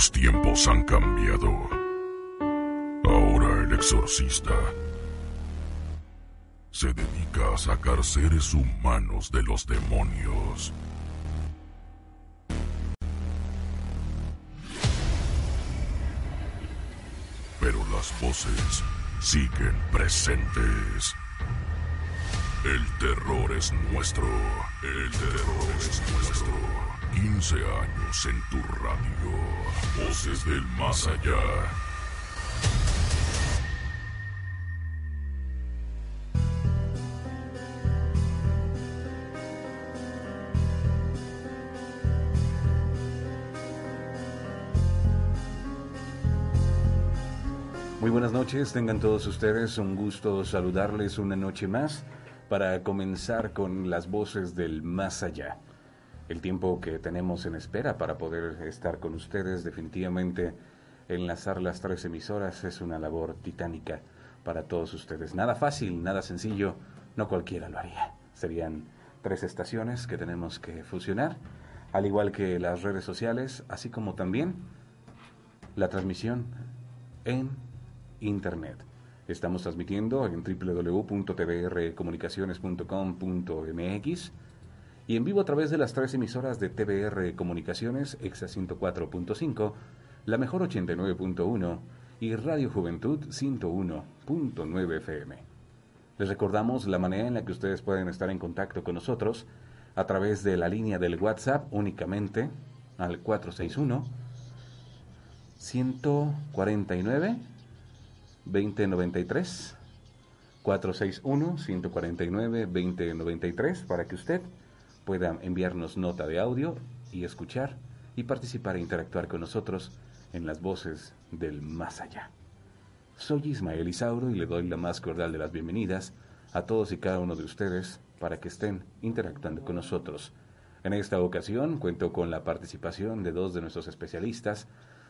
Los tiempos han cambiado. Ahora el exorcista se dedica a sacar seres humanos de los demonios. Pero las voces siguen presentes. El terror es nuestro. El terror es nuestro. 15 años en tu radio. Voces del más allá. Muy buenas noches, tengan todos ustedes un gusto saludarles una noche más para comenzar con las voces del más allá. El tiempo que tenemos en espera para poder estar con ustedes definitivamente enlazar las tres emisoras es una labor titánica para todos ustedes. Nada fácil, nada sencillo, no cualquiera lo haría. Serían tres estaciones que tenemos que fusionar, al igual que las redes sociales, así como también la transmisión en Internet. Estamos transmitiendo en www.tbrcomunicaciones.com.mx y en vivo a través de las tres emisoras de TBR Comunicaciones, EXA 104.5, La Mejor 89.1 y Radio Juventud 101.9 FM. Les recordamos la manera en la que ustedes pueden estar en contacto con nosotros a través de la línea del WhatsApp únicamente al 461 149 2093 461 149 2093 para que usted pueda enviarnos nota de audio y escuchar y participar e interactuar con nosotros en las voces del más allá. Soy Ismael Isauro y le doy la más cordial de las bienvenidas a todos y cada uno de ustedes para que estén interactuando con nosotros. En esta ocasión cuento con la participación de dos de nuestros especialistas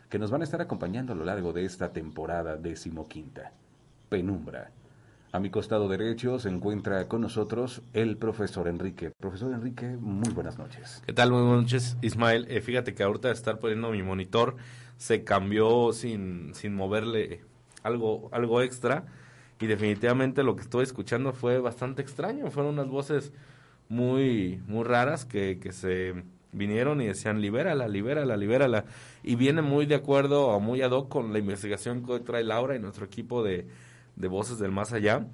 que nos van a estar acompañando a lo largo de esta temporada decimoquinta. Penumbra. A mi costado derecho se encuentra con nosotros el profesor Enrique. Profesor Enrique, muy buenas noches. ¿Qué tal? Muy buenas noches, Ismael. Eh, fíjate que ahorita de estar poniendo mi monitor se cambió sin, sin moverle algo, algo extra y definitivamente lo que estuve escuchando fue bastante extraño. Fueron unas voces muy, muy raras que, que se vinieron y decían libérala, libérala, libérala. Y viene muy de acuerdo o muy ad hoc con la investigación que trae Laura y nuestro equipo de, de voces del más allá.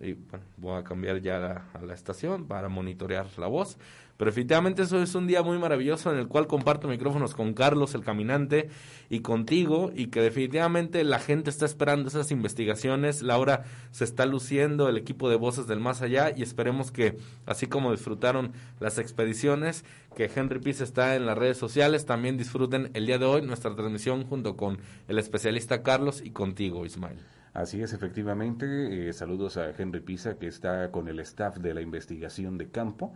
Y voy a cambiar ya a la estación para monitorear la voz. Pero efectivamente eso es un día muy maravilloso en el cual comparto micrófonos con Carlos el Caminante y contigo y que definitivamente la gente está esperando esas investigaciones. Laura se está luciendo, el equipo de voces del más allá y esperemos que así como disfrutaron las expediciones, que Henry Piz está en las redes sociales, también disfruten el día de hoy nuestra transmisión junto con el especialista Carlos y contigo Ismael. Así es, efectivamente. Eh, saludos a Henry Pisa, que está con el staff de la investigación de campo,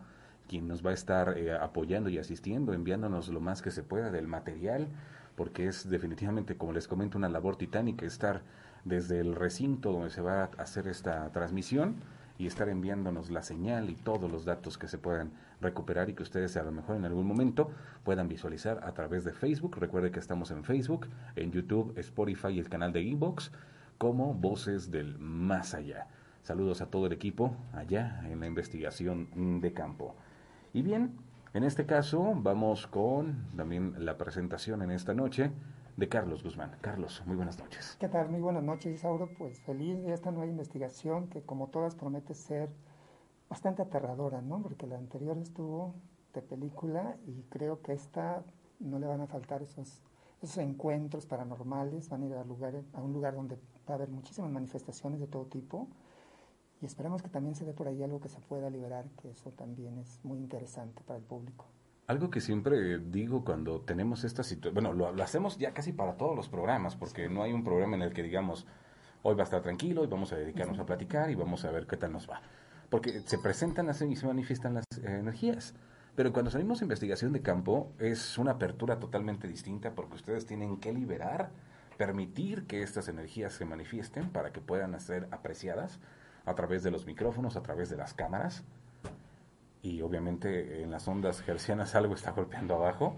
quien nos va a estar eh, apoyando y asistiendo, enviándonos lo más que se pueda del material, porque es definitivamente, como les comento, una labor titánica estar desde el recinto donde se va a hacer esta transmisión y estar enviándonos la señal y todos los datos que se puedan recuperar y que ustedes a lo mejor en algún momento puedan visualizar a través de Facebook. Recuerde que estamos en Facebook, en YouTube, Spotify y el canal de Inbox como Voces del Más Allá. Saludos a todo el equipo allá en la investigación de campo. Y bien, en este caso vamos con también la presentación en esta noche de Carlos Guzmán. Carlos, muy buenas noches. ¿Qué tal? Muy buenas noches, Isauro. Pues feliz de esta nueva investigación que como todas promete ser bastante aterradora, ¿no? Porque la anterior estuvo de película y creo que esta no le van a faltar esos, esos encuentros paranormales, van a ir a, lugar, a un lugar donde va a haber muchísimas manifestaciones de todo tipo y esperamos que también se dé por ahí algo que se pueda liberar, que eso también es muy interesante para el público. Algo que siempre digo cuando tenemos esta situación, bueno, lo, lo, hacemos ya casi para todos los programas, porque no hay un programa en el que digamos, hoy va a estar tranquilo y vamos a dedicarnos a platicar y vamos a ver qué tal nos va. Porque se presentan las, y se manifiestan las eh, energías. Pero cuando salimos a investigación de campo es una apertura totalmente distinta porque ustedes tienen que liberar permitir que estas energías se manifiesten para que puedan ser apreciadas a través de los micrófonos, a través de las cámaras. Y obviamente en las ondas gercianas algo está golpeando abajo.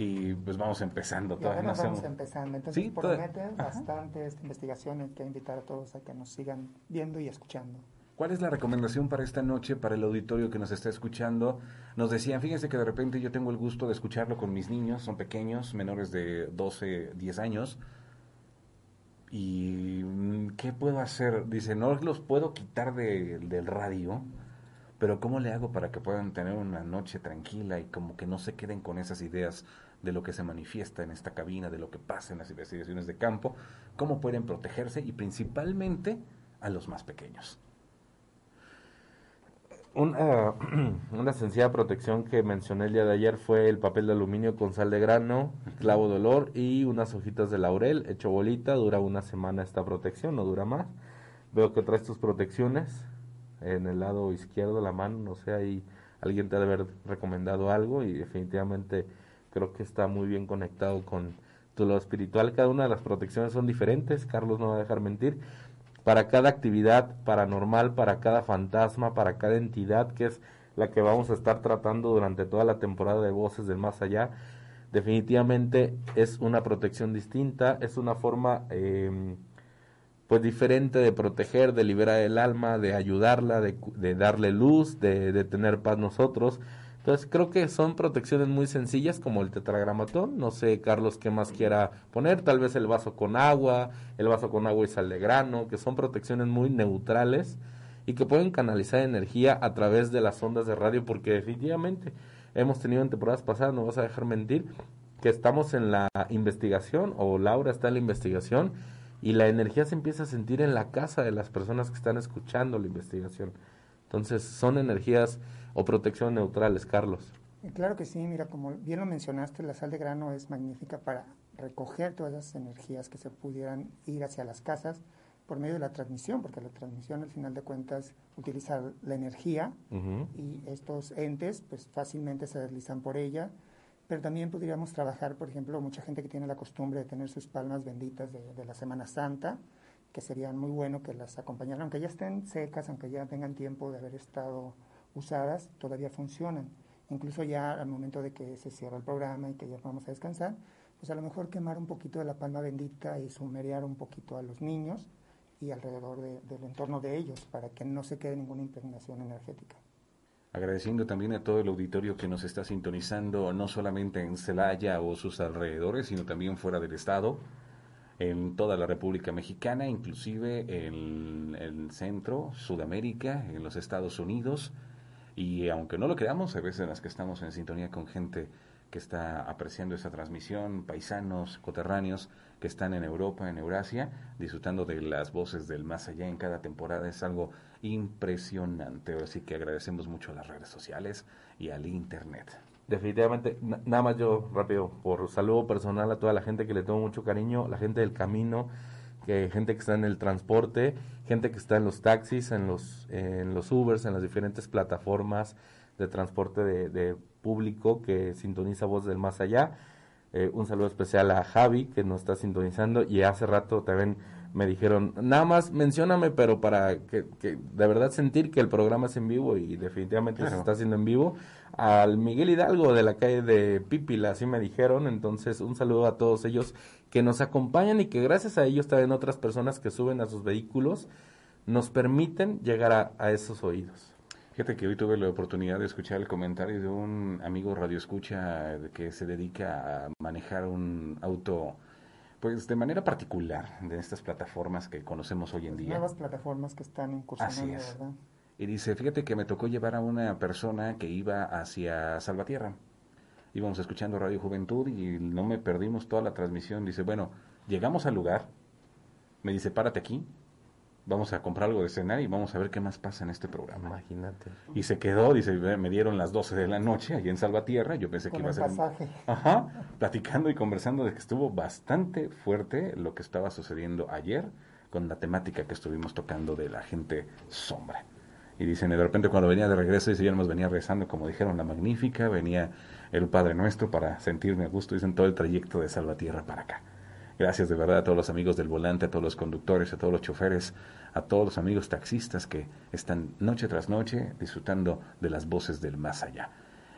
y pues vamos empezando. Y Todavía no vamos hacemos- empezando. Entonces, Sí, promete toda- bastante esta investigación. Hay que invitar a todos a que nos sigan viendo y escuchando. ¿Cuál es la recomendación para esta noche, para el auditorio que nos está escuchando? Nos decían, fíjense que de repente yo tengo el gusto de escucharlo con mis niños, son pequeños, menores de 12, 10 años. ¿Y mm, qué puedo hacer? Dice, no los puedo quitar de- del radio, pero ¿cómo le hago para que puedan tener una noche tranquila y como que no se queden con esas ideas de lo que se manifiesta en esta cabina, de lo que pasa en las investigaciones de campo? ¿Cómo pueden protegerse? Y principalmente a los más pequeños. Una, una sencilla protección que mencioné el día de ayer fue el papel de aluminio con sal de grano, clavo de olor y unas hojitas de laurel hecho bolita. Dura una semana esta protección, no dura más. Veo que traes tus protecciones en el lado izquierdo de la mano, no sé, ahí alguien te ha de haber recomendado algo y definitivamente creo que está muy bien conectado con tu lado espiritual. Cada una de las protecciones son diferentes, Carlos no va a dejar mentir para cada actividad paranormal, para cada fantasma, para cada entidad que es la que vamos a estar tratando durante toda la temporada de Voces del Más Allá. Definitivamente es una protección distinta, es una forma eh, pues diferente de proteger, de liberar el alma, de ayudarla, de, de darle luz, de tener paz nosotros. Entonces creo que son protecciones muy sencillas como el tetragramatón. No sé, Carlos, qué más quiera poner. Tal vez el vaso con agua, el vaso con agua y sal de grano, que son protecciones muy neutrales y que pueden canalizar energía a través de las ondas de radio porque definitivamente hemos tenido en temporadas pasadas, no vas a dejar mentir, que estamos en la investigación o Laura está en la investigación y la energía se empieza a sentir en la casa de las personas que están escuchando la investigación. Entonces son energías o protección neutrales, Carlos. Y claro que sí, mira, como bien lo mencionaste, la sal de grano es magnífica para recoger todas esas energías que se pudieran ir hacia las casas por medio de la transmisión, porque la transmisión al final de cuentas utiliza la energía y estos entes pues fácilmente se deslizan por ella, pero también podríamos trabajar, por ejemplo, mucha gente que tiene la costumbre de tener sus palmas benditas de, de la Semana Santa, que serían muy bueno que las acompañaran, aunque ya estén secas, aunque ya tengan tiempo de haber estado usadas, todavía funcionan. Incluso ya al momento de que se cierra el programa y que ya vamos a descansar, pues a lo mejor quemar un poquito de la palma bendita y sumeriar un poquito a los niños y alrededor de- del entorno de ellos para que no se quede ninguna impregnación energética. Agradeciendo también a todo el auditorio que nos está sintonizando, no solamente en Celaya o sus alrededores, sino también fuera del estado, en toda la República Mexicana, inclusive en el centro, Sudamérica, en los Estados Unidos. Y aunque no lo creamos, hay veces en las que estamos en sintonía con gente que está apreciando esa transmisión, paisanos, coterráneos que están en Europa, en Eurasia, disfrutando de las voces del más allá en cada temporada. Es algo impresionante. Así que agradecemos mucho a las redes sociales y al Internet. Definitivamente, na- nada más yo rápido, por saludo personal a toda la gente que le tengo mucho cariño, la gente del camino, que gente que está en el transporte, gente que está en los taxis, en los, en los Ubers, en las diferentes plataformas de transporte de, de público que sintoniza Voz del Más Allá. Eh, un saludo especial a Javi que nos está sintonizando y hace rato también me dijeron, nada más mencióname, pero para que, que de verdad sentir que el programa es en vivo y definitivamente se está haciendo en vivo. Al Miguel Hidalgo de la calle de Pípila, así me dijeron. Entonces, un saludo a todos ellos que nos acompañan y que gracias a ellos también otras personas que suben a sus vehículos nos permiten llegar a, a esos oídos. Fíjate que hoy tuve la oportunidad de escuchar el comentario de un amigo radioescucha que se dedica a manejar un auto, pues de manera particular, de estas plataformas que conocemos hoy en día. Nuevas plataformas que están incursionando, Así es. ¿verdad? Y dice, fíjate que me tocó llevar a una persona que iba hacia Salvatierra. Íbamos escuchando Radio Juventud y no me perdimos toda la transmisión. Dice, bueno, llegamos al lugar, me dice, párate aquí, vamos a comprar algo de cenar y vamos a ver qué más pasa en este programa. Imagínate. Y se quedó, dice, me dieron las 12 de la noche allí en Salvatierra, yo pensé que iba a ser... un- pasaje. Ajá, platicando y conversando de que estuvo bastante fuerte lo que estaba sucediendo ayer con la temática que estuvimos tocando de la gente sombra. Y dicen, y de repente cuando venía de regreso, dice, yo nos venía rezando, como dijeron, la magnífica, venía el Padre Nuestro para sentirme a gusto, dicen, todo el trayecto de Salvatierra para acá. Gracias de verdad a todos los amigos del volante, a todos los conductores, a todos los choferes, a todos los amigos taxistas que están noche tras noche disfrutando de las voces del más allá.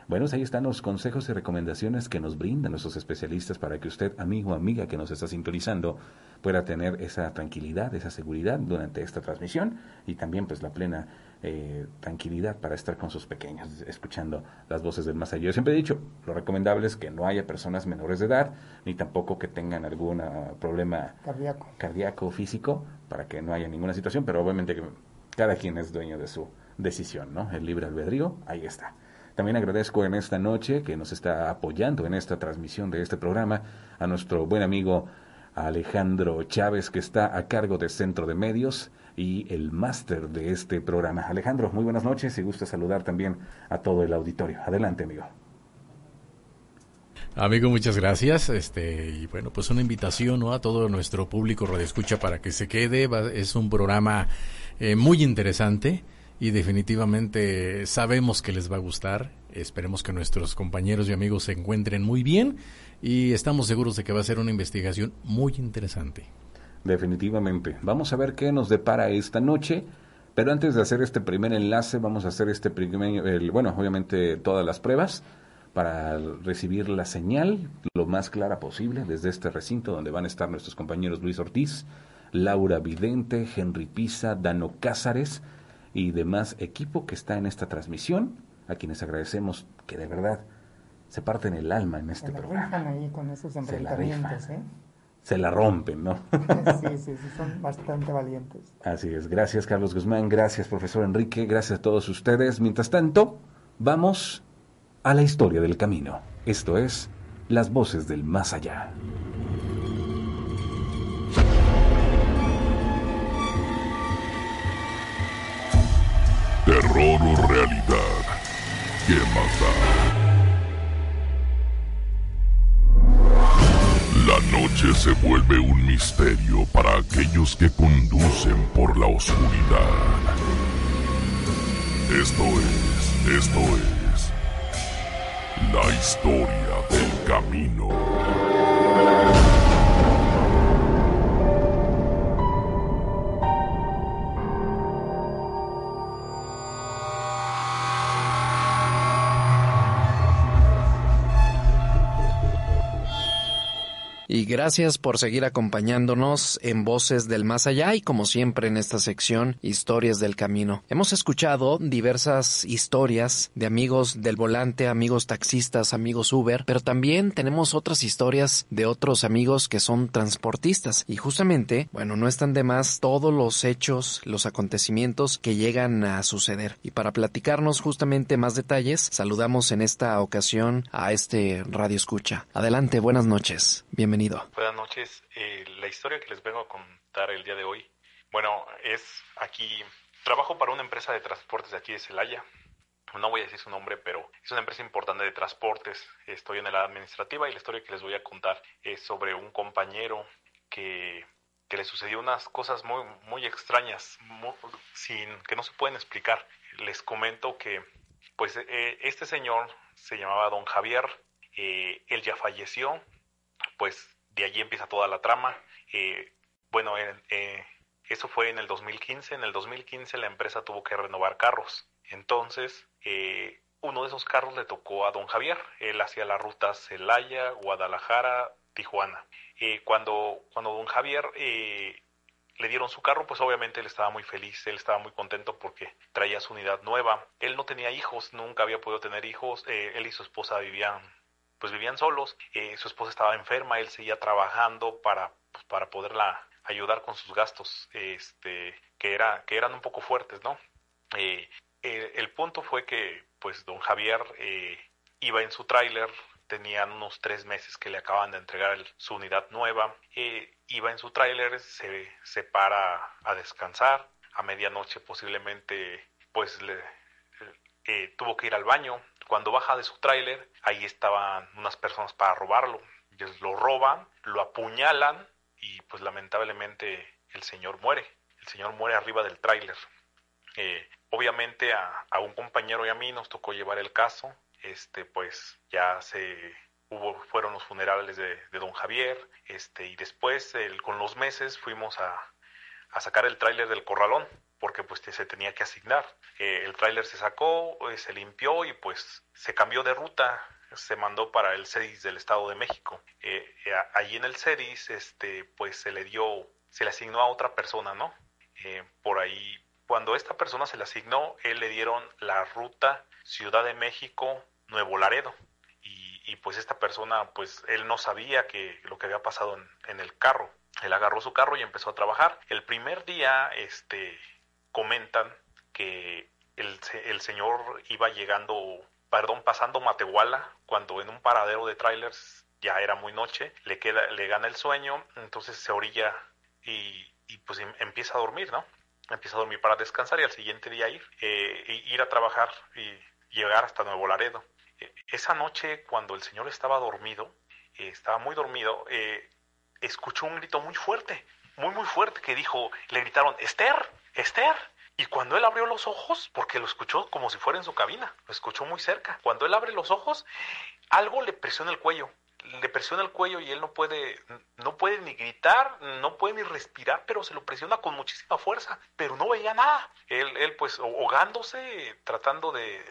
Bueno, ahí están los consejos y recomendaciones que nos brindan nuestros especialistas para que usted, amigo o amiga que nos está sintonizando, pueda tener esa tranquilidad, esa seguridad durante esta transmisión y también pues la plena eh, tranquilidad para estar con sus pequeños, escuchando las voces del más allá. Yo siempre he dicho, lo recomendable es que no haya personas menores de edad, ni tampoco que tengan algún ah, problema cardíaco. cardíaco o físico, para que no haya ninguna situación, pero obviamente que cada quien es dueño de su decisión, ¿no? El libre albedrío, ahí está. También agradezco en esta noche que nos está apoyando en esta transmisión de este programa a nuestro buen amigo Alejandro Chávez, que está a cargo del Centro de Medios y el máster de este programa. Alejandro, muy buenas noches y gusto saludar también a todo el auditorio. Adelante, amigo. Amigo, muchas gracias. Este, y bueno, pues una invitación ¿no? a todo nuestro público Escucha para que se quede. es un programa eh, muy interesante y definitivamente sabemos que les va a gustar. Esperemos que nuestros compañeros y amigos se encuentren muy bien y estamos seguros de que va a ser una investigación muy interesante. Definitivamente. Vamos a ver qué nos depara esta noche. Pero antes de hacer este primer enlace, vamos a hacer este primer, bueno, obviamente todas las pruebas para recibir la señal lo más clara posible desde este recinto donde van a estar nuestros compañeros Luis Ortiz, Laura Vidente, Henry Pisa, Dano Cázares, y demás equipo que está en esta transmisión, a quienes agradecemos que de verdad se parten el alma en este se programa. ahí con esos enfrentamientos, se ¿eh? Se la rompen, ¿no? sí, sí, sí, son bastante valientes. Así es. Gracias, Carlos Guzmán. Gracias, profesor Enrique. Gracias a todos ustedes. Mientras tanto, vamos a la historia del camino. Esto es Las Voces del Más Allá. Terror o realidad. ¿Qué más La noche se vuelve un misterio para aquellos que conducen por la oscuridad. Esto es, esto es la historia del camino. Y gracias por seguir acompañándonos en Voces del Más Allá y como siempre en esta sección Historias del Camino. Hemos escuchado diversas historias de amigos del volante, amigos taxistas, amigos Uber, pero también tenemos otras historias de otros amigos que son transportistas y justamente, bueno, no están de más todos los hechos, los acontecimientos que llegan a suceder. Y para platicarnos justamente más detalles, saludamos en esta ocasión a este radio escucha. Adelante, buenas noches. Bienvenido. Buenas noches. Eh, la historia que les vengo a contar el día de hoy, bueno, es aquí, trabajo para una empresa de transportes de aquí de Celaya. No voy a decir su nombre, pero es una empresa importante de transportes. Estoy en la administrativa y la historia que les voy a contar es sobre un compañero que, que le sucedió unas cosas muy, muy extrañas, sin, que no se pueden explicar. Les comento que pues eh, este señor se llamaba don Javier, eh, él ya falleció, pues de allí empieza toda la trama. Eh, bueno, eh, eso fue en el 2015. En el 2015 la empresa tuvo que renovar carros. Entonces, eh, uno de esos carros le tocó a don Javier. Él hacía la ruta Celaya, Guadalajara, Tijuana. cuando, cuando don Javier le dieron su carro, pues obviamente él estaba muy feliz, él estaba muy contento porque traía su unidad nueva. Él no tenía hijos, nunca había podido tener hijos. él y su esposa vivían pues vivían solos, eh, su esposa estaba enferma, él seguía trabajando para, pues, para poderla ayudar con sus gastos, este, que, era, que eran un poco fuertes, ¿no? Eh, el punto fue que, pues, don Javier eh, iba en su tráiler, tenían unos tres meses que le acaban de entregar su unidad nueva, iba en su tráiler, se, se para a descansar, a medianoche posiblemente, pues, tuvo que ir al baño, cuando baja de su tráiler, ahí estaban unas personas para robarlo. Ellos lo roban, lo apuñalan y pues lamentablemente el señor muere. El señor muere arriba del tráiler. Eh, obviamente a, un compañero y a mí nos tocó llevar el caso. Este, pues ya se hubo, fueron los funerales de, don Javier. Este, y después, con los meses, fuimos a, a sacar el tráiler del corralón. Porque pues se tenía que asignar. Eh, el tráiler se sacó, eh, se limpió y pues se cambió de ruta, se mandó para el CEDIS del Estado de México. Eh, allí en el CEDIS, este, pues se le dio, se le asignó a otra persona, ¿no? por ahí, cuando esta persona se le asignó, él le dieron la ruta Ciudad de México, Nuevo Laredo. Y, pues esta persona, pues él no sabía que lo que había pasado en, en el carro. Él agarró su carro y empezó a trabajar. El primer día, este, comentan que el, el señor iba llegando, perdón, pasando Matehuala, cuando en un paradero de trailers ya era muy noche, le queda, le gana el sueño, entonces se orilla y, pues em, empieza a dormir, ¿no? Empieza a dormir para descansar y al siguiente día ir, eh, ir a trabajar y llegar hasta Nuevo Laredo. E, esa noche, cuando el señor estaba dormido, eh, estaba muy dormido, eh, escuchó un grito muy fuerte, muy, muy fuerte, que dijo, le gritaron, Esther, Esther. Y cuando él abrió los ojos, porque lo escuchó como si fuera en su cabina, lo escuchó muy cerca. Cuando él abre los ojos, algo le presiona el cuello. Le presiona el cuello y él no puede, no puede ni gritar, no puede ni respirar, pero se lo presiona con muchísima fuerza. Pero no veía nada. Él, él pues ahogándose, tratando de,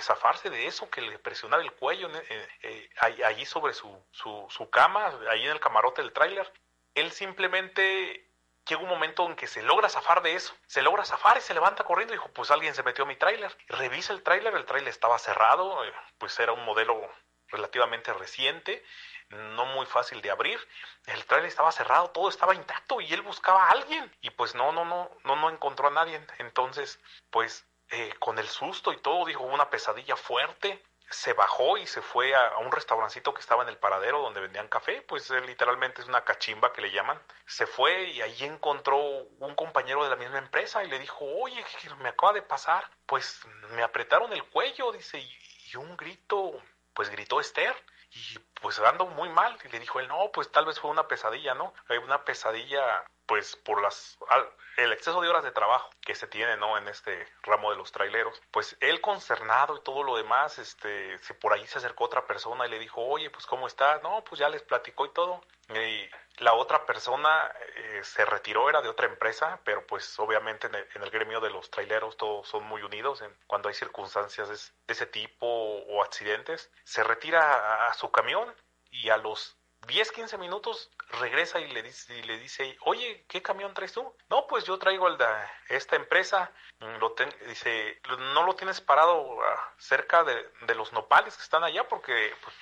zafarse de eso que le presionaba el cuello eh, allí sobre su, su, su, cama, allí en el camarote del tráiler. Él simplemente llega un momento en que se logra zafar de eso, se logra zafar y se levanta corriendo y dijo, pues alguien se metió a mi tráiler. Revisa el tráiler, el tráiler estaba cerrado, eh, pues era un modelo relativamente reciente, no muy fácil de abrir. El tráiler estaba cerrado, todo estaba intacto y él buscaba a alguien y pues no, no, no, no, no encontró a nadie. Entonces, pues eh, con el susto y todo, dijo una pesadilla fuerte se bajó y se fue a, un restaurancito que estaba en el paradero donde vendían café, pues literalmente es una cachimba que le llaman. Se fue y ahí encontró un compañero de la misma empresa y le dijo, oye, me acaba de pasar, pues me apretaron el cuello, dice, y, un grito, pues gritó Esther. Y pues ando muy mal. Y le dijo él, no, pues tal vez fue una pesadilla, ¿no? Una pesadilla, pues por las el exceso de horas de trabajo que se tiene, ¿no? En este ramo de los traileros. Pues él concernado y todo lo demás, este, se por ahí se acercó otra persona y le dijo, oye, pues ¿cómo estás? No, pues ya les platicó y todo. Y la otra persona eh, se retiró, era de otra empresa, pero pues obviamente en el, gremio de los traileros todos son muy unidos en, cuando hay circunstancias de, ese tipo o, accidentes. Se retira a su camión y a los 10, 15 minutos regresa y le dice, y le dice, oye, ¿qué camión traes tú? No, pues yo traigo el de esta empresa. Mm, lo dice, no lo tienes parado ah, cerca de, de, los nopales que están allá porque pues,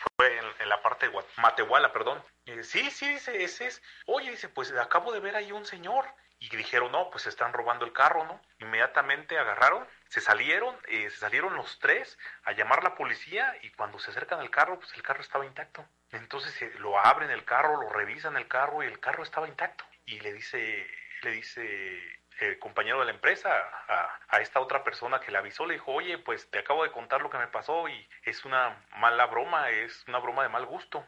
en, la parte de Matehuala, perdón. Y sí, sí, dice, ese es. Oye, dice, pues acabo de ver ahí un señor. Y dijeron, no, pues están robando el carro, ¿no? Inmediatamente agarraron, se salieron, eh, se salieron los tres a llamar la policía y cuando se acercan al carro, pues el carro estaba intacto. Entonces eh, lo abren el carro, lo revisan el carro y el carro estaba intacto. Y le dice, le dice el compañero de la empresa a, a, esta otra persona que le avisó, le dijo, oye, pues te acabo de contar lo que me pasó y es una mala broma, es una broma de mal gusto.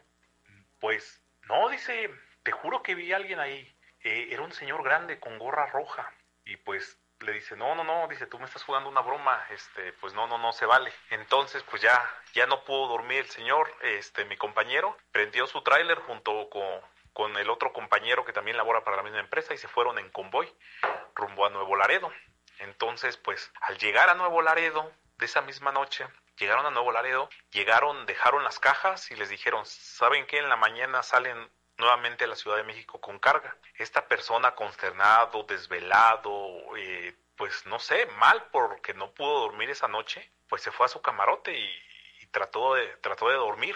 Pues no, dice, te juro que vi a alguien ahí. Eh, era un señor grande con gorra roja. Y pues le dice, no, no, no, dice, tú me estás jugando una broma, este, pues no, no, no se vale. Entonces, pues ya, ya no pudo dormir el señor, este, mi compañero, prendió su tráiler junto con, con el otro compañero que también labora para la misma empresa y se fueron en convoy rumbo a Nuevo Laredo. Entonces, pues, al llegar a Nuevo Laredo, de esa misma noche, llegaron a Nuevo Laredo, llegaron, dejaron las cajas y les dijeron, ¿saben qué? En la mañana salen nuevamente a la Ciudad de México con carga. Esta persona consternado, desvelado, eh, pues no sé, mal porque no pudo dormir esa noche, pues se fue a su camarote y, trató, de, trató de dormir.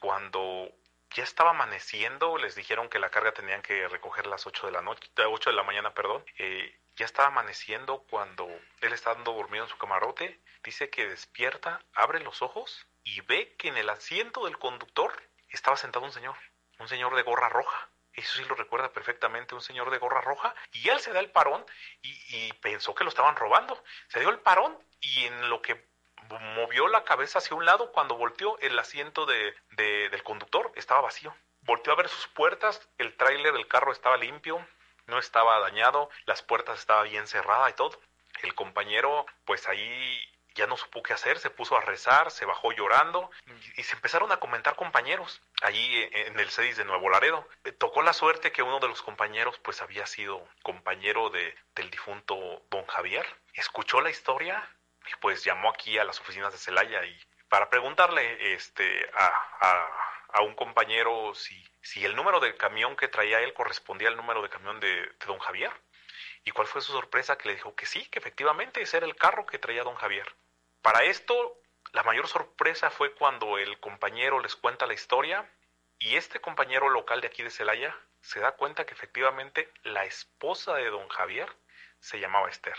Cuando ya estaba amaneciendo, les dijeron que la carga tenían que recoger las 8 de la noche, 8 de la mañana, perdón. Eh, ya estaba amaneciendo cuando él está dando dormido en su camarote. Dice que despierta, abre los ojos y ve que en el asiento del conductor estaba sentado un señor un señor de gorra roja. Eso sí lo recuerda perfectamente, un señor de gorra roja. Y él se da el parón y, pensó que lo estaban robando. Se dio el parón y en lo que movió la cabeza hacia un lado, cuando volteó el asiento de, del conductor estaba vacío. Volteó a ver sus puertas, el tráiler del carro estaba limpio, no estaba dañado, las puertas estaban bien cerradas y todo. El compañero, pues ahí ya no supo qué hacer, se puso a rezar, se bajó llorando y, se empezaron a comentar compañeros allí e, en el CEDIS de Nuevo Laredo. Eh, tocó la suerte que uno de los compañeros pues había sido compañero de, del difunto don Javier. Escuchó la historia pues llamó aquí a las oficinas de Celaya y para preguntarle este a, a, un compañero si, si el número de camión que traía él correspondía al número de camión de, de don Javier. ¿Y cuál fue su sorpresa? Que le dijo que sí, que efectivamente ese era el carro que traía don Javier. Para esto, la mayor sorpresa fue cuando el compañero les cuenta la historia y este compañero local de aquí de Celaya se da cuenta que efectivamente la esposa de don Javier se llamaba Esther.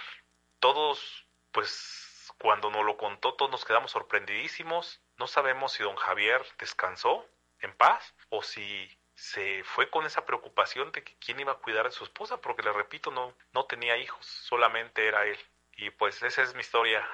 Todos, pues, cuando nos lo contó, todos nos quedamos sorprendidísimos. No sabemos si don Javier descansó en paz o si se fue con esa preocupación de que quién iba a cuidar a su esposa, porque le repito, no, no tenía hijos, solamente era él. Y pues esa es mi historia.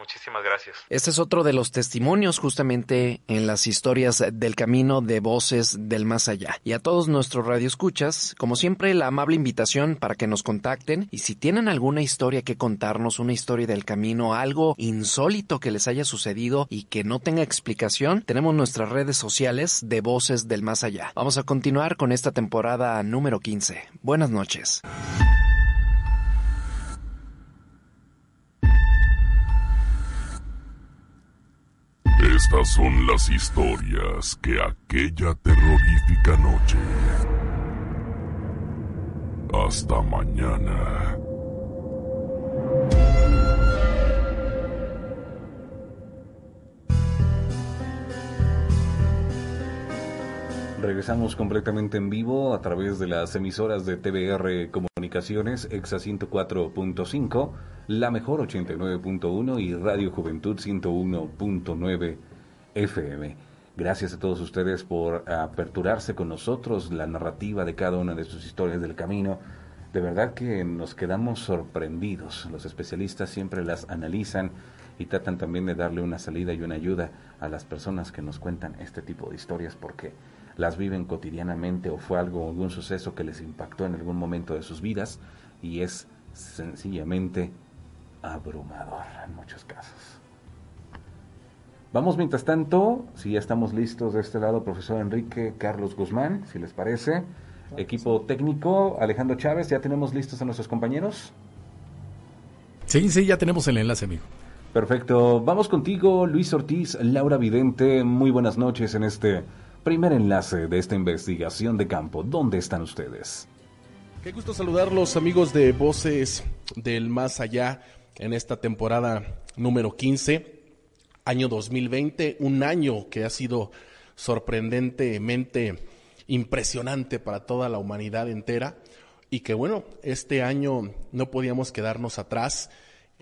Muchísimas gracias. Este es otro de los testimonios justamente en las historias del camino de voces del más allá. Y a todos nuestros radioescuchas, como siempre, la amable invitación para que nos contacten y si tienen alguna historia que contarnos, una historia del camino, algo insólito que les haya sucedido y que no tenga explicación, tenemos nuestras redes sociales de voces del más allá. Vamos a continuar con esta temporada número 15. Buenas noches. Estas son las historias que aquella terrorífica noche. Hasta mañana. Regresamos completamente en vivo a través de las emisoras de TBR Comunicaciones, EXA 104.5, La Mejor 89.1 y Radio Juventud 101.9 FM. Gracias a todos ustedes por aperturarse con nosotros la narrativa de cada una de sus historias del camino. De verdad que nos quedamos sorprendidos. Los especialistas siempre las analizan y tratan también de darle una salida y una ayuda a las personas que nos cuentan este tipo de historias porque las viven cotidianamente o fue algo, algún suceso que les impactó en algún momento de sus vidas y es sencillamente abrumador en muchos casos. Vamos mientras tanto, si ya estamos listos de este lado, profesor Enrique Carlos Guzmán, si les parece, equipo técnico, Alejandro Chávez, ¿ya tenemos listos a nuestros compañeros? Sí, sí, ya tenemos el enlace, amigo. Perfecto, vamos contigo, Luis Ortiz, Laura Vidente, muy buenas noches en este Primer enlace de esta investigación de campo. ¿Dónde están ustedes? Qué gusto saludarlos amigos de Voces del Más Allá en esta temporada número 15, año 2020, un año que ha sido sorprendentemente impresionante para toda la humanidad entera y que bueno, este año no podíamos quedarnos atrás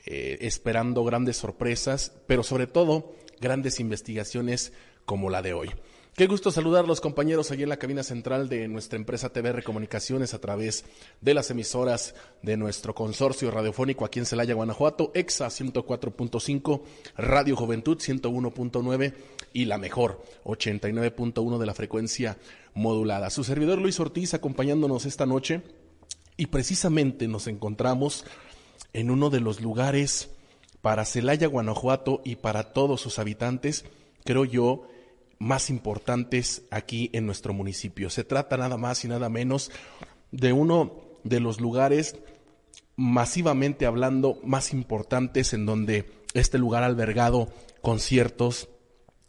eh, esperando grandes sorpresas, pero sobre todo grandes investigaciones como la de hoy. Qué gusto saludar los compañeros allí en la cabina central de nuestra empresa TVR Comunicaciones a través de las emisoras de nuestro consorcio radiofónico aquí en Celaya, Guanajuato, EXA 104.5, Radio Juventud 101.9 y la mejor 89.1 de la frecuencia modulada. Su servidor Luis Ortiz acompañándonos esta noche y precisamente nos encontramos en uno de los lugares para Celaya, Guanajuato y para todos sus habitantes, creo yo, más importantes aquí en nuestro municipio. Se trata nada más y nada menos de uno de los lugares masivamente hablando más importantes en donde este lugar ha albergado conciertos,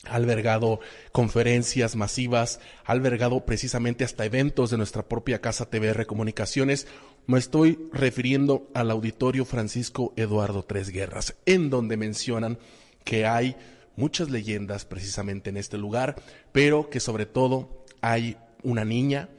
ha albergado conferencias masivas, ha albergado precisamente hasta eventos de nuestra propia casa TVR Comunicaciones. Me estoy refiriendo al auditorio Francisco Eduardo Tres Guerras, en donde mencionan que hay muchas leyendas precisamente en este lugar, pero que sobre todo hay una niña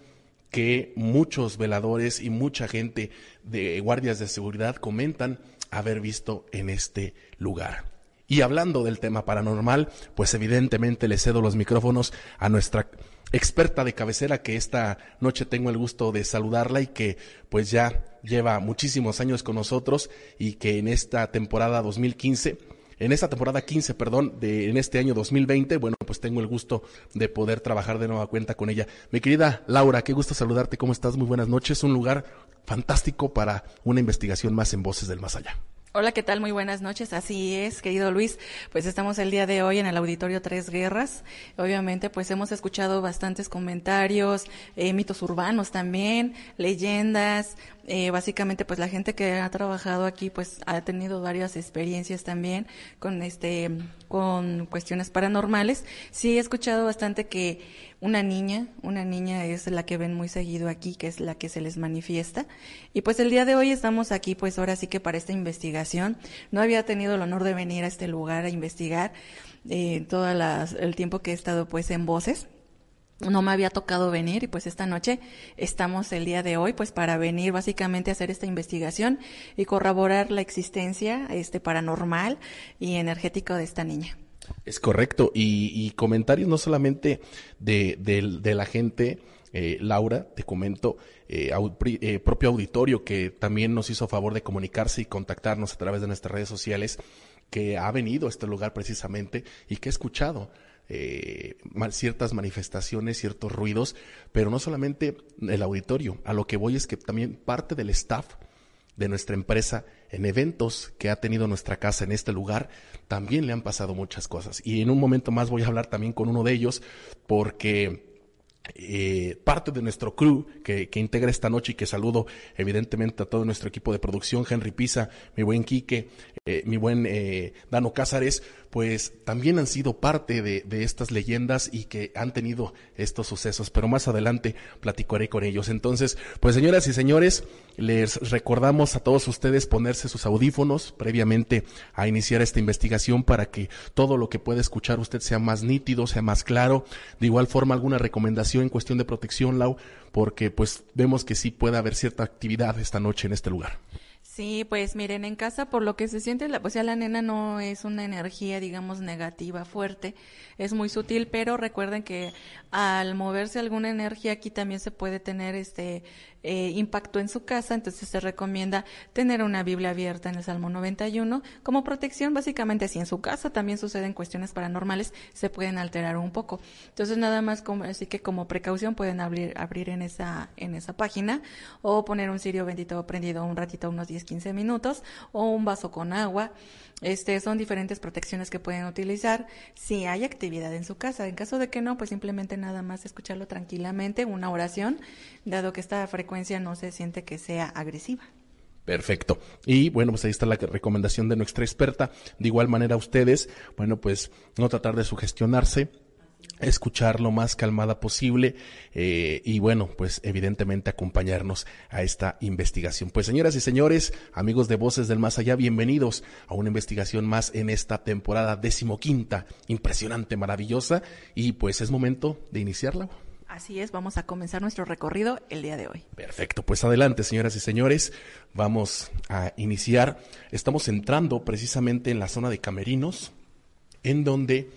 que muchos veladores y mucha gente de guardias de seguridad comentan haber visto en este lugar. Y hablando del tema paranormal, pues evidentemente le cedo los micrófonos a nuestra experta de cabecera que esta noche tengo el gusto de saludarla y que pues ya lleva muchísimos años con nosotros y que en esta temporada 2015 en esta temporada 15, perdón, de en este año 2020, bueno, pues tengo el gusto de poder trabajar de nueva cuenta con ella. Mi querida Laura, qué gusto saludarte, ¿cómo estás? Muy buenas noches, un lugar fantástico para una investigación más en Voces del Más Allá. Hola, ¿qué tal? Muy buenas noches. Así es, querido Luis. Pues estamos el día de hoy en el auditorio Tres Guerras. Obviamente, pues hemos escuchado bastantes comentarios, eh, mitos urbanos también, leyendas. Eh, básicamente, pues la gente que ha trabajado aquí, pues ha tenido varias experiencias también con este, con cuestiones paranormales. Sí, he escuchado bastante que una niña, una niña es la que ven muy seguido aquí, que es la que se les manifiesta. Y pues el día de hoy estamos aquí, pues ahora sí que para esta investigación. No había tenido el honor de venir a este lugar a investigar eh, todo el tiempo que he estado pues en voces no me había tocado venir y pues esta noche estamos el día de hoy pues para venir básicamente a hacer esta investigación y corroborar la existencia este paranormal y energético de esta niña. Es correcto. Y, comentarios no solamente de, de, la gente, eh, Laura, te comento, eh, eh, propio auditorio que también nos hizo favor de comunicarse y contactarnos a través de nuestras redes sociales, que ha venido a este lugar precisamente y que ha escuchado ciertas manifestaciones, ciertos ruidos, pero no solamente el auditorio, a lo que voy es que también parte del staff de nuestra empresa en eventos que ha tenido nuestra casa en este lugar, también le han pasado muchas cosas. Y en un momento más voy a hablar también con uno de ellos porque eh, parte de nuestro crew que, que, integra esta noche y que saludo evidentemente a todo nuestro equipo de producción, Henry Pisa, mi buen Quique, eh, mi buen eh, Dano Cázares, pues también han sido parte de, de, estas leyendas y que han tenido estos sucesos, pero más adelante platicaré con ellos. Entonces, pues señoras y señores, les recordamos a todos ustedes ponerse sus audífonos previamente a iniciar esta investigación para que todo lo que pueda escuchar usted sea más nítido, sea más claro. De igual forma, alguna recomendación en cuestión de protección, Lau, porque pues vemos que sí puede haber cierta actividad esta noche en este lugar. Sí, pues miren, en casa por lo que se siente, la, pues ya la nena no es una energía, digamos, negativa fuerte, es muy sutil, pero recuerden que al moverse alguna energía aquí también se puede tener este eh, impacto en su casa, entonces se recomienda tener una Biblia abierta en el Salmo 91 como protección, básicamente si en su casa también suceden cuestiones paranormales, se pueden alterar un poco. Entonces nada más como, así que como precaución pueden abrir, abrir en esa, en esa página o poner un cirio bendito prendido un ratito, unos 10, 15 minutos o un vaso con agua. Este, son diferentes protecciones que pueden utilizar si hay actividad en su casa. En caso de que no, pues simplemente nada más escucharlo tranquilamente, una oración, dado que esta frecuencia no se siente que sea agresiva. Perfecto. Y bueno, pues ahí está la recomendación de nuestra experta. De igual manera, ustedes, bueno, pues no tratar de sugestionarse, escuchar lo más calmada posible eh, y bueno, pues evidentemente acompañarnos a esta investigación. Pues señoras y señores, amigos de Voces del Más Allá, bienvenidos a una investigación más en esta temporada decimoquinta, impresionante, maravillosa y pues es momento de iniciarla. Así es, vamos a comenzar nuestro recorrido el día de hoy. Perfecto, pues adelante, señoras y señores, vamos a iniciar. Estamos entrando precisamente en la zona de Camerinos, en donde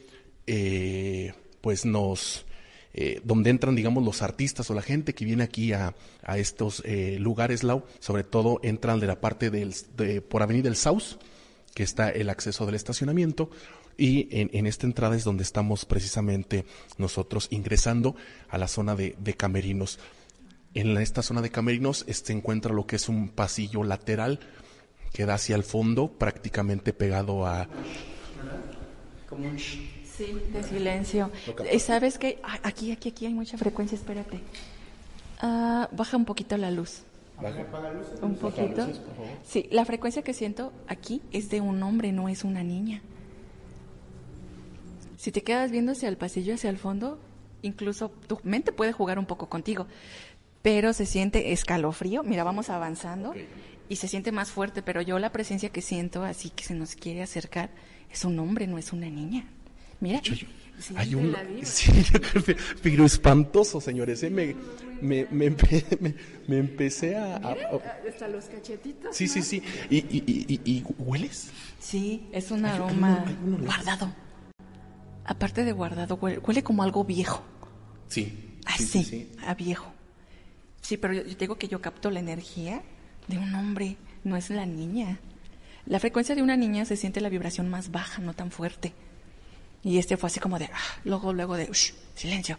eh, pues nos, eh, donde entran, digamos, los artistas o la gente que viene aquí a, a estos eh, lugares, Lau, sobre todo entran de la parte del, de, por Avenida del Saus, que está el acceso del estacionamiento, y en, en, esta entrada es donde estamos precisamente nosotros ingresando a la zona de, de camerinos. En esta zona de camerinos se encuentra lo que es un pasillo lateral que da hacia el fondo, prácticamente pegado a... Como un Sí, de silencio. Eh, ¿Sabes qué? Aquí, aquí, aquí hay mucha frecuencia, espérate. Ah, baja un poquito la luz. Baja. Un poquito. Sí, la frecuencia que siento aquí es de un hombre, no es una niña. Si te quedas viendo hacia el pasillo, hacia el fondo, incluso tu mente puede jugar un poco contigo, pero se siente escalofrío. Mira, vamos avanzando y se siente más fuerte, pero yo la presencia que siento, así que se nos quiere acercar, es un hombre, no es una niña. Mira. hay un, sí, pero espantoso, señores. ¿eh? Me, me, me, me, empecé a, Hasta los cachetitos. Sí, sí, sí. ¿Y, y, y, hueles? Sí, es un aroma guardado. Aparte de guardado, huele, como algo viejo. Sí. Ah, sí, sí, a viejo. Sí, pero yo digo que yo capto la energía de un hombre, no es la niña. La frecuencia de una niña se siente la vibración más baja, no tan fuerte. Y este fue así como de, ah, luego, luego de, silencio.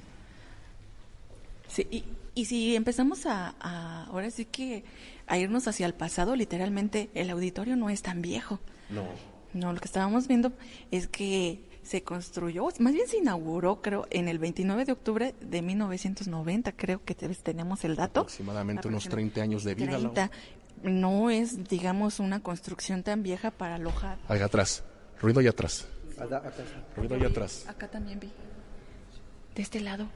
Sí, y, y si empezamos a, a, ahora sí que a irnos hacia el pasado, literalmente el auditorio no es tan viejo. No. No, lo que estábamos viendo es que se construyó, más bien se inauguró, creo, en el 29 de octubre de 1990, creo que te- tenemos el dato. Aproximadamente unos 30 años de vida. Lau. 30. No es, digamos, una construcción tan vieja para alojar. Allá atrás. Ruido allá atrás. Ruido allá atrás. Acá también vi. De este lado.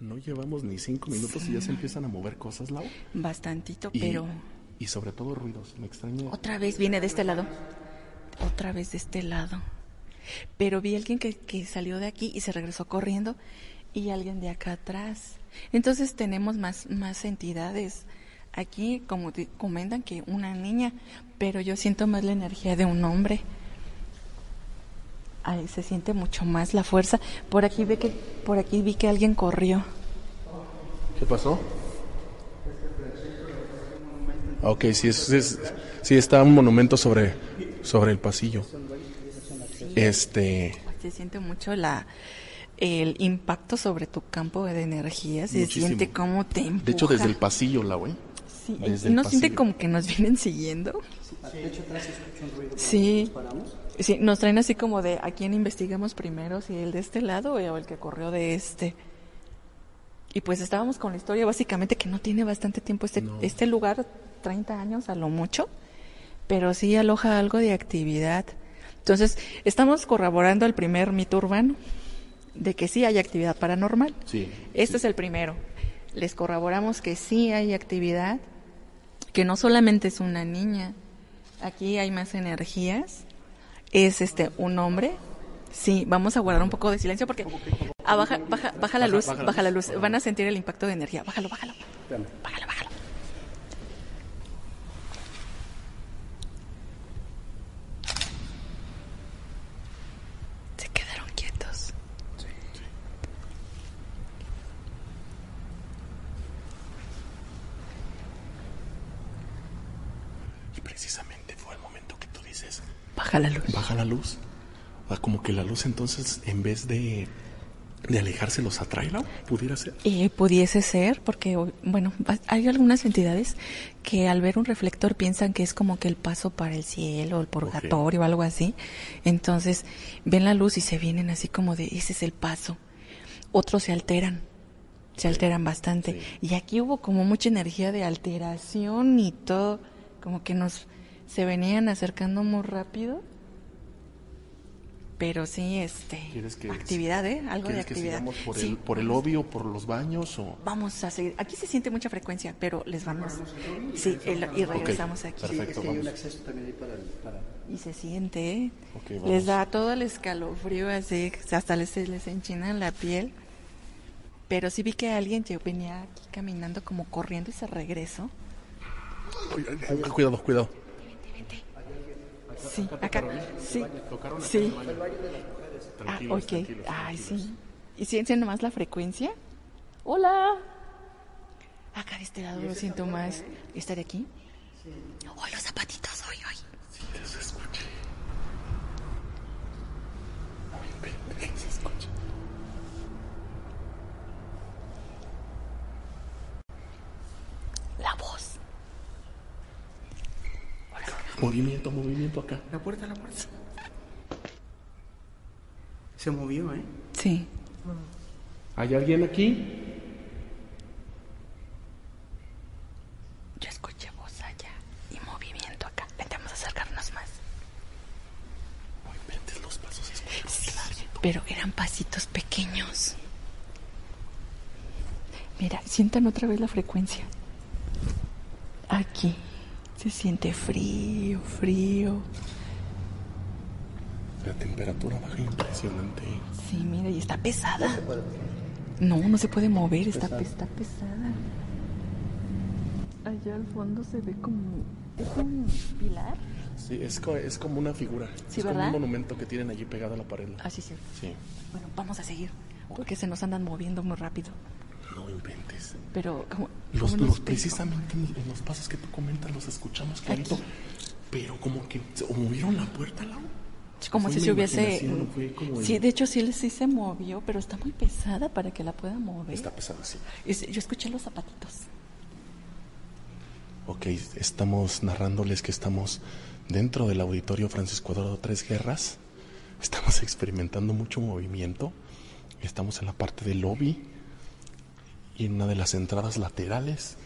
No llevamos ni cinco minutos y ya se empiezan a mover cosas, Lau. Bastantito, Y, pero y sobre todo ruidos. Me extraña. otra vez viene de este lado. Otra vez de este lado. Pero vi a alguien que, que salió de aquí y se regresó corriendo y alguien de acá atrás. Entonces tenemos más, más entidades. Aquí, como te comentan, que una niña, pero yo siento más la energía de un hombre. Ahí se siente mucho más la fuerza. Por aquí ve que, por aquí vi que alguien corrió. ¿Qué pasó? Ok, sí, es, es- sí está un monumento sobre, sobre el pasillo. Este, Se siente mucho la el impacto sobre tu campo de energía. Se Muchísimo. siente como te empuja. de hecho, desde el pasillo, Lau, ¿eh? Sí, desde ¿y el ¿No siente como que nos vienen siguiendo? Sí. Sí, nos traen así como de a quién investigamos primero, si el de este lado o el que corrió de este. Y pues estábamos con la historia básicamente que no tiene bastante tiempo este, este lugar, 30 años a lo mucho, pero sí aloja algo de actividad. Entonces, estamos corroborando el primer mito urbano de que sí hay actividad paranormal. Sí. Este es el primero. Les corroboramos que sí hay actividad, que no solamente es una niña, aquí hay más energías. Es este un hombre. Sí, vamos a guardar un poco de silencio porque ah, baja, baja, baja la luz, baja, la luz. Van a sentir el impacto de energía. Bájalo, bájalo. Bájalo, bájalo. Y precisamente fue el momento que tú dices, Baja la luz. baja la luz. O sea, como que la luz entonces, en vez de, de alejarse, los atrae, Lau, pudiera ser. Eh, pudiese ser, porque, bueno, hay algunas entidades que al ver un reflector piensan que es como que el paso para el cielo, el purgatorio o algo así. Entonces ven la luz y se vienen así como de, ese es el paso. Otros se alteran, se alteran bastante. Y aquí hubo como mucha energía de alteración y todo, como que nos se venían acercando muy rápido. Pero sí, este, ¿Quieres que- actividad, ¿eh? Algo de ¿Quieres que actividad. sigamos por, Sí, el, por el lobby o por los baños? O... Vamos a seguir. Aquí se siente mucha frecuencia, pero les vamos. Sí, el- y regresamos aquí. Perfecto, vamos. Y se siente, ¿eh? Les da todo el escalofrío, así, hasta les, se les enchina la piel. Pero sí vi que alguien lle- venía aquí caminando como corriendo y se regresó. Cuidado, cuidado. Sí, acá. Sí, sí. Ah, ok. Ay, sí. ¿Y sienten más la frecuencia? Hola. Acá de este lado lo siento más. ¿Está de aquí? Oh, los zapatitos, hoy, hoy. La voz. Movimiento, movimiento acá. La puerta, la puerta. Se movió, ¿eh? Sí. ¿Hay alguien aquí? Yo escuché voz allá y movimiento acá. Intentamos acercarnos más. No inventes los pasos, Sí, pero eran pasitos pequeños. Mira, sientan otra vez la frecuencia. Aquí se siente frío, frío. La temperatura baja impresionante. Sí, mira, y está pesada. No, no se puede mover, está, pe- está pesada. Allá al fondo se ve como... ¿Es un pilar? Sí, es, co- es como una figura. Sí, es como un monumento que tienen allí pegado a la pared. Ah, sí, sí. Sí. Bueno, vamos a seguir, porque se nos andan moviendo muy rápido. No inventes. Pero, como, Los, ¿cómo los- precisamente en en los pasos que tú comentas los escuchamos clarito. Pero como que se- o movieron la puerta, Lau. como si se hubiese... como Sí, el- de hecho sí, sí se movió, pero está muy pesada para que la pueda mover. Está pesado, sí. Yo escuché los zapatitos. Ok, estamos narrándoles que estamos dentro del auditorio Francisco Eduardo Tres Guerras. Estamos experimentando mucho movimiento. Estamos en la parte del lobby y en una de las entradas laterales.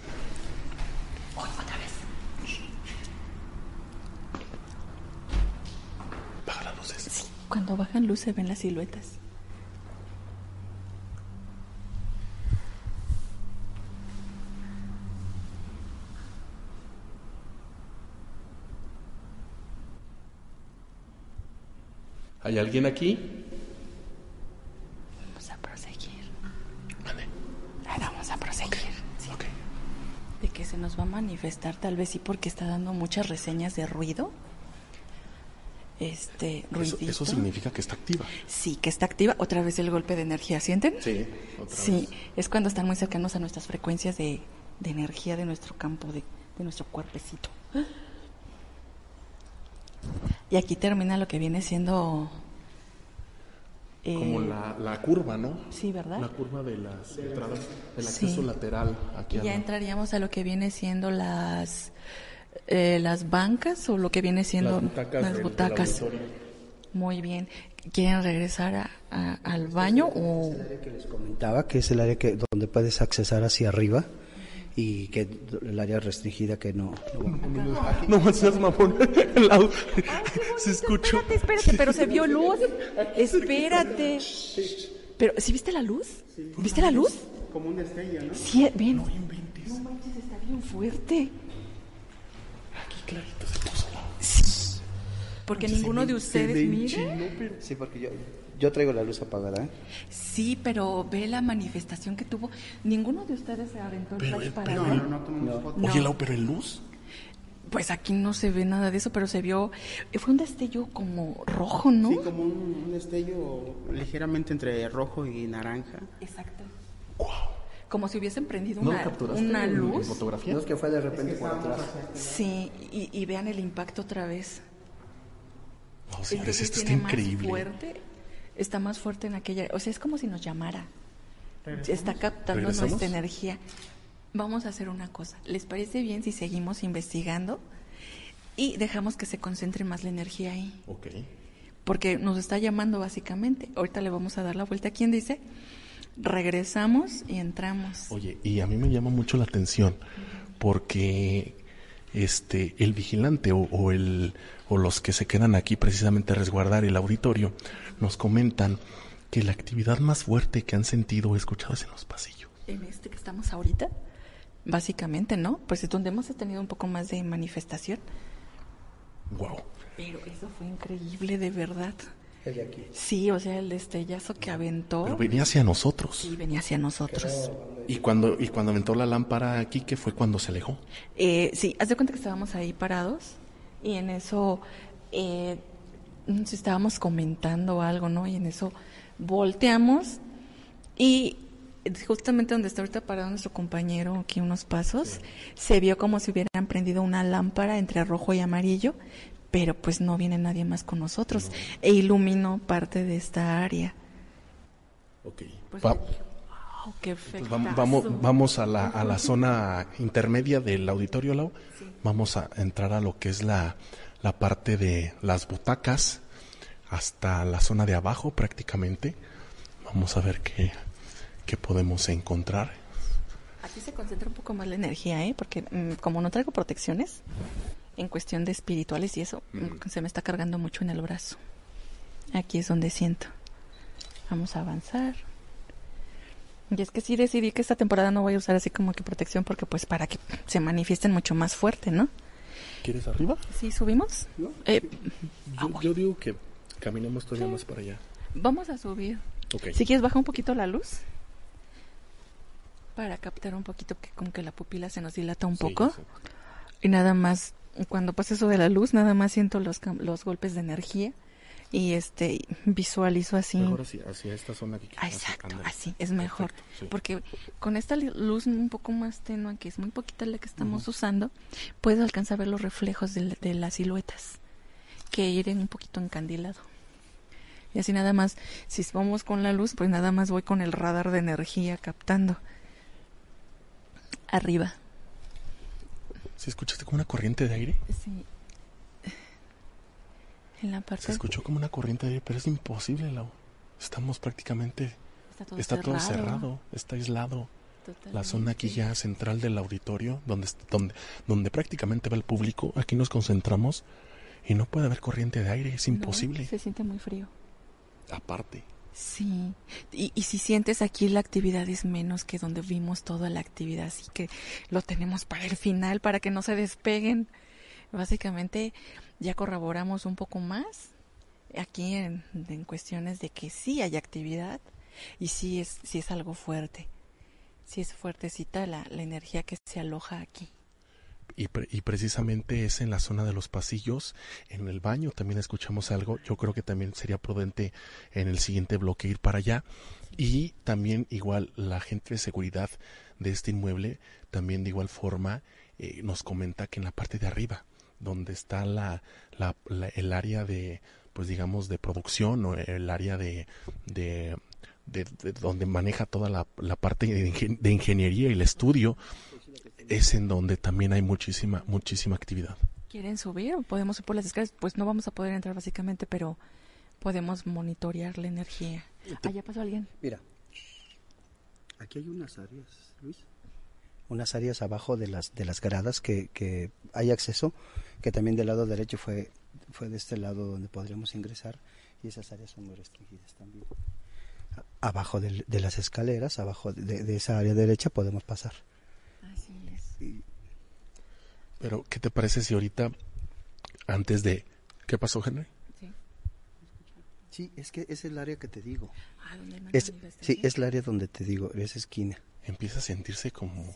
Baja las luces. Cuando bajan luz se ven las siluetas. ¿Hay alguien aquí? Vamos a proseguir. Vale. Ahora vamos a proseguir. Sí. Ok. De que se nos va a manifestar, tal vez sí, porque está dando muchas reseñas de ruido. Este, Eso, eso significa que está activa. Sí, que está activa. Otra vez el golpe de energía, ¿sienten? Sí, otra Sí, es cuando están muy cercanos a nuestras frecuencias de, de energía de nuestro campo, de, de nuestro cuerpecito. Y aquí termina lo que viene siendo... eh, Como la, la curva, ¿no? Sí, ¿verdad? La curva de las entradas, el Sí. acceso lateral aquí ya entraríamos a lo que viene siendo las eh, las bancas o lo que viene siendo Las butacas las del- del butacas. auditorio. Muy bien. ¿Quieren regresar a- a- al baño o que les comentaba que es el área que donde puedes accesar hacia arriba y que el área restringida que no, no- No más seas mamón. Se escuchó. Espérate, espérate, pero se vio luz. Espérate. Pero, ¿sí viste la luz? ¿Viste la luz? como un destello, ¿no? Sí, bien. No manches, está bien fuerte. Sí. Porque ninguno de ustedes mira. Sí, porque yo, yo traigo la luz apagada, ¿eh? Sí, pero ve la manifestación que tuvo. Ninguno de ustedes se aventó el Pero, flash eh, para pero-. No. Oye, No. Lau, pero en luz. Pues aquí no se ve nada de eso, pero se vio. eh, Fue un destello como rojo, ¿no? Sí, como un, un destello ligeramente entre rojo y naranja. Exacto. Como si hubiesen prendido ¿No una, capturaste una en- en luz. fotografía? No es que fue de repente por atrás. Sí, y, y vean el impacto otra vez. No, señores, esto está increíble. fuerte, está más fuerte en aquella. O sea, es como si nos llamara. Está captando ¿Regresamos? nuestra energía. Vamos a hacer una cosa. ¿Les parece bien si seguimos investigando y dejamos que se concentre más la energía ahí? Ok. Porque nos está llamando básicamente. Ahorita le vamos a dar la vuelta. ¿Quién dice? Regresamos y entramos. Oye, y a mí me llama mucho la atención porque este el vigilante o, o el o los que se quedan aquí precisamente a resguardar el auditorio nos comentan que la actividad más fuerte que han sentido o escuchado es en los pasillos. En este que estamos ahorita, básicamente, ¿no? Pues es donde hemos tenido un poco más de manifestación. Wow. Pero eso fue increíble, de verdad. El de aquí. Sí, o sea, el destellazo que aventó Pero venía hacia nosotros. y venía hacia nosotros. Y cuando y cuando aventó la lámpara aquí, que fue cuando se alejó. Eh, sí, haz de cuenta que estábamos ahí parados y en eso eh, sé, estábamos comentando algo, ¿no? Y en eso volteamos y justamente donde está ahorita parado nuestro compañero, aquí unos pasos, se vio como si hubieran prendido una lámpara entre rojo y amarillo, pero pues no viene nadie más con nosotros e iluminó parte de esta área. Ok. Pues, wow, qué Pues vam- vamos, vamos a la, a la zona intermedia del auditorio, Lau. Vamos a entrar a lo que es la, la parte de las butacas hasta la zona de abajo prácticamente. Vamos a ver qué, qué podemos encontrar. Aquí se concentra un poco más la energía, ¿eh? Porque mm, como no traigo protecciones, en cuestión de espirituales y eso, mm, se me está cargando mucho en el brazo. Aquí es donde siento. Vamos a avanzar. Y es que sí decidí que esta temporada no voy a usar así como que protección porque pues para que se manifiesten mucho más fuerte, ¿no? ¿Quieres arriba? ¿Sí subimos? Eh, Yo, yo digo que caminemos todavía más para allá. vamos a subir. Ok. Si quieres baja un poquito la luz para captar un poquito que como que la pupila se nos dilata un Sí, poco. sí. Y nada más, cuando pasa eso de la luz, nada más siento los, los golpes de energía y este visualizo así. Mejor hacia, hacia esta zona aquí. Ah, exacto, así es mejor. Perfecto, sí. Porque con esta luz un poco más tenue, que es muy poquita la que estamos usando, puedes alcanzar a ver los reflejos de, la- de las siluetas, que ir en un poquito encandilado. Y así nada más, si vamos con la luz, pues nada más voy con el radar de energía captando. Arriba. ¿Se escuchaste como una corriente de aire? Sí. En la parte... Se escuchó como una corriente de aire, pero es imposible, Lau. Estamos prácticamente... Está todo está todo cerrado. está aislado. La Totalmente. zona aquí ya central del auditorio, donde, donde, donde prácticamente va el público, aquí nos concentramos y no puede haber corriente de aire, es No, imposible. se siente muy frío. Aparte, Sí, y, y si sientes aquí la actividad es menos que donde vimos toda la actividad, así que lo tenemos para el final, para que no se despeguen. Básicamente ya corroboramos un poco más aquí en, cuestiones de que sí hay actividad y sí es, sí es algo fuerte, sí es fuertecita la, la energía que se aloja aquí. y, pre- y precisamente es en la zona de los pasillos, en el baño también escuchamos algo, yo creo que también sería prudente en el siguiente bloque ir para allá y también igual la gente de seguridad de este inmueble también de igual forma eh, nos comenta que en la parte de arriba donde está la, la- la- el área de pues digamos de producción o el área de, de, de- de donde maneja toda la, la parte de, ingen- de ingeniería y el estudio es en donde también hay muchísima muchísima actividad ¿Quieren subir o podemos ir por las escaleras? Pues no vamos a poder entrar básicamente, pero podemos monitorear la energía. Allá pasó alguien. Mira, aquí hay unas áreas, Luis. Unas áreas abajo de las de las gradas que, que hay acceso, que también del lado derecho fue fue de este lado donde podríamos ingresar y esas áreas son muy restringidas también. Abajo del- de, las escaleras, abajo de, de esa área derecha podemos pasar. Así es. pero qué te parece si ahorita antes de qué pasó Henry Sí, es que es el área que te digo. Ah, ¿dónde hay más Es, sí, es el área donde te digo, esa esquina. empieza a sentirse como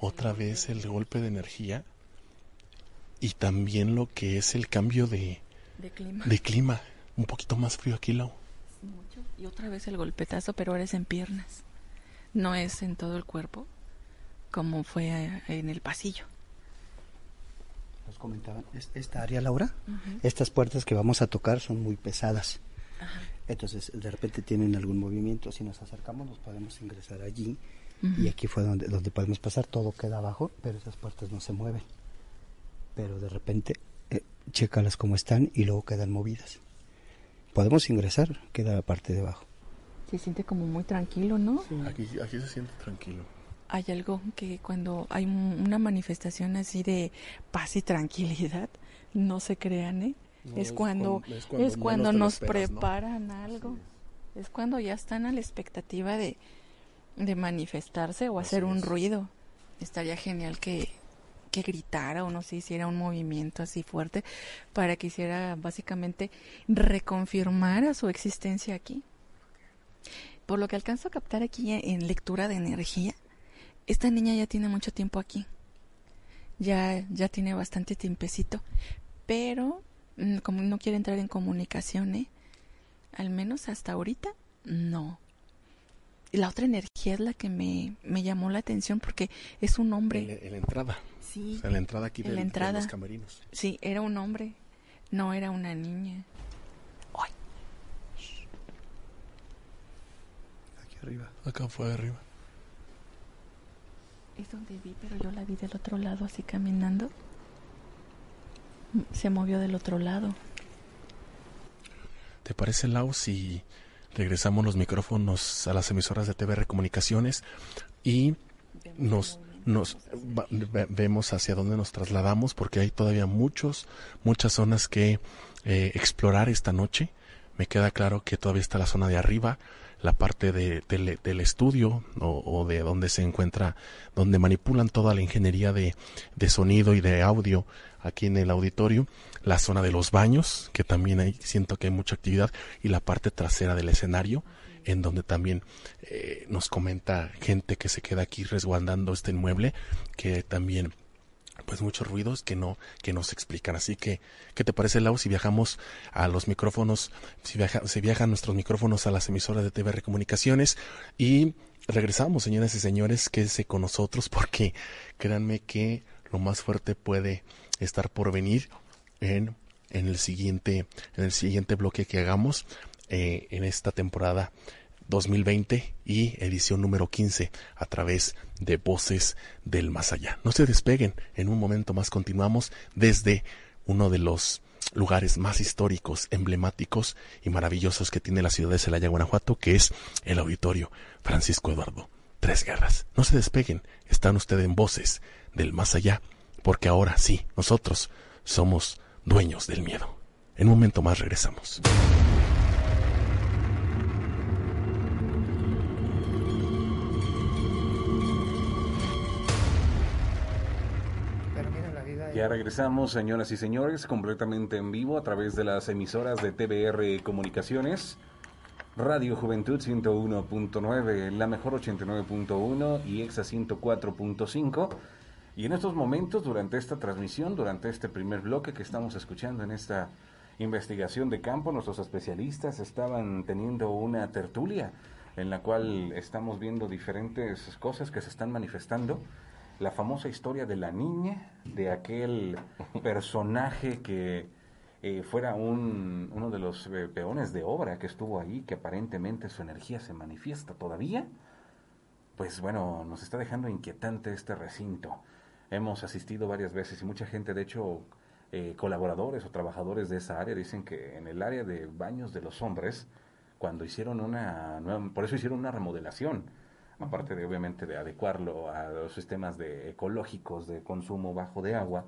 otra vez el golpe de energía y también lo que es el cambio de, De clima. de clima un poquito más frío aquí Lau. Mucho. Y otra vez el golpetazo, pero ahora es en piernas. No es en todo el cuerpo, como fue eh, en el pasillo. Nos comentaban, "Es- esta área, Laura, estas puertas que vamos a tocar son muy pesadas. Ajá. Entonces, de repente tienen algún movimiento. Si nos acercamos, nos podemos ingresar allí. Y aquí fue donde, donde podemos pasar. Todo queda abajo, pero esas puertas no se mueven. Pero de repente, eh, chécalas como están y luego quedan movidas. Podemos ingresar, queda la parte de abajo. Se siente como muy tranquilo, ¿no? aquí aquí se siente tranquilo Hay algo que cuando hay un- una manifestación así de paz y tranquilidad, no se crean, ¿eh? No, es, es cuando, cuando- es nos esperas, ¿no? preparan algo. Es cuando ya están a la expectativa de, de manifestarse o hacer un ruido. Estaría genial que, que gritara o no sé, hiciera un movimiento así fuerte para que hiciera básicamente reconfirmara su existencia aquí. Por lo que alcanzo a captar aquí en- en lectura de energía, esta niña ya tiene mucho tiempo aquí. Ya, ya tiene bastante tiempecito. Pero mm, como no quiere entrar en comunicación, ¿eh? Al menos hasta ahorita, no. La otra energía es la que me, me llamó la atención porque es un hombre. en, la- en la entrada Sí, o sea, la entrada aquí en del- la de entrada. los camerinos sí, era un hombre. No era una niña. Ay, Aquí arriba. acá fue arriba es donde vi, pero yo la vi del otro lado, así caminando. Se movió del otro lado. ¿Te parece, Lau, si regresamos los micrófonos a las emisoras de TVR Comunicaciones y nos, va- ve- vemos hacia dónde nos trasladamos? Porque hay todavía muchos, muchas zonas que eh, explorar esta noche. Me queda claro que todavía está la zona de arriba, la parte de- del, estudio o, de donde se encuentra, donde manipulan toda la ingeniería de sonido y de audio aquí en el auditorio, la zona de los baños, que también hay, siento que hay mucha actividad, y la parte trasera del escenario, en donde también eh, nos comenta gente que se queda aquí resguardando este inmueble, que también pues muchos ruidos que no que nos explican. Así que qué te parece Lau si viajamos a los micrófonos si viaja, si viajan nuestros micrófonos a las emisoras de TVR Comunicaciones y regresamos señoras y señores quédense con nosotros porque créanme que lo más fuerte puede estar por venir en en el siguiente en el siguiente bloque que hagamos eh, en esta temporada 2020 y edición número 15 a través de Voces del Más Allá. No se despeguen, en un momento más continuamos desde uno de los lugares más históricos, emblemáticos y maravillosos que tiene la ciudad de Celaya, Guanajuato, que es el auditorio Francisco Eduardo Tres Guerras. No se despeguen, están ustedes en Voces del Más Allá, porque ahora sí, nosotros somos dueños del miedo. En un momento más regresamos. Ya regresamos, señoras y señores, completamente en vivo a través de las emisoras de TBR Comunicaciones, Radio Juventud 101.9, La Mejor 89.1 y EXA 104.5. Y en estos momentos, durante esta transmisión, durante este primer bloque que estamos escuchando en esta investigación de campo, nuestros especialistas estaban teniendo una tertulia en la cual estamos viendo diferentes cosas que se están manifestando la famosa historia de la niña, de aquel personaje que eh, fuera un, uno de los eh, peones de obra que estuvo ahí, que aparentemente su energía se manifiesta todavía, pues bueno, nos está dejando inquietante este recinto. Hemos asistido varias veces y mucha gente, de hecho, eh, colaboradores o trabajadores de esa área dicen que en el área de baños de los hombres, cuando hicieron una nueva, por eso hicieron una remodelación, aparte de obviamente de adecuarlo a los sistemas de ecológicos de consumo bajo de agua,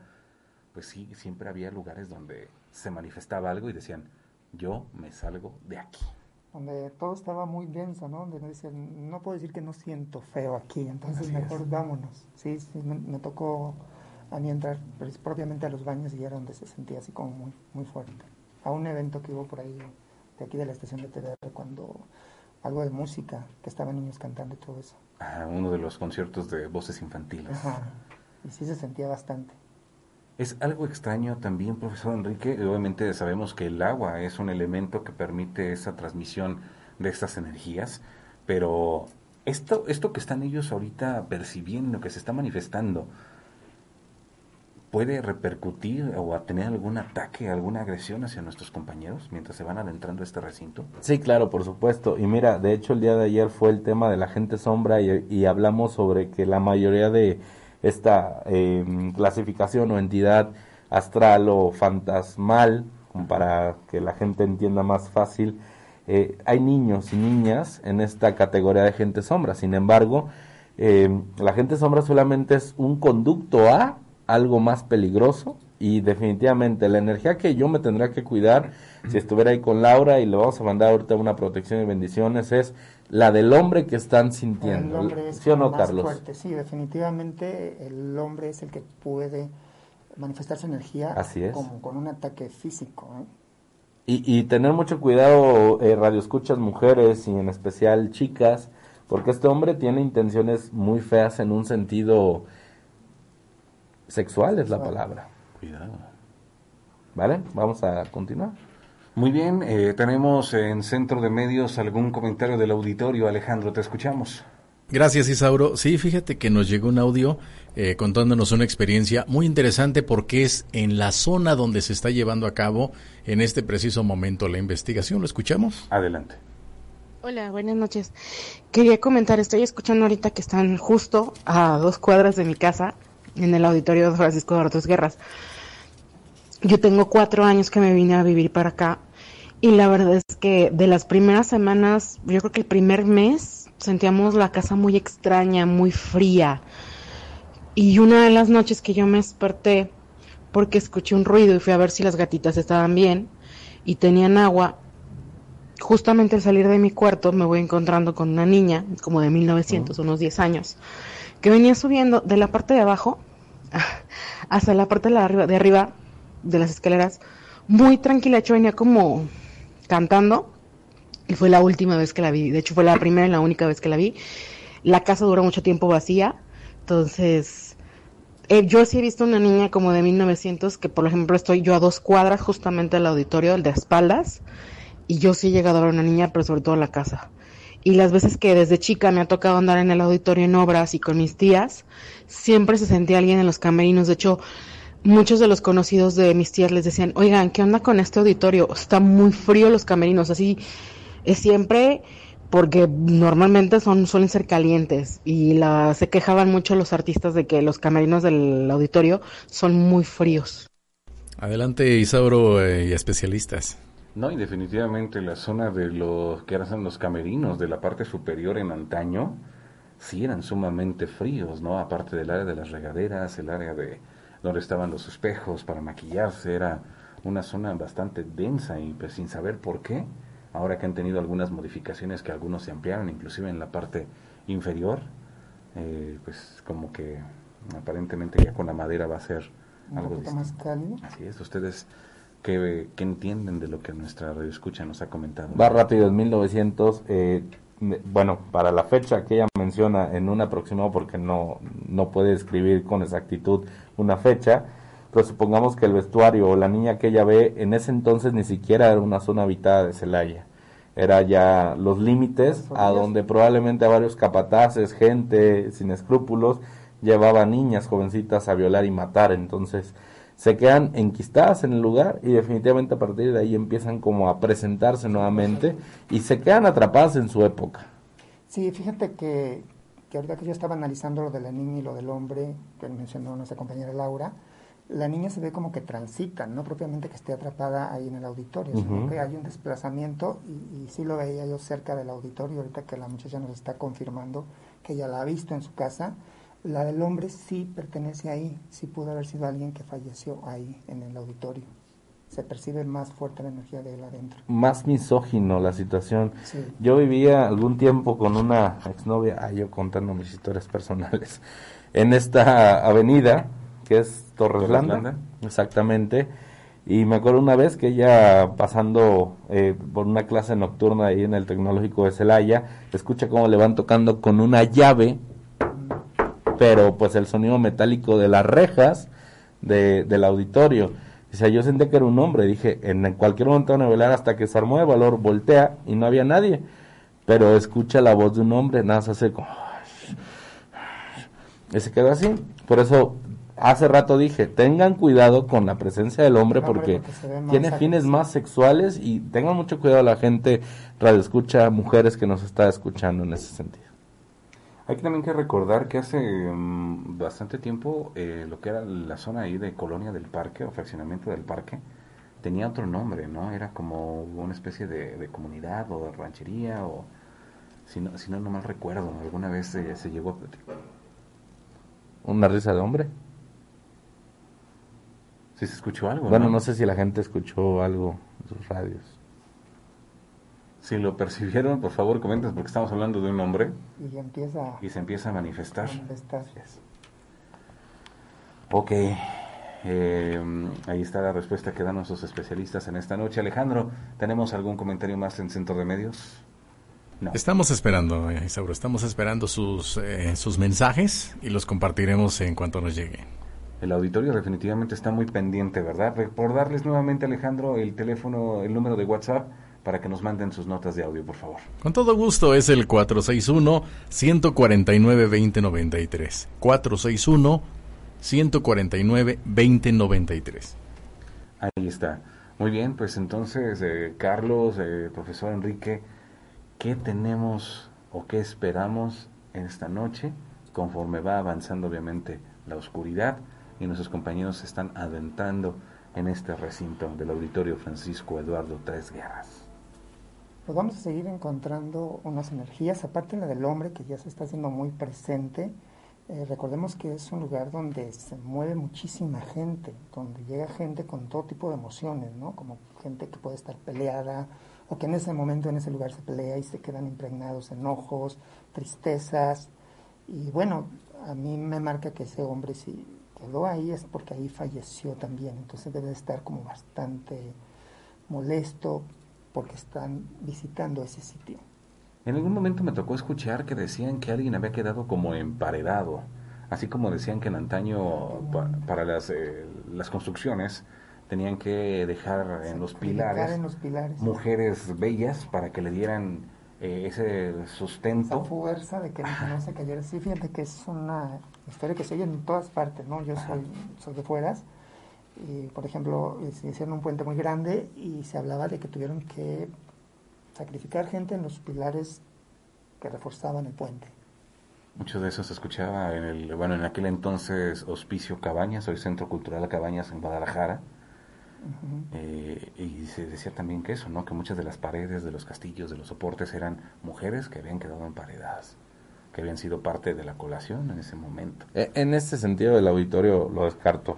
pues sí, siempre había lugares donde se manifestaba algo y decían, yo me salgo de aquí. Donde todo estaba muy denso, ¿no? Donde dicen, no puedo decir que no siento feo aquí, entonces mejor vámonos. Sí, sí, me, tocó a mí entrar propiamente a los baños y era donde se sentía así como muy, muy fuerte. A un evento que hubo por ahí, de aquí de la estación de TDR, cuando algo de música, que estaban niños cantando y todo eso. Ah, uno de los conciertos de voces infantiles. Ajá, y sí se sentía bastante. Es algo extraño también, profesor Enrique. Obviamente sabemos que el agua es un elemento que permite esa transmisión de estas energías, pero esto, esto que están ellos ahorita percibiendo, que se está manifestando, puede repercutir o tener algún ataque, alguna agresión hacia nuestros compañeros mientras se van adentrando a este recinto? Sí, claro, por supuesto. Y mira, de hecho el día de ayer fue el tema de la gente sombra y, hablamos sobre que la mayoría de esta em, clasificación o entidad astral o fantasmal, para que la gente entienda más fácil, eh, hay niños y niñas en esta categoría de gente sombra. Sin embargo, em, la gente sombra solamente es un conducto a algo más peligroso y definitivamente la energía que yo me tendría que cuidar si estuviera ahí con Laura y le vamos a mandar ahorita una protección y bendiciones es la del hombre que están sintiendo. El ¿Sí o no, Carlos? Fuerte. Sí, definitivamente el hombre es el que puede manifestar su energía Así es. como con un ataque físico. ¿eh? Y, y, tener mucho cuidado, eh, radioescuchas mujeres y en especial chicas, porque este hombre tiene intenciones muy feas en un sentido Sexual es la palabra. Cuidado. ¿Vale? Vamos a continuar. Muy bien, eh, tenemos en Centro de Medios algún comentario del auditorio. Alejandro, te escuchamos. Gracias, Isauro. Sí, fíjate que nos llegó un audio eh, contándonos una experiencia muy interesante porque es en la zona donde se está llevando a cabo en este preciso momento la investigación. ¿Lo escuchamos? Adelante. Hola, buenas noches. Quería comentar, estoy escuchando ahorita que están justo a dos cuadras de mi casa en el auditorio de Francisco de Ortiz Guerras. Yo tengo cuatro años que me vine a vivir para acá y la verdad es que de las primeras semanas, yo creo que el primer mes sentíamos la casa muy extraña, muy fría. Y una de las noches que yo me desperté porque escuché un ruido y fui a ver si las gatitas estaban bien y tenían agua, justamente al salir de mi cuarto me voy encontrando con una niña como de 1900, unos 10 años, que venía subiendo de la parte de abajo hasta la parte de, arriba, de arriba de las escaleras, muy tranquila. Yo venía como cantando y fue la última vez que la vi. De hecho, fue la primera y la única vez que la vi. La casa duró mucho tiempo vacía, entonces eh, yo sí he visto una niña como de 1900 que, por ejemplo, estoy yo a dos cuadras justamente del auditorio, el de espaldas, y yo sí he llegado a ver una niña, pero sobre todo la casa. Y las veces que desde chica me ha tocado andar en el auditorio en obras y con mis tías, siempre se sentía alguien en los camerinos. De hecho, muchos de los conocidos de mis tías les decían, oigan, ¿qué onda con este auditorio? Está muy frío los camerinos, así es siempre porque normalmente son suelen ser calientes y la, se quejaban mucho los artistas de que los camerinos del auditorio son muy fríos. Adelante Isauro eh, y especialistas. No, y definitivamente la zona de los que eran los camerinos de la parte superior en antaño, sí eran sumamente fríos, ¿no? Aparte del área de las regaderas, el área de donde estaban los espejos para maquillarse, era una zona bastante densa y pues sin saber por qué, ahora que han tenido algunas modificaciones que algunos se ampliaron, inclusive en la parte inferior, eh, pues como que aparentemente ya con la madera va a ser algo poquito más cálido. Así es, ustedes que, entienden de lo que nuestra radio escucha nos ha comentado. Va rápido, en 1900, eh, bueno, para la fecha que ella menciona en un aproximado, porque no, no puede escribir con exactitud una fecha, pero supongamos que el vestuario o la niña que ella ve en ese entonces ni siquiera era una zona habitada de Celaya. Era ya los límites a donde probablemente a varios capataces, gente sin escrúpulos, llevaba niñas jovencitas a violar y matar. Entonces, se quedan enquistadas en el lugar y definitivamente a partir de ahí empiezan como a presentarse nuevamente y se quedan atrapadas en su época. Sí, fíjate que, que ahorita que yo estaba analizando lo de la niña y lo del hombre, que mencionó nuestra compañera Laura, la niña se ve como que transita, no propiamente que esté atrapada ahí en el auditorio, sino que hay un desplazamiento y, y sí lo veía yo cerca del auditorio, ahorita que la muchacha nos está confirmando que ella la ha visto en su casa, la del hombre sí pertenece ahí, sí pudo haber sido alguien que falleció ahí en el auditorio. Se percibe más fuerte la energía de él adentro. Más misógino la situación. Yo vivía algún tiempo con una exnovia, ah, yo contando mis historias personales, en esta avenida que es Torres Landa, exactamente. Y me acuerdo una vez que ella pasando eh, por una clase nocturna ahí en el Tecnológico de Celaya, escucha cómo le van tocando con una llave pero pues el sonido metálico de las rejas de, del auditorio. O sea, yo sentí que era un hombre, dije, en cualquier momento van a velar hasta que se armó de valor, voltea y no había nadie, pero escucha la voz de un hombre, nada se hace como... Y se quedó así. Por eso hace rato dije, tengan cuidado con la presencia del hombre porque, tiene fines más sexuales y tengan mucho cuidado la gente radio escucha, mujeres que nos está escuchando en ese sentido. Hay también que recordar que hace mm, bastante tiempo eh, lo que era la zona ahí de colonia del parque o fraccionamiento del parque tenía otro nombre, ¿no? Era como una especie de, comunidad o de ranchería o si no, si no, no mal recuerdo, alguna vez se, se llegó a ¿Una risa de hombre? Sí se escuchó algo. Bueno, no sé si la gente escuchó algo en sus radios. Si lo percibieron, por favor comenten porque estamos hablando de un hombre. Y, empieza y se empieza a manifestar. manifestar. Ok, eh, ahí está la respuesta que dan nuestros especialistas en esta noche. Alejandro, ¿tenemos algún comentario más en Centro de Medios? No. Estamos esperando, eh, Isauro, estamos esperando sus, eh, sus mensajes y los compartiremos en cuanto nos llegue. El auditorio definitivamente está muy pendiente, ¿verdad? Recordarles nuevamente, Alejandro, el teléfono, el número de WhatsApp para que nos manden sus notas de audio, por favor. Con todo gusto, es el 461-149-2093. 461-149-2093. Ahí está. Muy bien, pues entonces, eh, Carlos, eh, profesor Enrique, ¿qué tenemos o qué esperamos en esta noche conforme va avanzando obviamente la oscuridad y nuestros compañeros se están adentrando en este recinto del auditorio Francisco Eduardo Tres Guerras? Pues vamos a seguir encontrando unas energías, aparte la del hombre que ya se está haciendo muy presente. Eh, recordemos que es un lugar donde se mueve muchísima gente, donde llega gente con todo tipo de emociones, ¿no? Como gente que puede estar peleada o que en ese momento en ese lugar se pelea y se quedan impregnados enojos, tristezas. Y bueno, a mí me marca que ese hombre si quedó ahí es porque ahí falleció también, entonces debe estar como bastante molesto, porque están visitando ese sitio. En algún momento me tocó escuchar que decían que alguien había quedado como emparedado, así como decían que en antaño para las, eh, las construcciones tenían que dejar en los, pilares, mujeres bellas para que le dieran eh, ese sustento. Esa fuerza de que no se cayera. Sí, fíjate que es una historia que se oye en todas partes, ¿no? Yo soy, soy de fueras Y, por ejemplo, se hicieron un puente muy grande y se hablaba de que tuvieron que sacrificar gente en los pilares que reforzaban el puente. Mucho de eso se escuchaba en el, bueno, en aquel entonces Hospicio Cabañas, hoy Centro Cultural Cabañas en Guadalajara. Eh, y se decía también que eso, ¿no? Que muchas de las paredes de los castillos, de los soportes, eran mujeres que habían quedado emparedadas, que habían sido parte de la colación en ese momento. E, en este sentido, el auditorio lo descarto.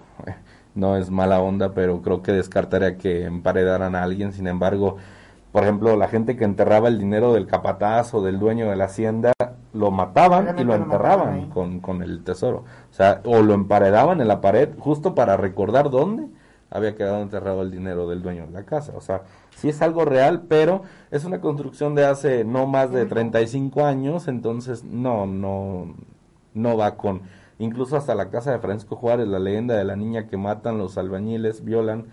No es mala onda, pero creo que descartaría que emparedaran a alguien. Sin embargo, por ejemplo, la gente que enterraba el dinero del capataz o del dueño de la hacienda, lo mataban y lo enterraban con, con el tesoro. O sea, o lo emparedaban en la pared justo para recordar dónde había quedado enterrado el dinero del dueño de la casa. O sea, sí es algo real, pero es una construcción de hace no más de 35 años, entonces no, no, no va con... Incluso hasta la casa de Francisco Juárez, la leyenda de la niña que matan los albañiles, violan,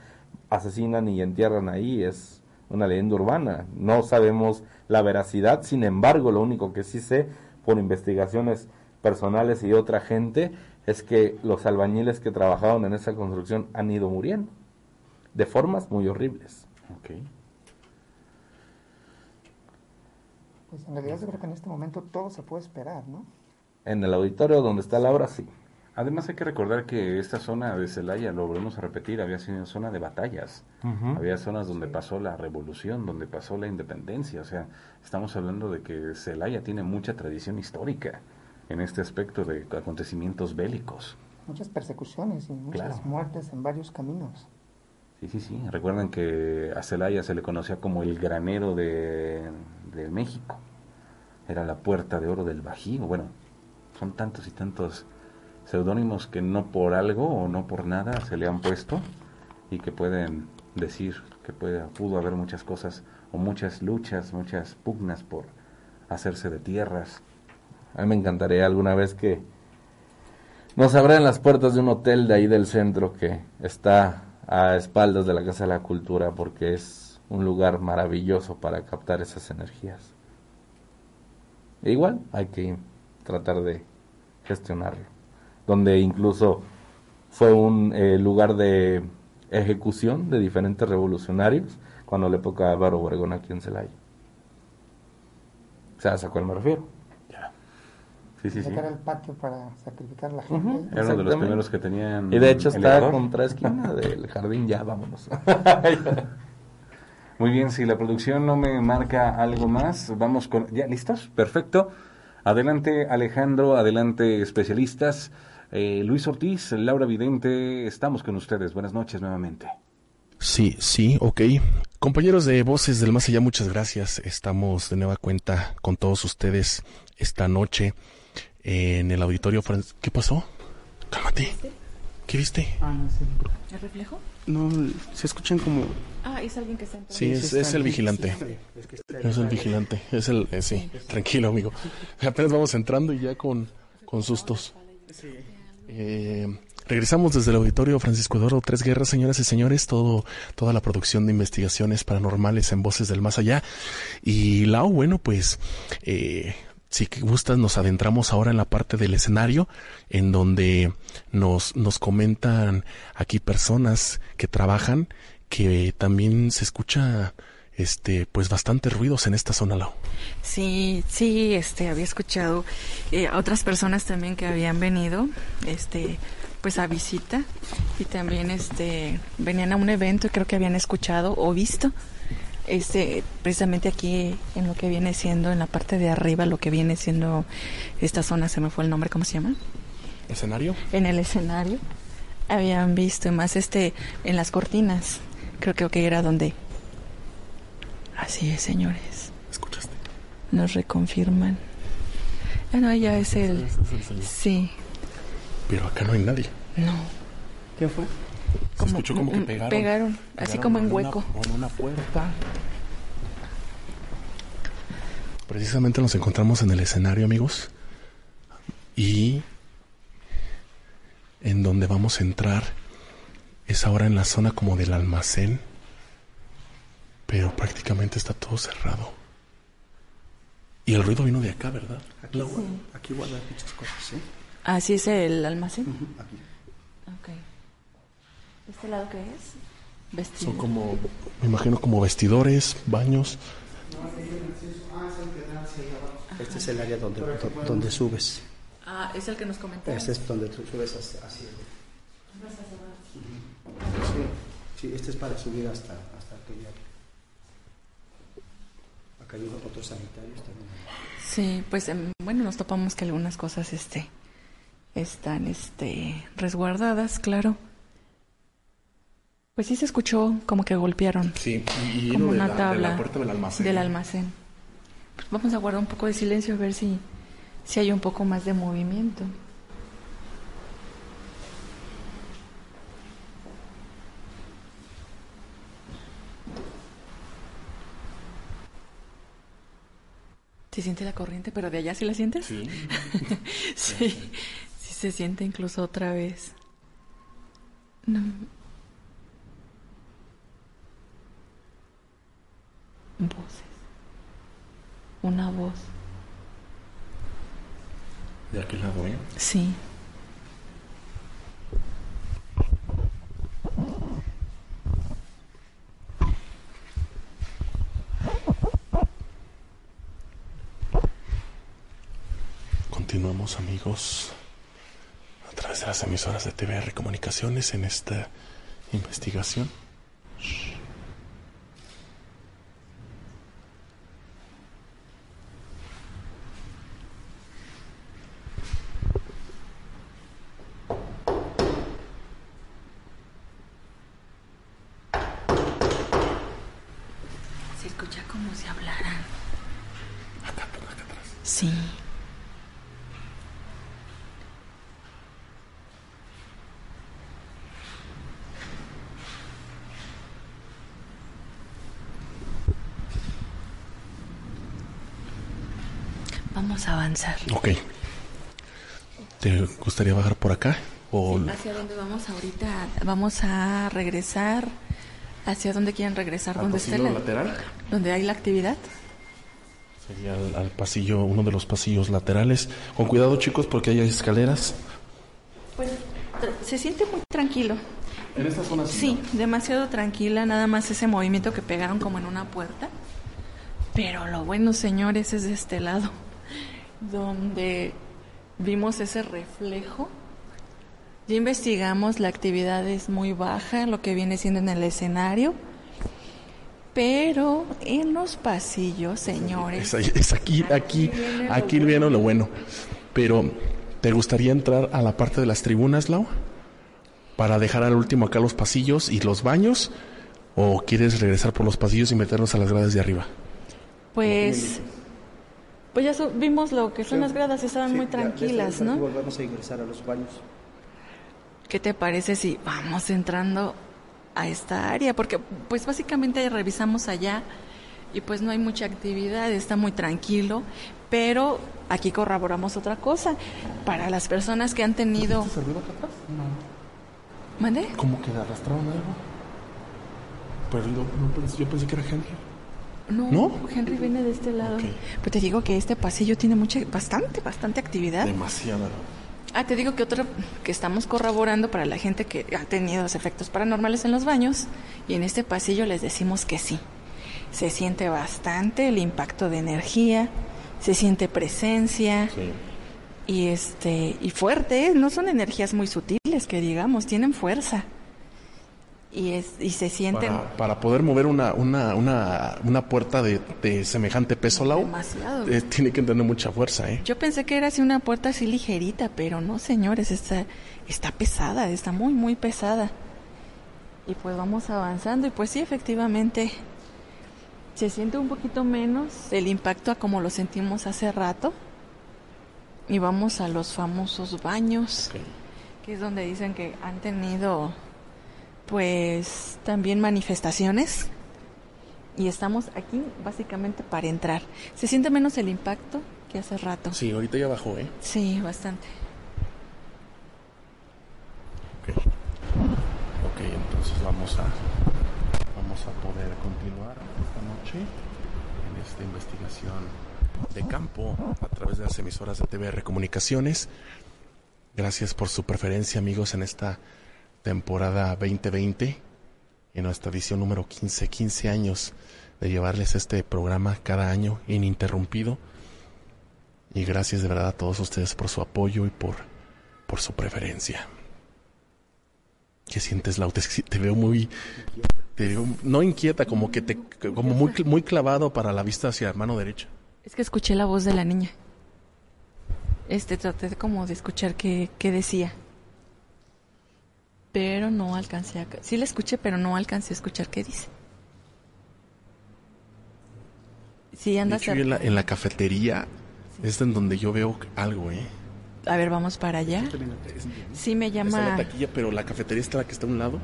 asesinan y entierran ahí, es una leyenda urbana. No sabemos la veracidad, sin embargo, lo único que sí sé por investigaciones personales y de otra gente es que los albañiles que trabajaron en esa construcción han ido muriendo de formas muy horribles. Pues en realidad yo creo que en este momento todo se puede esperar, ¿no? En el auditorio donde está Laura, sí. Además hay que recordar que esta zona de Celaya, lo volvemos a repetir, había sido una zona de batallas. Había zonas donde pasó la revolución, donde pasó la independencia. O sea, estamos hablando de que Celaya tiene mucha tradición histórica en este aspecto de acontecimientos bélicos. Muchas persecuciones y muchas muertes en varios caminos. Sí, sí, sí. Recuerden que a Celaya se le conocía como el granero de, de México. Era la puerta de oro del Bajío. Bueno, son tantos y tantos seudónimos que no por algo o no por nada se le han puesto y que pueden decir que puede, pudo haber muchas cosas o muchas luchas, muchas pugnas por hacerse de tierras, a mí me encantaría alguna vez que nos abran las puertas de un hotel de ahí del centro que está a espaldas de la Casa de la Cultura porque es un lugar maravilloso para captar esas energías. E igual hay que tratar de gestionarlo. Donde incluso fue un eh, lugar de ejecución de diferentes revolucionarios cuando la época de Álvaro Obregón aquí en Celaya. ¿Sabes a cuál me refiero? Sí, sí, sacar el patio para sacrificar la gente. Era uno de los primeros que tenían. Y de hecho está contra esquina del jardín, ya vámonos. Muy bien, si la producción no me marca algo más, vamos con. ¿Ya listos? Perfecto. Adelante, Alejandro, adelante, especialistas. Eh, Luis Ortiz, Laura Vidente, estamos con ustedes. Buenas noches nuevamente. Sí, sí, ok. Compañeros de Voces del Más Allá, muchas gracias. Estamos de nueva cuenta con todos ustedes esta noche en el auditorio. ¿Qué pasó? Cálmate. ¿Qué viste? Ah, no sé. ¿El reflejo? No, se escuchan como... Ah, es alguien que está. Sí, es, el vigilante. es el vigilante. Es el... Eh, sí, tranquilo, amigo. Apenas vamos entrando y ya con, con sustos. Eh, regresamos desde el auditorio Francisco Doro Tres Guerras, señoras y señores, todo, toda la producción de investigaciones paranormales en Voces del Más Allá. Y Lau, bueno, pues eh, si gustas, nos adentramos ahora en la parte del escenario, en donde nos, nos comentan aquí personas que trabajan, que también se escucha este pues bastante ruidos en esta zona Lau. Sí, sí, este había escuchado eh, a otras personas también que habían venido este pues a visita y también este venían a un evento y creo que habían escuchado o visto este, precisamente aquí en lo que viene siendo, en la parte de arriba, lo que viene siendo esta zona, se me fue el nombre, ¿cómo se llama? ¿Escenario? En el escenario. Habían visto, más este, en las cortinas, creo, que era donde. Así es, señores. ¿Escuchaste? Nos reconfirman. Bueno, ya es el... Sí. Pero acá no hay nadie. No. ¿Qué fue? Se escuchó como que pegaron. Pegaron, así como en hueco. Con una puerta. Precisamente nos encontramos en el escenario, amigos. Y en donde vamos a entrar es ahora en la zona como del almacén. Pero prácticamente está todo cerrado. Y el ruido vino de acá, ¿verdad? Aquí, aquí guardan muchas cosas, ¿sí? ¿Así es el almacén? aquí. Okay. ¿Este lado qué es? Son como, me imagino como vestidores, baños. Este es el área donde, donde subes. Ah, es el que nos comentaste. Este es donde tú subes hacia, hacia sí, sí, este es para subir hasta, hasta aquella. Acá hay otros sanitarios también. Sí, pues em, bueno, nos topamos que algunas cosas este, están este, resguardadas, claro. Pues sí se escuchó como que golpearon. Sí, y como de una la, de tabla la puerta del almacén. del almacén. Pues vamos a guardar un poco de silencio a ver si, si hay un poco más de movimiento. ¿Se siente la corriente? ¿Pero de allá sí la sientes? Sí. sí, sí se siente incluso otra vez. No. Voces. Una voz. De aquel lado, ¿eh? Sí. Amigos a través de las emisoras de TVR Comunicaciones en esta investigación. Se escucha como si hablaran. Acá, acá atrás. Sí. Vamos a avanzar. Ok. ¿Te gustaría bajar por acá? O ¿Hacia dónde vamos ahorita? Vamos a regresar. ¿Hacia dónde quieren regresar? ¿Al ¿Dónde está la- lateral? ¿Dónde hay la actividad? sería al, al pasillo, uno de los pasillos laterales. Con cuidado chicos porque hay escaleras. Pues se siente muy tranquilo. En esta zona Sí, demasiado tranquila, nada más ese movimiento que pegaron como en una puerta. Pero lo bueno, señores, es de este lado, donde vimos ese reflejo. Ya investigamos, la actividad es muy baja, lo que viene siendo en el escenario. Pero en los pasillos, señores. Es, es aquí, aquí, viene lo aquí viene lo bueno. Pero, ¿te gustaría entrar a la parte de las tribunas, Lau? Para dejar al último acá los pasillos y los baños. ¿O quieres regresar por los pasillos y meternos a las gradas de arriba? Pues, pues ya vimos lo que son las gradas, estaban muy tranquilas, ¿no? Volvemos a ingresar a los baños. ¿Qué te parece si vamos entrando a esta área? Porque pues básicamente revisamos allá y pues no hay mucha actividad, está muy tranquilo, pero aquí corroboramos otra cosa. Para las personas que han tenido... ¿Mande? ¿Cómo que arrastraron algo? Pero yo, no pensé, yo pensé que era Henry. No, ¿No? Henry viene de este lado. Pero te digo que este pasillo tiene mucha, bastante, bastante actividad. Demasiada. Ah, te digo que otro que estamos corroborando para la gente que ha tenido los efectos paranormales en los baños y en este pasillo les decimos que sí. Se siente bastante el impacto de energía, se siente presencia y este y fuerte, ¿eh? no son energías muy sutiles que digamos, tienen fuerza. Y es y se sienten Para, para poder mover una, una, una, una puerta de, de semejante peso, Lau, demasiado. eh, tiene que tener mucha fuerza, ¿eh? Yo pensé que era así una puerta así ligerita, pero no, señores, está, está pesada, está muy, muy pesada. Y pues vamos avanzando y pues sí, efectivamente, se siente un poquito menos el impacto a como lo sentimos hace rato. Y vamos a los famosos baños, que es donde dicen que han tenido pues también manifestaciones. Y estamos aquí básicamente para entrar. Se siente menos el impacto que hace rato. Sí, ahorita ya bajó, ¿eh? Sí, bastante. Ok, entonces vamos a, vamos a poder continuar esta noche en esta investigación de campo a través de las emisoras de TVR Comunicaciones. Gracias por su preferencia, amigos, en esta temporada 2020, en nuestra edición número 15, 15 años de llevarles este programa cada año ininterrumpido. Y gracias de verdad a todos ustedes por su apoyo y por, por su preferencia. ¿Qué sientes, Lau? Te, veo muy... Veo, no inquieta, como que te... Como muy, muy clavado para la vista hacia mano derecha. Es que escuché la voz de la niña. Este, traté como de escuchar qué, qué decía. Pero no alcancé a... Sí la escuché, pero no alcancé a escuchar qué dice. Sí, anda yo en, la, en la cafetería es en donde yo veo algo, ¿eh? A ver, vamos para allá. Sí me Está la llama... taquilla, pero la cafetería está la que está a un lado.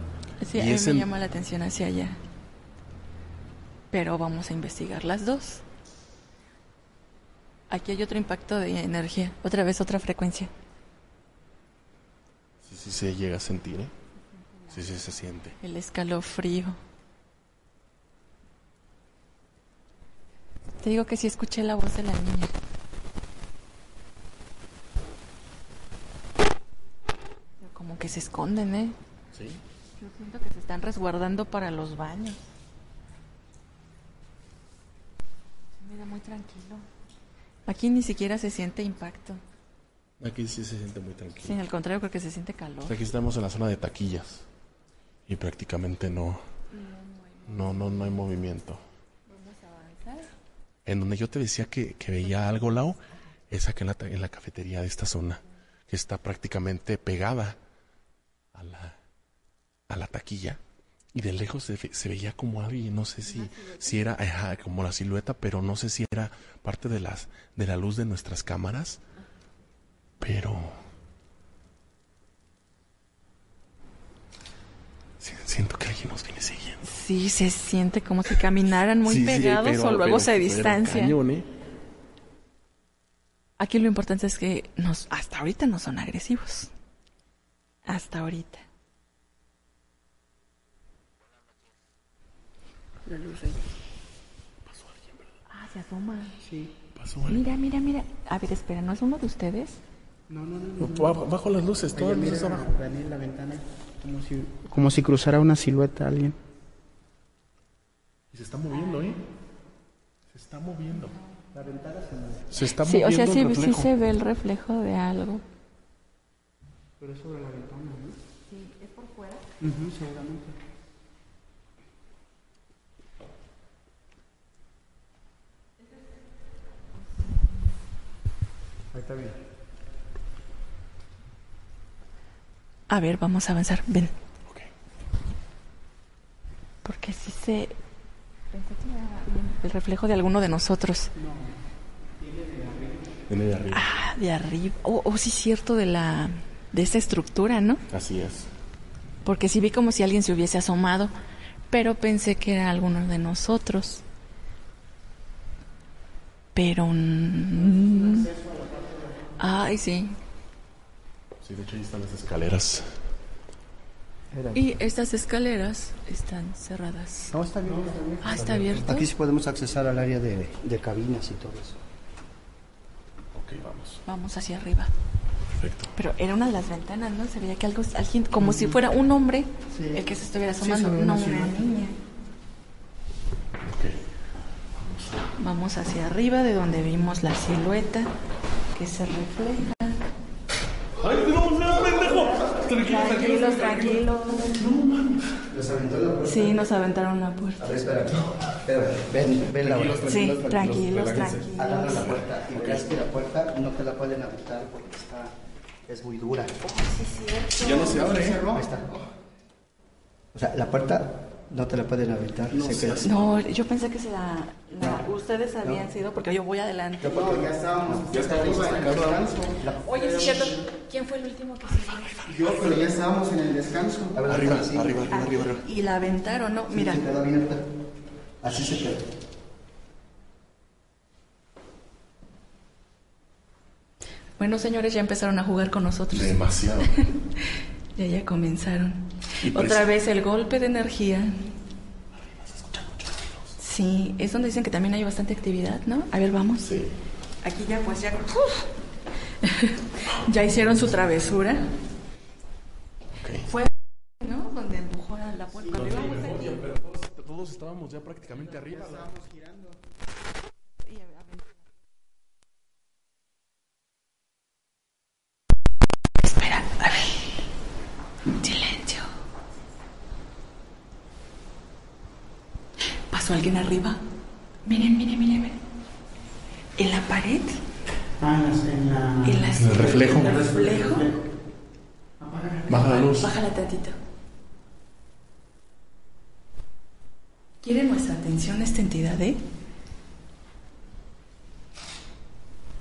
Sí, y a mí es me en- llama la atención hacia allá. Pero vamos a investigar las dos. Aquí hay otro impacto de energía. Otra vez otra frecuencia. Sí, sí se llega a sentir, ¿eh? Sí, sí se siente. El escalofrío. Te digo que sí escuché la voz de la niña. Pero Como que se esconden, ¿eh? Sí. Yo siento que se están resguardando para los baños. Se mira muy tranquilo. Aquí ni siquiera se siente impacto. Aquí sí se siente muy tranquilo. Sí, al contrario, creo que se siente calor. Aquí estamos en la zona de taquillas. Y prácticamente no. No, no, no hay movimiento. En donde yo te decía que, que veía algo, Lau, es acá en la, en la cafetería de esta zona, que está prácticamente pegada a la, a la taquilla. Y de lejos se, ve- se veía como alguien, no sé si, si era como la silueta, pero no sé si era parte de, las, de la luz de nuestras cámaras. Pero siento que alguien nos viene siguiendo. Sí, se siente como si caminaran muy Sí, sí, pegados pero- o luego pero- se pero distancian. cañón, ¿eh? Aquí lo importante es que nos, hasta ahorita no son agresivos. Hasta ahorita. La luz ahí. Ah, se asoma. Sí. Pasó algo. Mira, mira, mira. A ver, espera, ¿no es uno de ustedes? No, no, no. no. Bajo, bajo las luces, todas las luces abajo. Daniel, la ventana. Como si, como si cruzara una silueta alguien. Y se está moviendo, ¿eh? Se está moviendo. La ventana se mueve. Se está Sí, o sea, el sí, sí se ve el reflejo de algo. Pero es sobre la ventana, ¿no? Sí, es por fuera. Ujú, seguramente. Ahí está bien. A ver, vamos a avanzar. Ven. Porque sí se... Pensé que era el reflejo de alguno de nosotros. Viene de arriba. Ah, de arriba. Oh, oh, sí, cierto, de la... De esa estructura, ¿no? Así es. Porque sí vi como si alguien se hubiese asomado, pero pensé que era alguno de nosotros. Pero... mm, Ay, sí. Sí, de hecho ahí están las escaleras. Y estas escaleras están cerradas. No, está bien. Ah, está abierto. Aquí sí podemos accesar al área de, de cabinas y todo eso. Ok, vamos. Vamos hacia arriba. Perfecto. Pero era una de las ventanas, ¿no? Se veía que algo, alguien, como si fuera un hombre Sí. el que se estuviera asomando, no una niña. Ok. Vamos hacia arriba de donde vimos la silueta que se refleja. ¡Ay, no, no, pendejo! Tranquilos, tranquilos. ¿Les aventó la puerta? Sí, nos aventaron la puerta. A ver, espera. espera. Ven, ven la hora. Sí, tranquilos, Agarra la tranquilos. puerta y verás que la puerta no te la pueden aventar porque está, es muy dura. Ya no se abre, ¿eh? Ahí está. O sea, la puerta no te la pueden aventar. se queda así. No, yo pensé que se la, ustedes habían sido porque yo voy adelante. No, ya estábamos. Ya estábamos hasta acá, ¿verdad? Oye, sí cierto. ¿Quién fue el último que se Yo, pero ya estábamos en el descanso. Verdad, Arriba, así. arriba, arriba, arriba, arriba. Y la aventaron, ¿no? Sí, Mira. Se queda abierta. Así se queda. Bueno, señores, ya empezaron a jugar con nosotros. Demasiado. Ya, ya comenzaron. Y Otra preci- vez el golpe de energía. Sí, es donde dicen que también hay bastante actividad, ¿no? A ver, vamos. Sí. Aquí ya, pues ya. ¡uf! ya hicieron su travesura. Fue cuando íbamos a- Oye, pero todos, todos estábamos ya prácticamente arriba. ¿no? Estábamos girando. Espera, a ver. Silencio. ¿Pasó alguien arriba? Miren, miren, miren, miren. En la pared, Ah, en la... en las- En el reflejo. en el reflejo. Baja la luz. Bájala tantito. ¿Quiere nuestra atención esta entidad, eh?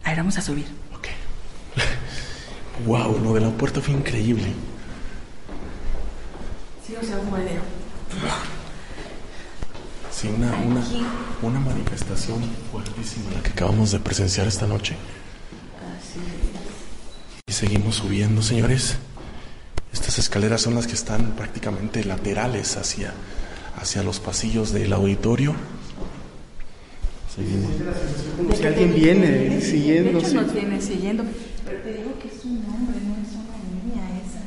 A ver, vamos a subir. Ok. Wow, lo de la puerta fue increíble. Sí, o sea, un video. Sí, una, una, una manifestación fuertísima la que acabamos de presenciar esta noche. Y seguimos subiendo, señores. Estas escaleras son las que están prácticamente laterales hacia, hacia los pasillos del auditorio. Seguimos. Como si alguien viene siguiendo. De hecho, nos viene siguiendo. Pero te digo que es un hombre, no es una niña esa.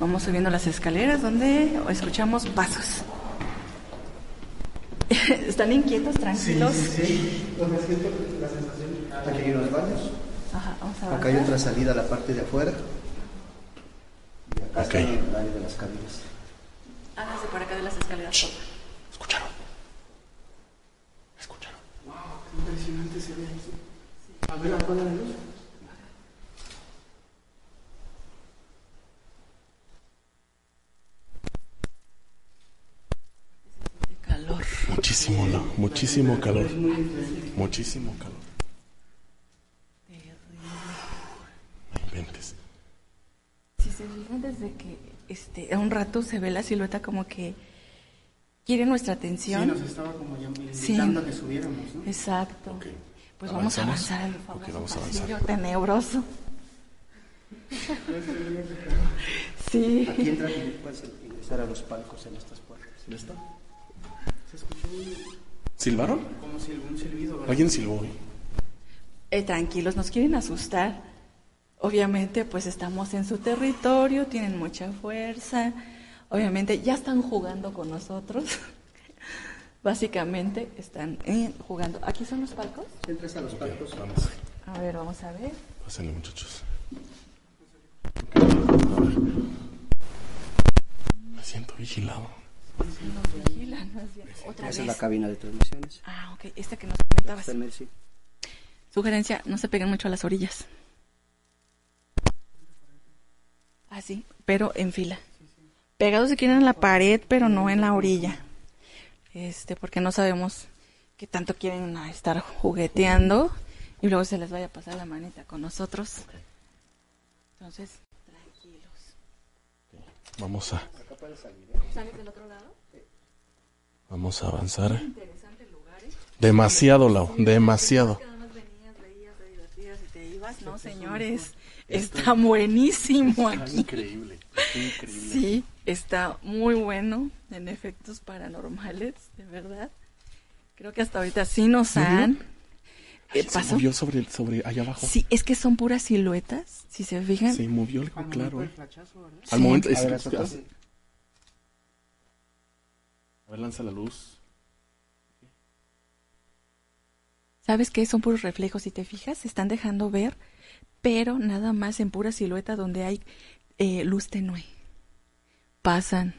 Vamos subiendo las escaleras donde escuchamos pasos. ¿Están inquietos, tranquilos? Aquí hay unos baños. Ajá, vamos a Acá hay otra salida a la parte de afuera. Y acá Ok. está el baño de las cabinas. Háganse por acá de las escaleras. favor. ¿Escucharon? ¿Escucharon? Impresionante se ve aquí. A ver, apaga la luz. Calor. Muchísimo, no, muchísimo calor. Muchísimo calor. No inventes. Si se fijan desde que este, a un rato se ve la silueta como que quiere nuestra Sí, atención. nos estaba como ya Sí. invitando a que subiéramos, ¿no? Exacto. Pues vamos a avanzar al famoso Ok, vamos a avanzar. tenebroso. Sí. Aquí entras y puedes ingresar a los palcos en estas puertas. ¿Sí está? ¿Silbaron? Como si algún silbido. ¿verdad? Alguien silbó. Eh, tranquilos, nos quieren asustar. Obviamente, pues estamos en su territorio, tienen mucha fuerza. Obviamente, ya están jugando con nosotros. Básicamente, están eh, jugando. ¿Aquí son los palcos? Si entras a los palcos, Vamos, A ver, vamos a ver. pásenle muchachos. Me siento vigilado. Nos vigilan, más bien. Otra esa vez. es la cabina de transmisiones. Ah, ok. Esta que nos comentabas. Sí. Sugerencia, no se peguen mucho a las orillas. Ah, sí, pero en fila. Pegados si quieren en la pared, pero no en la orilla. Este, porque no sabemos qué tanto quieren ah, estar jugueteando y luego se les vaya a pasar la manita con nosotros. Entonces, tranquilos. Vamos a, ¿Sales del otro lado? Vamos a avanzar. Demasiado, Lau, demasiado. No, señores, está buenísimo aquí. Increíble, increíble. Sí, está muy bueno en efectos paranormales, de verdad. Creo que hasta ahorita sí nos han eh, Se pasó. movió sobre, sobre allá abajo. Sí, es que son puras siluetas, si se fijan. Se movió algo Al claro. ¿eh? Al momento. A es- ver, es- ¿a hace- A ver, lanza la luz. ¿Sabes qué? Son puros reflejos, si te fijas, se están dejando ver, pero nada más en pura silueta donde hay eh, luz tenue. Pasan.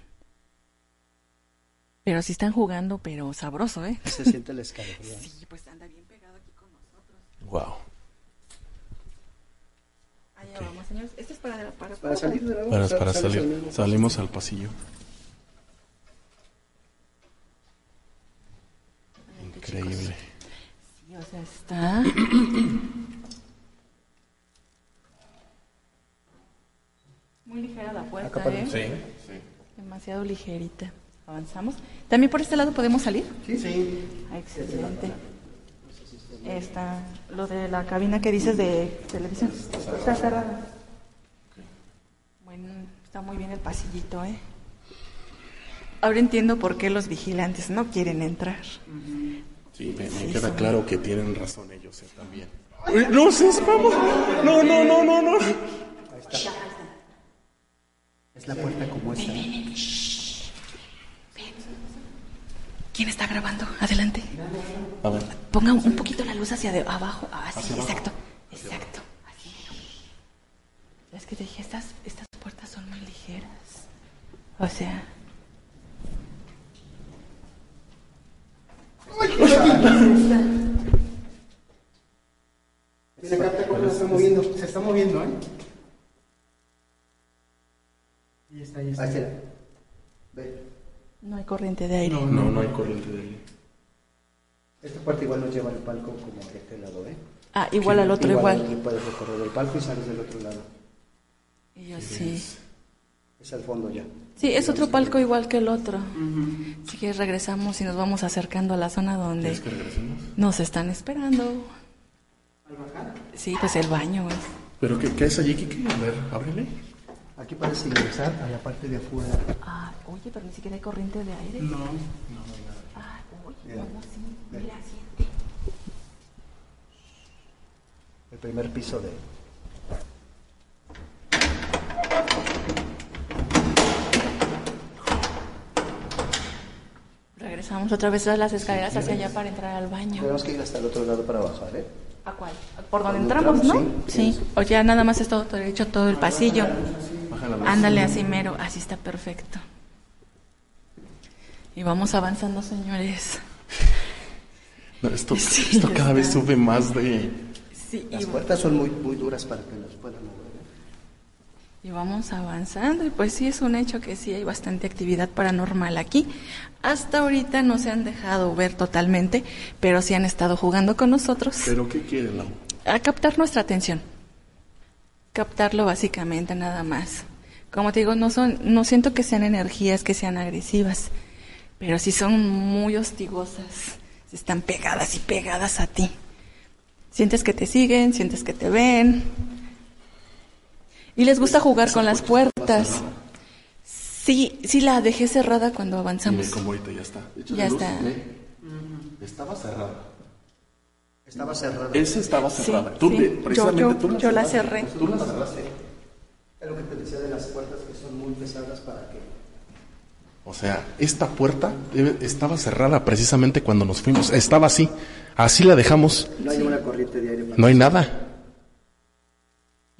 Pero sí están jugando, pero sabroso, ¿eh? Se siente el escalofrío. Sí, pues anda bien pegado aquí con nosotros. Wow. Allá vamos, señores. Esto es para, para, Para salir de la Para, para salir, salimos al pasillo. Increíble. Sí, o sea, está. Muy ligera la puerta, Acá para- ¿eh? Demasiado ligerita. Avanzamos. ¿También por este lado podemos salir? Sí, sí. Ah, Excelente. Está lo de la cabina que dices de televisión. Está cerrada. Bueno, está muy bien el pasillito, ¿eh? Ahora entiendo por qué los vigilantes no quieren entrar. Sí, me, me queda claro que tienen razón ellos eh, también. No, vamos. No, no, no, no, no. Es la puerta como esta. ¿Quién está grabando? Adelante. A ver. Ponga un poquito la luz hacia de abajo. Ah, sí, Hacia abajo. exacto. Exacto. Así. Es que te dije, estas, estas puertas son muy ligeras. O sea. Se capta cómo se está moviendo. Se está moviendo, ¿eh? Ahí está, ahí está. Ahí está. Ve. No hay corriente de aire. No, no, no hay corriente de aire. Esta puerta igual nos lleva al palco como de este lado, ¿eh? Ah, igual al otro, igual. aquí Puedes recorrer el palco y sales del otro lado. Y yo sí. Es al fondo ya. Sí, es otro palco igual que el otro. Así que regresamos y nos vamos acercando a la zona donde ¿Quieres que regresemos? nos están esperando. Sí, pues el baño. güey. ¿Pero qué, qué es allí, Kiki? A ver, ábrele. Aquí puedes ingresar a la parte de afuera. Ah, oye, pero ni siquiera hay corriente de aire. No. Ah, oye, Mira. ¿cómo sí? Ven. Mira, siente. El primer piso de... Regresamos otra vez a las escaleras hacia allá para entrar al baño. Tenemos que ir hasta el otro lado para bajar, ¿eh? ¿A cuál? ¿Por donde ¿Dónde entramos, no? Sí. Sí. O ya nada más es todo derecho, todo el pasillo. Baja la luz. Ándale así mero, así está perfecto. Y vamos avanzando, señores. No, esto, Sí, esto cada vez sube más de... Sí, Las y, puertas son muy, muy duras para que las puedan. Y vamos avanzando. Y pues sí, es un hecho que sí hay bastante actividad paranormal aquí. Hasta ahorita no se han dejado ver totalmente, pero sí han estado jugando con nosotros. ¿Pero qué quieren, Lau? a captar nuestra atención. Captarlo básicamente nada más. Como te digo, no son, no siento que sean energías que sean agresivas, pero sí son muy hostigosas. Están pegadas y pegadas a ti. Sientes que te siguen, sientes que te ven. Y les gusta jugar con las puertas. Sí, sí la dejé cerrada cuando avanzamos. ve cómo ahorita ya está. Ya está. Estaba cerrada. Estaba cerrada. Esa estaba cerrada. Tú, precisamente tú la yo la cerraste. cerré. Tú la cerraste. Es lo que te decía de las puertas que son muy pesadas para que... O sea, esta puerta estaba cerrada precisamente cuando nos fuimos. Estaba así. Así la dejamos. No hay una corriente de aire No hay nada.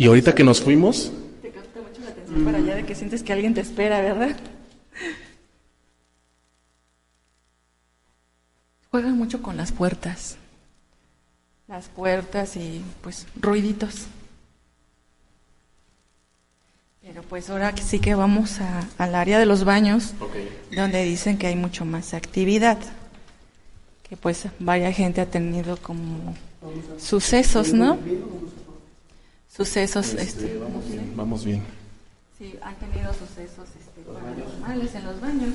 Y ahorita que nos fuimos, Te capta mucho la atención para allá de que sientes que alguien te espera, ¿verdad? Juegan mucho con las puertas. Las puertas y pues ruiditos. Pero pues ahora sí que vamos a- al área de los baños, donde dicen que hay mucho más actividad. Que pues varias gente ha tenido como sucesos, ¿no? Sucesos, este, vamos bien, vamos bien. Sí, han tenido sucesos este, paranormales en los baños.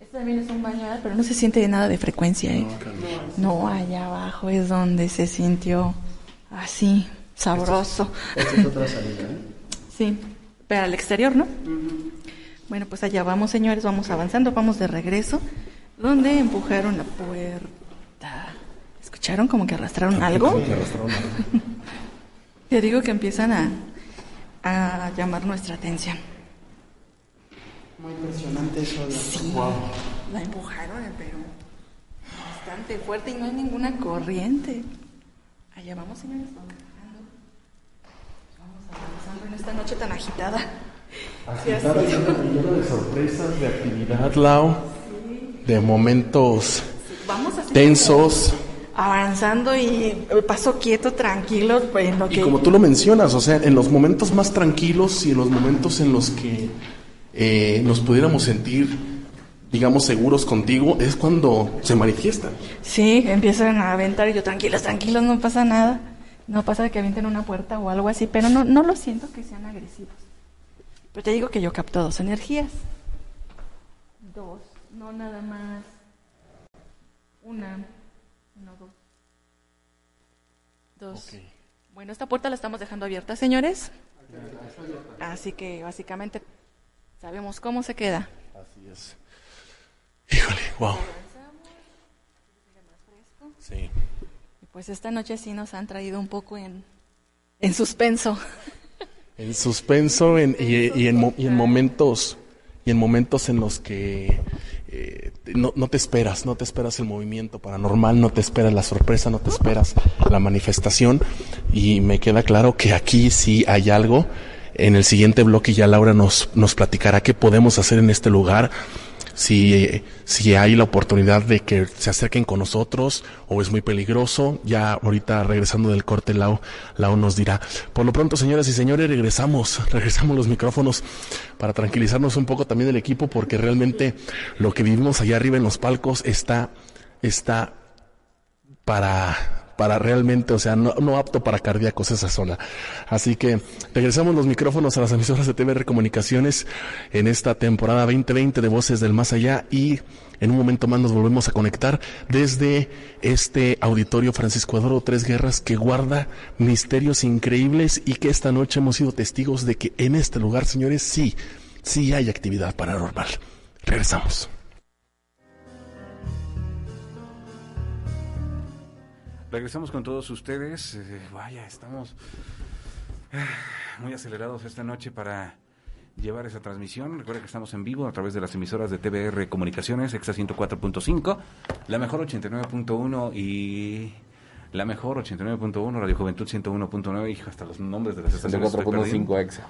Este también es un baño, pero no se siente nada de frecuencia. ¿eh? No, allá abajo es donde se sintió así, sabroso. Esta es otra salida, ¿eh? Sí, pero al exterior, ¿no? Bueno, pues allá vamos, señores, vamos avanzando, vamos de regreso. Donde empujaron la puerta. ¿Escucharon como que arrastraron algo? Que arrastraron algo. Te digo que empiezan a, a llamar nuestra atención. Muy impresionante eso. de- Sí, la empujaron, pero bastante fuerte y no hay ninguna corriente. Allá vamos, señores, vamos avanzando en esta noche tan agitada. Sí, así. Está lleno de sorpresas, de actividad, Lau. De momentos Vamos así tensos. Avanzando y paso quieto, tranquilo, pues, en lo Y que como tú lo mencionas, o sea, en los momentos más tranquilos y en los momentos en los que eh, nos pudiéramos sentir, digamos, seguros contigo, es cuando se manifiestan. Sí, empiezan a aventar y yo, tranquilos, tranquilos, no pasa nada. No pasa de que avienten una puerta o algo así, pero no, no lo siento que sean agresivos. Pero te digo que yo capto dos energías. Dos, no nada más. Una, no dos. Dos. Bueno, esta puerta la estamos dejando abierta, señores. Así que básicamente sabemos cómo se queda. Así es. Híjole, wow. Sí. Pues esta noche sí nos han traído un poco en, en suspenso. En suspenso en, y, y, en, y en momentos y en momentos en los que eh, no, no, te esperas, no te esperas el movimiento paranormal, no te esperas la sorpresa, no te esperas la manifestación y me queda claro que aquí sí hay algo. En el siguiente bloque ya Laura nos, nos platicará qué podemos hacer en este lugar, si, si hay la oportunidad de que se acerquen con nosotros o es muy peligroso. Ya ahorita regresando del corte, Lau, Lau nos dirá. Por lo pronto, señoras y señores, regresamos, regresamos los micrófonos para tranquilizarnos un poco también el equipo porque realmente lo que vivimos allá arriba en los palcos está, está para, para realmente, o sea, no, apto para cardíacos esa zona. Así que regresamos los micrófonos a las emisoras de TVR Comunicaciones en esta temporada 2020 de Voces del Más Allá y en un momento más nos volvemos a conectar desde este auditorio Francisco Adoro Tres Guerras que guarda misterios increíbles y que esta noche hemos sido testigos de que en este lugar, señores, sí, sí hay actividad paranormal. Regresamos. Regresamos con todos ustedes. Eh, vaya, estamos eh, muy acelerados esta noche para llevar esa transmisión. Recuerda que estamos en vivo a través de las emisoras de TBR Comunicaciones, Exa 104.5, la mejor 89.1 y la mejor 89.1, Radio Juventud 101.9, hijo, hasta los nombres de las estaciones. 104.5 Exa.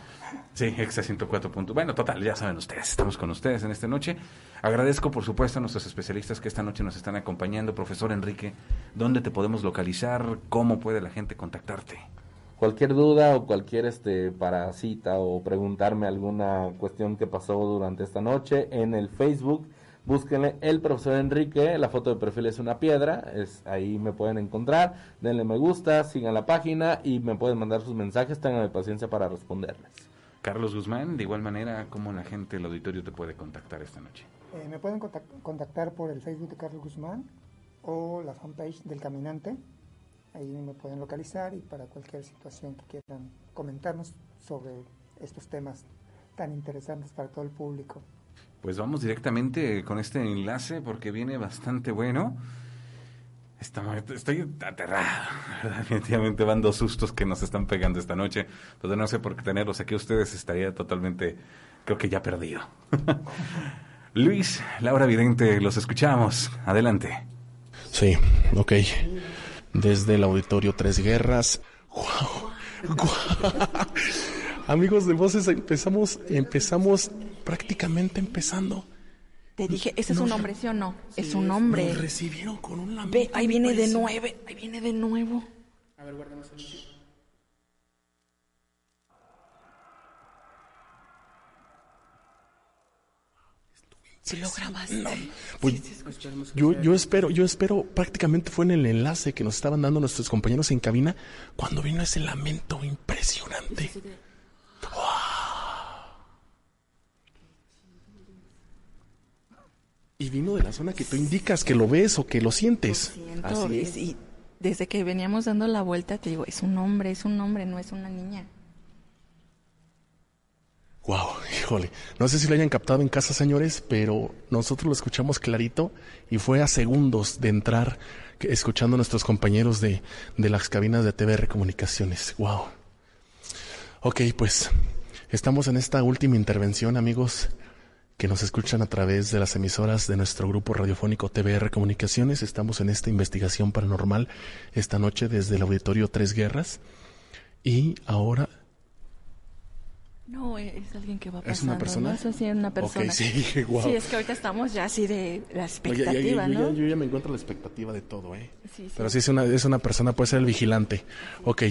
Sí, Exa 104. Bueno, total, ya saben ustedes, estamos con ustedes en esta noche. Agradezco, por supuesto, a nuestros especialistas que esta noche nos están acompañando. Profesor Enrique, ¿dónde te podemos localizar? ¿Cómo puede la gente contactarte? Cualquier duda o cualquier este para cita o preguntarme alguna cuestión que pasó durante esta noche en el Facebook búsquenle el profesor Enrique, la foto de perfil es una piedra, es ahí me pueden encontrar, denle me gusta, sigan la página y me pueden mandar sus mensajes, tengan paciencia para responderles. Carlos Guzmán, de igual manera, ¿cómo la gente del auditorio te puede contactar esta noche? Eh, me pueden contactar por el Facebook de Carlos Guzmán o la fanpage del Caminante, ahí me pueden localizar y para cualquier situación que quieran comentarnos sobre estos temas tan interesantes para todo el público. Pues vamos directamente con este enlace porque viene bastante bueno. Estoy aterrado. Definitivamente van dos sustos que nos están pegando esta noche. Entonces no sé por qué tenerlos aquí ustedes estaría totalmente, creo que ya perdido. Luis, Laura Vidente, los escuchamos. Adelante. Sí, ok. Desde el auditorio Tres Guerras. ¡Wow! Amigos de voces, empezamos, empezamos prácticamente empezando. Te dije, ese es un hombre, ¿sí o no? es un hombre. Nos recibieron con un lamento. Ve, ahí viene de nueve, ahí viene de nuevo. A ver, guardamos el Si lo grabaste. Pues, yo, yo espero, yo espero, prácticamente fue en el enlace que nos estaban dando nuestros compañeros en cabina cuando vino ese lamento impresionante. Y vino de la zona que tú indicas que lo ves o que lo sientes. Lo Así es. Y desde que veníamos dando la vuelta, te digo, es un hombre, es un hombre, no es una niña. Wow, híjole. No sé si lo hayan captado en casa, señores, pero nosotros lo escuchamos clarito y fue a segundos de entrar escuchando a nuestros compañeros de, de las cabinas de TVR Comunicaciones. Wow. Ok, pues estamos en esta última intervención, amigos que nos escuchan a través de las emisoras de nuestro grupo radiofónico TVR Comunicaciones. Estamos en esta investigación paranormal esta noche desde el auditorio Tres Guerras. Y ahora... No, es alguien que va pasando. ¿Es una persona? ¿no? Eso sí, es una persona. Okay, sí, wow. sí, es que ahorita estamos ya así de la expectativa, Oye, ya, ya, ¿no? Ya, yo ya me encuentro la expectativa de todo, ¿eh? Sí, sí. Pero sí es una, es una persona, puede ser el vigilante. Ok.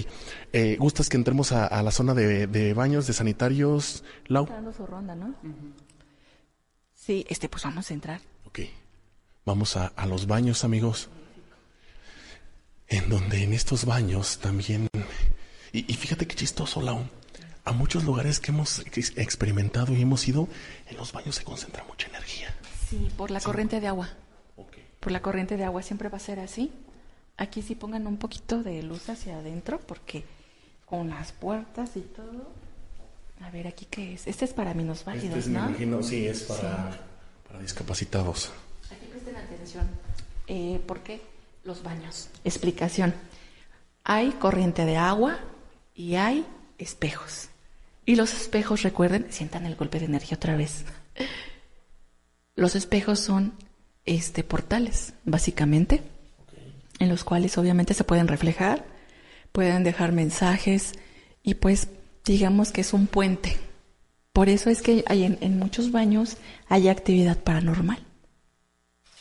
Eh, ¿Gustas que entremos a, a la zona de, de, baños, de sanitarios, Lau? Está dando su ronda, ¿no? Uh -huh. Sí, este, pues vamos a entrar. Ok. Vamos a, a los baños, amigos. En donde en estos baños también... Y, y fíjate qué chistoso, Lau. A muchos lugares que hemos experimentado y hemos ido, en los baños se concentra mucha energía. Sí, por la Sí. corriente de agua. Okay. Por la corriente de agua siempre va a ser así. Aquí sí pongan un poquito de luz hacia adentro porque con las puertas y todo. A ver, aquí qué es. Este es para minusválidos, Este es, ¿no? me imagino, sí, es para, para discapacitados. Aquí presten atención. Eh, ¿Por qué? Los baños. Explicación. Hay corriente de agua y hay espejos. Y los espejos, recuerden, sientan el golpe de energía otra vez. Los espejos son este portales, básicamente, en los cuales obviamente se pueden reflejar, pueden dejar mensajes y pues digamos que es un puente. Por eso es que hay en, en muchos baños hay actividad paranormal.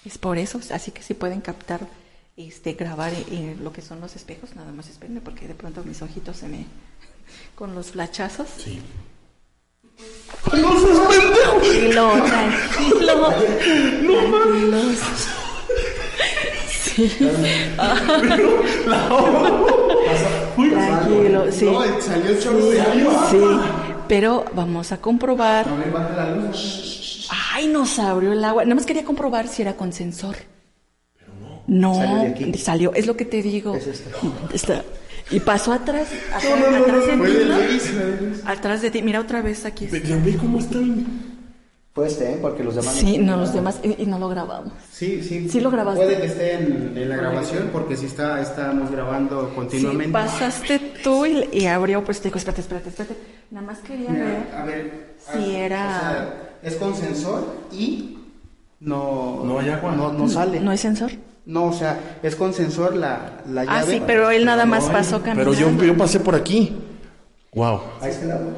Es por eso, así que si pueden captar, este, grabar eh, lo que son los espejos, nada más espérenme porque de pronto mis ojitos se me con los flachazos. Sí. Tranquilo, tranquilo. Tranquilos. Sí. Tranquilo, sí. No, salió el chorro de agua. Sí, pero vamos a comprobar. Baja la luz. Ay, nos abrió el agua. Nada más quería comprobar si era con sensor. no. Salió de No, aquí. salió. Es lo que te digo. Es esta. Está- Y pasó atrás. atrás, No, no, no, atrás de no, ti, ¿no? Atrás de ti. Mira otra vez aquí. está. Pero ve cómo están. Fue este, ¿eh? Porque los demás... Sí, no, los demás. Y, y no lo grabamos. Sí, sí. Sí lo grabaste. Puede que esté en, en la grabación porque si está, estamos grabando Sí, continuamente. pasaste tú y, y abrió. Pues te digo, espérate, espérate, espérate. Nada más quería Mira, ver. a ver. Si ah, era- o sea, es con sensor y no. No hay agua. No, no sale. ¿No hay sensor? No, o sea, es con sensor la, la Ah, llave. sí, pero él nada más No, pasó caminando. Pero yo, yo pasé por aquí. Wow. Ahí está el agua.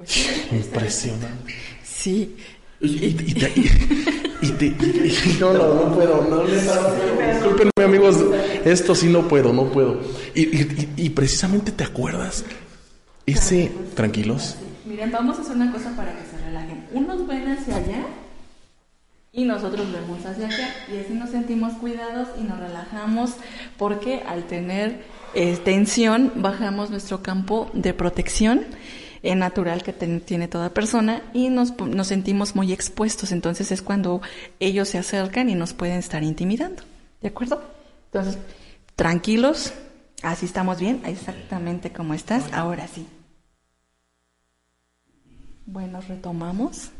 Impresionante. Sí. Y, y- y te- y- y te- y- y- no, no, no puedo. No, no, discúlpenme, amigos. Esto sí no puedo, no puedo. Y, y- y- y precisamente te acuerdas. Ese. Tranquilos. Miren, vamos a hacer una cosa para que se relajen. Unos ven hacia allá y nosotros vemos hacia acá. Y así nos sentimos cuidados y nos relajamos porque al tener eh, tensión bajamos nuestro campo de protección eh, natural que tiene toda persona y nos, nos sentimos muy expuestos. Entonces es cuando ellos se acercan y nos pueden estar intimidando. ¿De acuerdo? Entonces, tranquilos. Así estamos bien, exactamente como estás. Ahora sí. Bueno, retomamos.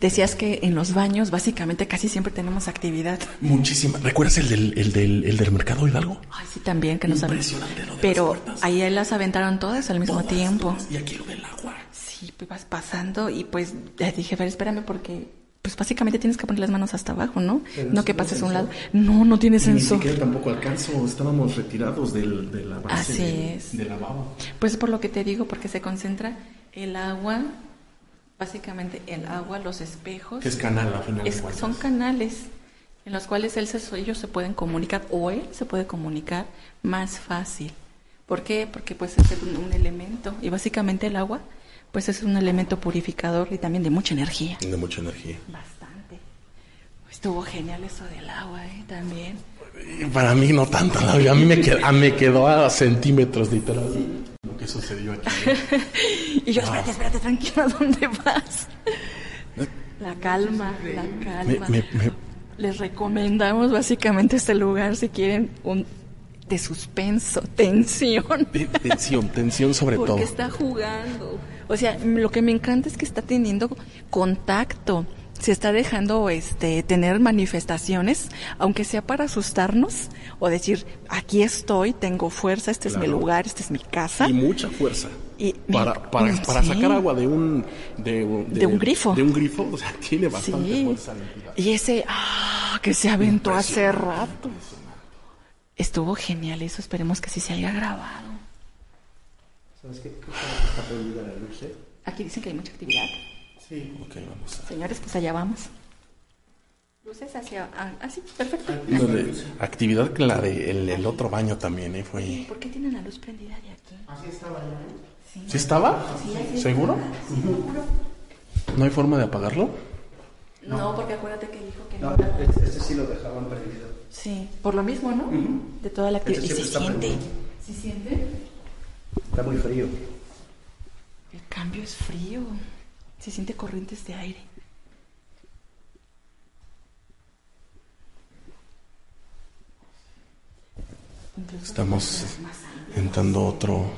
Decías que en los baños básicamente casi siempre tenemos actividad. Muchísima. ¿Recuerdas el del, el del, el del mercado Hidalgo? Ay, sí, también que de Pero ahí las aventaron todas al mismo Todas, tiempo. todas. Y aquí lo del agua. Sí, pues vas pasando y pues le dije, pero espérame porque pues básicamente tienes que poner las manos hasta abajo, ¿no? Pero no que pases a un lado. No, no tiene Ni sensor. siquiera tampoco alcanzo. Estábamos retirados del, de la base Así de- es. del lavabo. Pues por lo que te digo, porque se concentra el agua, básicamente el agua, los espejos. Que es canal, al final Es- son canales en los cuales él se- ellos se pueden comunicar o él se puede comunicar más fácil. ¿Por qué? Porque pues es un, un elemento y básicamente el agua pues es un elemento purificador y también de mucha energía. De mucha energía. Bastante. Estuvo genial eso del agua, ¿eh? También. Para mí no tanto, a mí me quedó, me quedó a centímetros literal lo que sucedió aquí. Y yo, espérate, espérate, tranquilo, ¿a dónde vas? La calma, la calma. me- me- Les recomendamos básicamente este lugar si quieren un de suspenso, tensión. de- tensión, tensión sobre Porque todo. está jugando. O sea, lo que me encanta es que está teniendo contacto. Se está dejando este tener manifestaciones, aunque sea para asustarnos o decir, aquí estoy, tengo fuerza, este es mi lugar, esta es mi casa. Y mucha fuerza. Y- para, para, para sí. sacar agua de un de, De un grifo. De un grifo, o sea, tiene bastante Sí. fuerza. Y ese ah, que se aventó hace rato. Estuvo genial eso, esperemos que sí se haya grabado. ¿Sabes qué? Que está la luz, ¿eh? Aquí dicen que hay mucha actividad. Sí. Ok, vamos a Señores, pues allá vamos. Luces hacia... Ah, ah, sí, perfecto. No, de- actividad que la de el, el otro baño también, ¿eh? Fue... ¿Por qué tienen la luz prendida de aquí? Así estaba ya. Sí. ¿Sí estaba? Sí, así ¿Seguro? Sí, seguro. ¿No hay forma de apagarlo? No, porque acuérdate que dijo que No, no. este, este sí lo dejaban prendido. Sí, por lo mismo, ¿no? De toda la actividad. Este ¿Y se siente? prendido. ¿Sí siente? Está muy frío. El cambio es frío. Se siente corrientes de aire. Estamos las entrando a otro,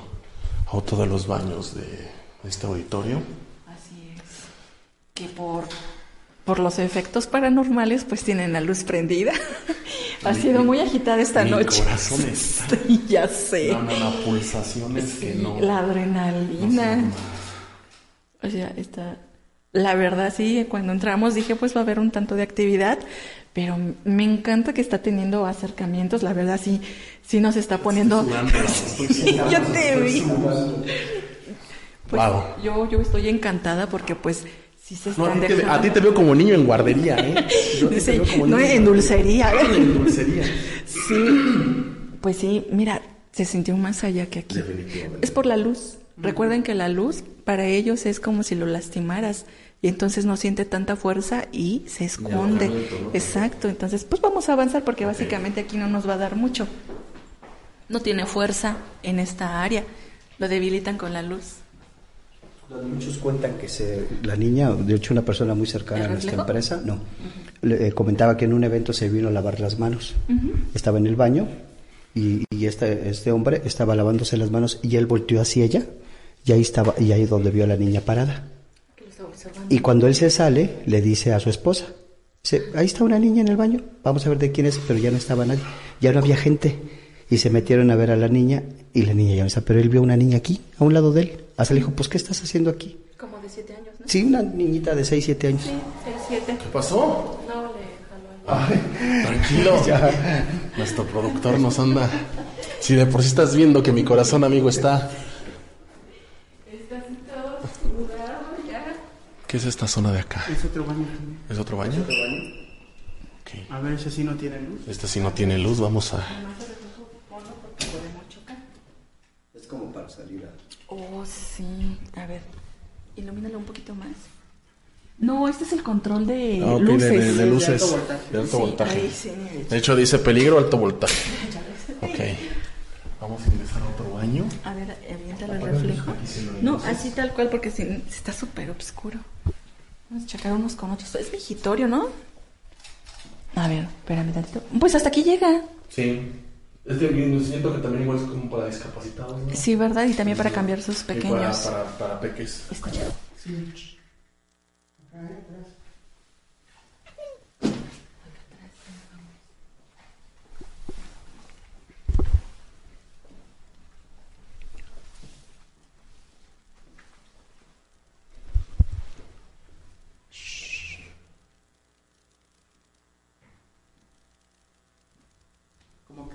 a otro de los baños de este auditorio. Así es. Que por, por los efectos paranormales, pues tienen la luz prendida. Ha sido muy agitada esta Mi noche. corazón está. Ya sé. No, no, no, pulsaciones que no. La adrenalina. O sea, está. La verdad, sí, cuando entramos dije, pues va a haber un tanto de actividad, pero me encanta que está teniendo acercamientos. La verdad, sí, sí nos está poniendo. Sí, yo te vi. Pues, Wow. yo, yo estoy encantada porque, pues, sí se No, a, están ti te, dejando. a ti te veo como niño en guardería, ¿eh? Yo a ti te Sí, veo como no niño en dulcería. Ah, en dulcería. Sí, pues sí, mira, se sintió más allá que aquí. Es por la luz. Recuerden que la luz para ellos es como si lo lastimaras y entonces no siente tanta fuerza y se esconde. Exacto, entonces pues vamos a avanzar porque básicamente aquí no nos va a dar mucho. No tiene fuerza en esta área, lo debilitan con la luz. Muchos cuentan que se, la niña, de hecho una persona muy cercana a ¿El nuestra empresa, no, le, eh, comentaba que en un evento se vino a lavar las manos. Estaba en el baño y, y este, este hombre estaba lavándose las manos y él volteó hacia ella y ahí estaba, y ahí donde vio a la niña parada. Y cuando él se sale, le dice a su esposa, dice, ahí está una niña en el baño, vamos a ver de quién es, pero ya no estaba nadie, ya no había gente. Y se metieron a ver a la niña y la niña ya no está, pero él vio una niña aquí, a un lado de él. Hasta le dijo, pues, ¿qué estás haciendo aquí? Como de siete años, ¿no? Sí, una niñita de 6, 7 años. Sí, seis, siete. ¿Qué pasó? No, le. Ay, tranquilo. Nuestro productor nos anda. Si de por sí estás viendo que mi corazón, amigo, está. Estás todo sudado ya. ¿Qué es esta zona de acá? Es otro baño. ¿Es otro baño? A ver, ese sí no tiene luz. Este sí no tiene luz, vamos a. Es como para salir a... Oh, sí. A ver, ilumínalo un poquito más. No, este es el control de Ah, de- luces. de, de luces. De alto Sí, voltaje. ahí sí. De hecho, dice peligro alto voltaje. Ok. Vamos a ingresar a otro baño. A ver, aviéntalo el reflejo. sí no así tal cual, porque si, si está súper oscuro. Vamos a checar unos con otros. Es vigitorio, ¿no? A ver, espérame tantito. Pues hasta aquí llega. Sí. Este bien, siento que también igual es como para discapacitados, ¿no? Sí, ¿verdad? Y también para cambiar sus Y para, pequeños. para, para peques. Escucha. Como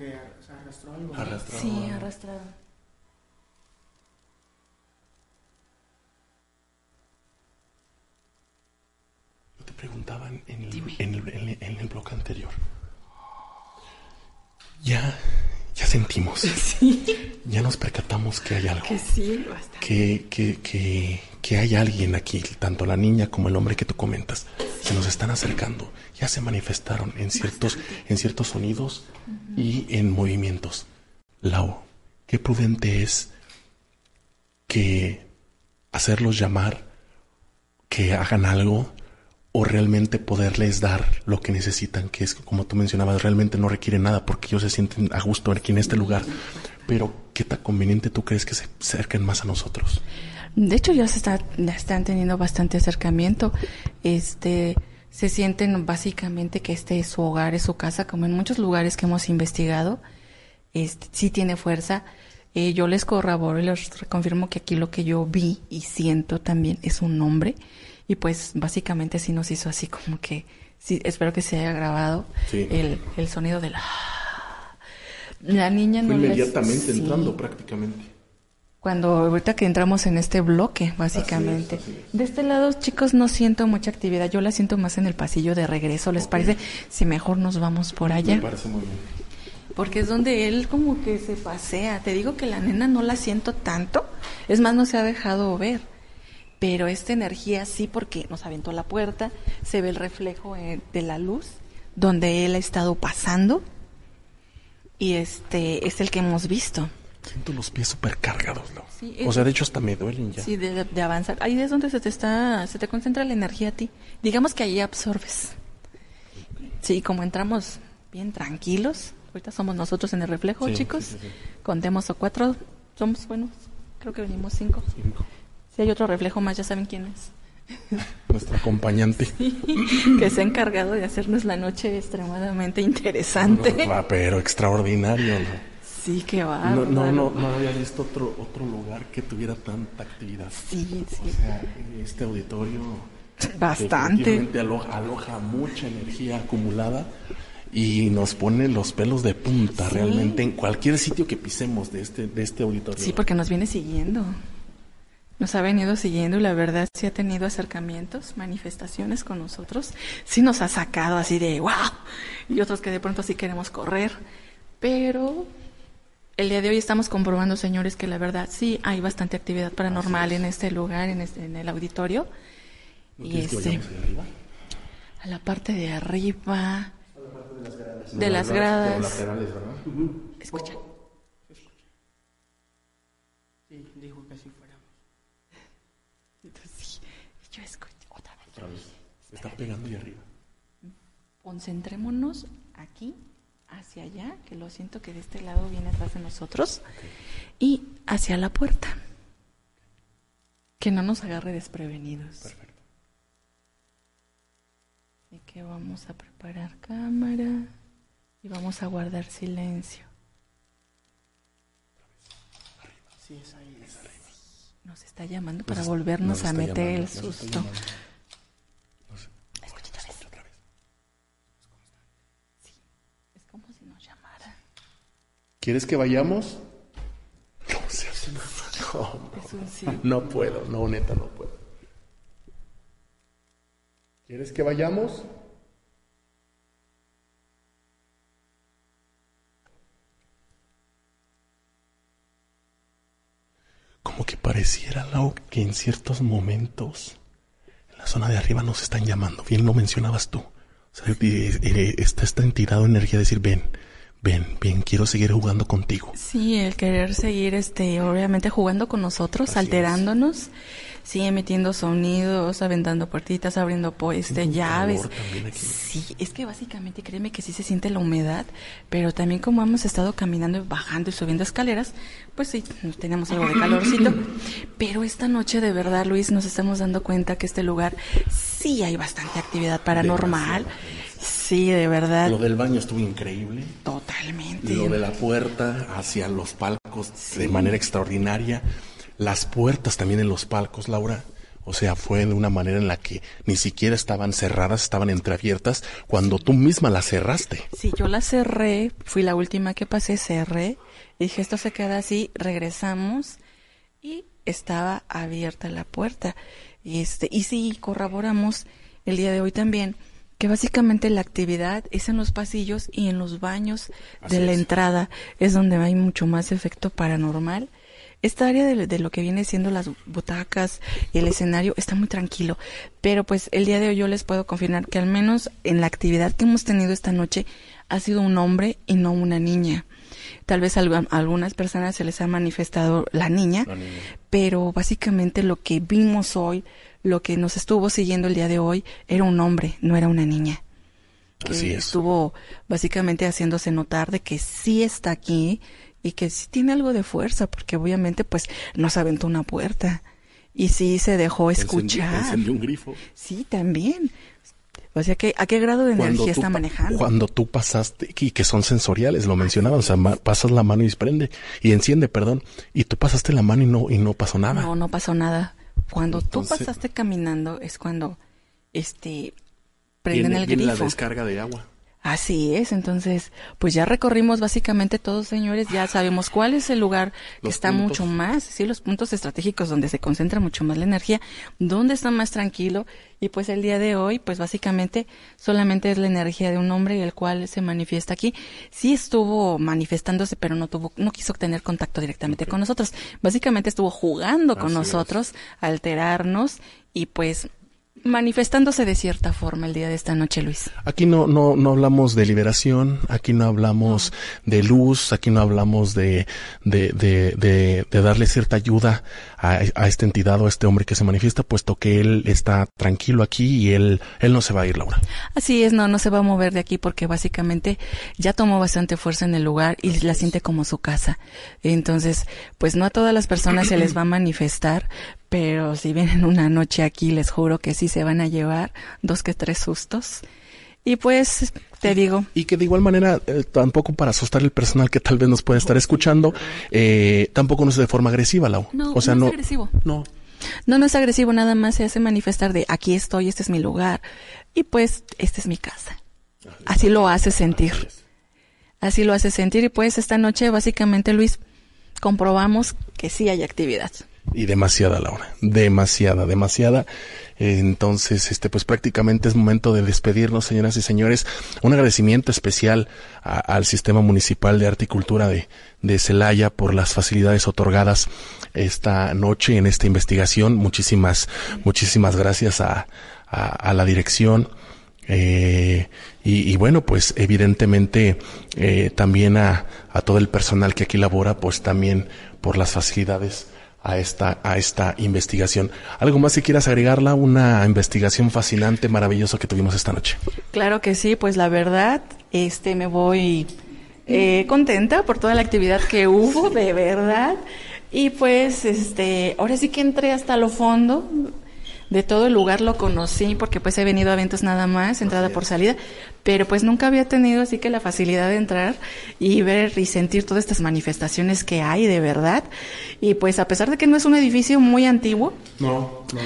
que arrastró algo. Arrastrado. Sí, arrastrado. Yo te preguntaba en el, en el, en el- en el bloque anterior. Ya, ya sentimos. Ya nos percatamos que hay algo. Que sí, bastante. Que, que, que, que hay alguien aquí, tanto la niña como el hombre que tú comentas, se nos están acercando. Ya se manifestaron en ciertos, en ciertos sonidos y en movimientos. Lau, qué prudente es que hacerlos llamar, que hagan algo o realmente poderles dar lo que necesitan, que es como tú mencionabas, realmente no requiere nada porque ellos se sienten a gusto aquí en este lugar. Pero, ¿qué tan conveniente tú crees que se acerquen más a nosotros? De hecho, ya está, están teniendo bastante acercamiento. Este, se sienten básicamente que este es su hogar, es su casa, como en muchos lugares que hemos investigado. Este, sí tiene fuerza. Eh, yo les corroboro y les confirmo que aquí lo que yo vi y siento también es un nombre. Y pues básicamente sí nos hizo así como que, sí, espero que se haya grabado Sí. el, el sonido de la... La niña Fue no les- inmediatamente sí. entrando prácticamente. Cuando ahorita que entramos en este bloque, básicamente. De este lado, chicos, no siento mucha actividad. Yo la siento más en el pasillo de regreso. ¿Les parece? Si mejor nos vamos por allá. Me parece muy bien. Porque es donde él como que se pasea. Te digo que la nena no la siento tanto. Es más, no se ha dejado ver. Pero esta energía sí, porque nos aventó a la puerta. Se ve el reflejo eh, de la luz donde él ha estado pasando. Y este es el que hemos visto. Siento los pies súper cargados, ¿no? Sí, o sea, de hecho hasta me duelen ya. Sí, de, de avanzar. Ahí es donde se te está, se te concentra la energía a ti. Digamos que ahí absorbes. Sí, como entramos bien tranquilos. Ahorita somos nosotros en el reflejo, Sí, chicos. sí. Contemos a cuatro. Somos buenos. Creo que venimos cinco. Si hay otro reflejo más, ya saben quién es. nuestra acompañante. que se ha encargado de hacernos la noche extremadamente interesante. pero extraordinario, ¿no? Sí, qué va. No, no, no, no, había visto otro, otro lugar que tuviera tanta actividad. Sí, sí. O sea, este auditorio bastante aloja, aloja, mucha energía acumulada y nos pone los pelos de punta realmente en cualquier sitio que pisemos de este, de este auditorio. Sí, porque nos viene siguiendo. Nos ha venido siguiendo y la verdad sí ha tenido acercamientos, manifestaciones con nosotros. Sí nos ha sacado así de wow. Y otros que de pronto sí queremos correr. Pero el día de hoy estamos comprobando, señores, que la verdad sí hay bastante actividad paranormal en este lugar, en, este, en el auditorio. y este, a la parte de arriba, de las gradas. laterales, ¿verdad? Escucha. Sí, dijo que así fuéramos. Entonces, yo escucho otra vez. Otra vez. Está pegando ahí arriba. Concentrémonos aquí hacia allá, que lo siento que de este lado viene atrás de nosotros, y hacia la puerta. Que no nos agarre desprevenidos. Perfecto. Así que vamos a preparar cámara y vamos a guardar silencio. Sí, es ahí. Es. Nos está llamando para volvernos a meter el susto. ¿Quieres que vayamos? No, no, no puedo, no, neta, no puedo. ¿Quieres que vayamos? Como que pareciera, Lau, que en ciertos momentos en la zona de arriba nos están llamando. Bien lo mencionabas tú. O sea, está esta entidad o energía de decir, ven, ven, ven, quiero seguir jugando contigo. Sí, el querer seguir, este, obviamente jugando con nosotros, alterándonos, sí, emitiendo sonidos, aventando puertitas, abriendo pues, este, llaves. Sí, es que básicamente créeme que sí se siente la humedad, pero también como hemos estado caminando, bajando y subiendo escaleras, pues sí, tenemos algo de calorcito. Pero esta noche de verdad, Luis, nos estamos dando cuenta que este lugar sí hay bastante actividad paranormal. Sí, de verdad. Lo del baño estuvo increíble. Totalmente. Lo de la puerta hacia los palcos de manera extraordinaria. Las puertas también en los palcos, Laura. O sea, fue de una manera en la que ni siquiera estaban cerradas, estaban entreabiertas, cuando tú misma las cerraste. Sí, yo las cerré, fui la última que pasé, cerré, dije, esto se queda así, regresamos y estaba abierta la puerta. Y, este, y sí, corroboramos el día de hoy también que básicamente la actividad es en los pasillos y en los baños de la entrada, es donde hay mucho más efecto paranormal. Esta área de, lo que viene siendo las butacas y el escenario está muy tranquilo, pero pues el día de hoy yo les puedo confirmar que al menos en la actividad que hemos tenido esta noche ha sido un hombre y no una niña. Tal vez a algunas personas se les ha manifestado la niña, pero básicamente lo que vimos hoy, lo que nos estuvo siguiendo el día de hoy era un hombre, no era una niña. Que estuvo básicamente haciéndose notar de que sí está aquí y que sí tiene algo de fuerza, porque obviamente pues nos aventó una puerta y sí se dejó escuchar. un grifo. Sí, también. O sea, que, ¿a qué grado de energía está manejando? Cuando tú pasaste, y que son sensoriales, lo mencionaban, o sea, pasas la mano y prende, y enciende, perdón, y tú pasaste la mano y no, y no pasó nada. No, no pasó nada. Cuando tú pasaste caminando es cuando este prenden el grifo. la descarga de agua. Así es, entonces, pues ya recorrimos básicamente todos, señores, ya sabemos cuál es el lugar que está mucho más, sí, los puntos estratégicos donde se concentra mucho más la energía, donde está más tranquilo, y pues el día de hoy, pues básicamente solamente es la energía de un hombre el cual se manifiesta aquí. Sí estuvo manifestándose, pero no tuvo, no quiso tener contacto directamente con nosotros. Básicamente estuvo jugando con nosotros, alterarnos, y pues manifestándose de cierta forma el día de esta noche, Luis. Aquí no, no, no hablamos de liberación, aquí no hablamos de luz, aquí no hablamos de, de, de, de, darle cierta ayuda a, a, esta entidad o a este hombre que se manifiesta, puesto que él está tranquilo aquí y él, él no se va a ir, Laura. Así es, no, no se va a mover de aquí porque básicamente ya tomó bastante fuerza en el lugar y la siente como su casa. Entonces, pues no a todas las personas se les va a manifestar, pero si vienen una noche aquí, les juro que sí se van a llevar dos que tres sustos. Y pues te digo. Y que de igual manera, eh, tampoco para asustar el personal que tal vez nos puede estar escuchando, eh, tampoco no es de forma agresiva, Lau. No, o sea, no no, es agresivo. No. No, no es agresivo, nada más se hace manifestar de aquí estoy, este es mi lugar y pues esta es mi casa. Así lo hace sentir. Así lo hace sentir y pues esta noche básicamente Luis comprobamos que sí hay actividad. Y demasiada, Laura. Demasiada, demasiada. Entonces, este, pues prácticamente es momento de despedirnos, señoras y señores. Un agradecimiento especial al Sistema Municipal de Arte y Cultura de, de Celaya por las facilidades otorgadas esta noche en esta investigación. Muchísimas, muchísimas gracias a, a, la dirección. Eh, y, y bueno, pues evidentemente eh, también a, a todo el personal que aquí labora, pues también por las facilidades a esta, a esta investigación. ¿Algo más si quieras agregarla? Una investigación fascinante, maravillosa que tuvimos esta noche. Claro que sí, pues la verdad, este, me voy eh, contenta por toda la actividad que hubo, de verdad. Y pues, este, ahora sí que entré hasta lo fondo de todo el lugar, lo conocí porque pues he venido a eventos nada más, entrada por salida, pero pues nunca había tenido así que la facilidad de entrar y ver y sentir todas estas manifestaciones que hay de verdad. Y pues a pesar de que no es un edificio muy antiguo, No, no,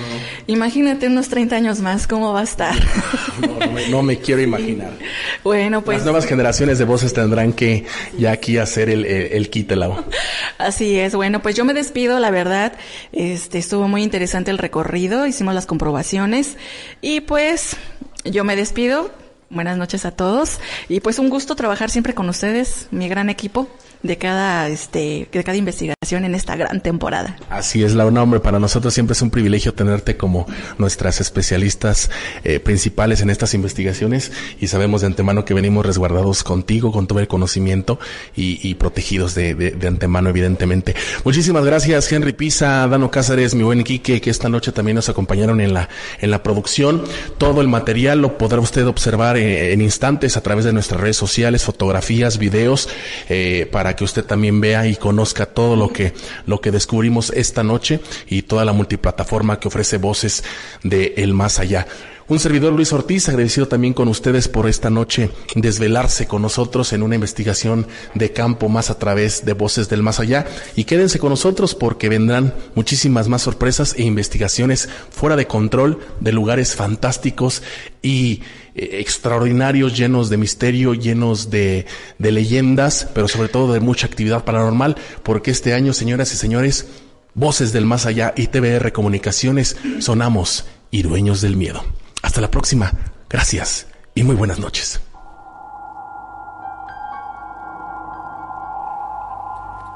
imagínate unos 30 años más cómo va a estar. no, no, me, no me quiero imaginar. Bueno, pues Las nuevas generaciones de voces tendrán que ya aquí hacer el, el, el. Así es, bueno, pues yo me despido, la verdad, este estuvo muy interesante el recorrido, hicimos las comprobaciones. Y pues yo me despido. Buenas noches a todos. Y pues un gusto trabajar siempre con ustedes, mi gran equipo de cada este de cada investigación en esta gran temporada. Así es, Laura, hombre, para nosotros siempre es un privilegio tenerte como nuestras especialistas eh, principales en estas investigaciones y sabemos de antemano que venimos resguardados contigo, con todo el conocimiento y, y protegidos de, de- de antemano, evidentemente. Muchísimas gracias, Henry Pisa, Dano Cázares, mi buen Quique, que esta noche también nos acompañaron en la, en la producción. Todo el material lo podrá usted observar eh, en instantes a través de nuestras redes sociales, fotografías, videos, eh, para que usted también vea y conozca todo lo que, lo que descubrimos esta noche y toda la multiplataforma que ofrece voces de El Más Allá. Un servidor Luis Ortiz, agradecido también con ustedes por esta noche desvelarse con nosotros en una investigación de campo más a través de Voces del Más Allá. Y quédense con nosotros porque vendrán muchísimas más sorpresas e investigaciones fuera de control de lugares fantásticos y eh, extraordinarios, llenos de misterio, llenos de, de leyendas, pero sobre todo de mucha actividad paranormal, porque este año, señoras y señores, Voces del Más Allá y TBR Comunicaciones sonamos y dueños del miedo. Hasta la próxima. Gracias y muy buenas noches.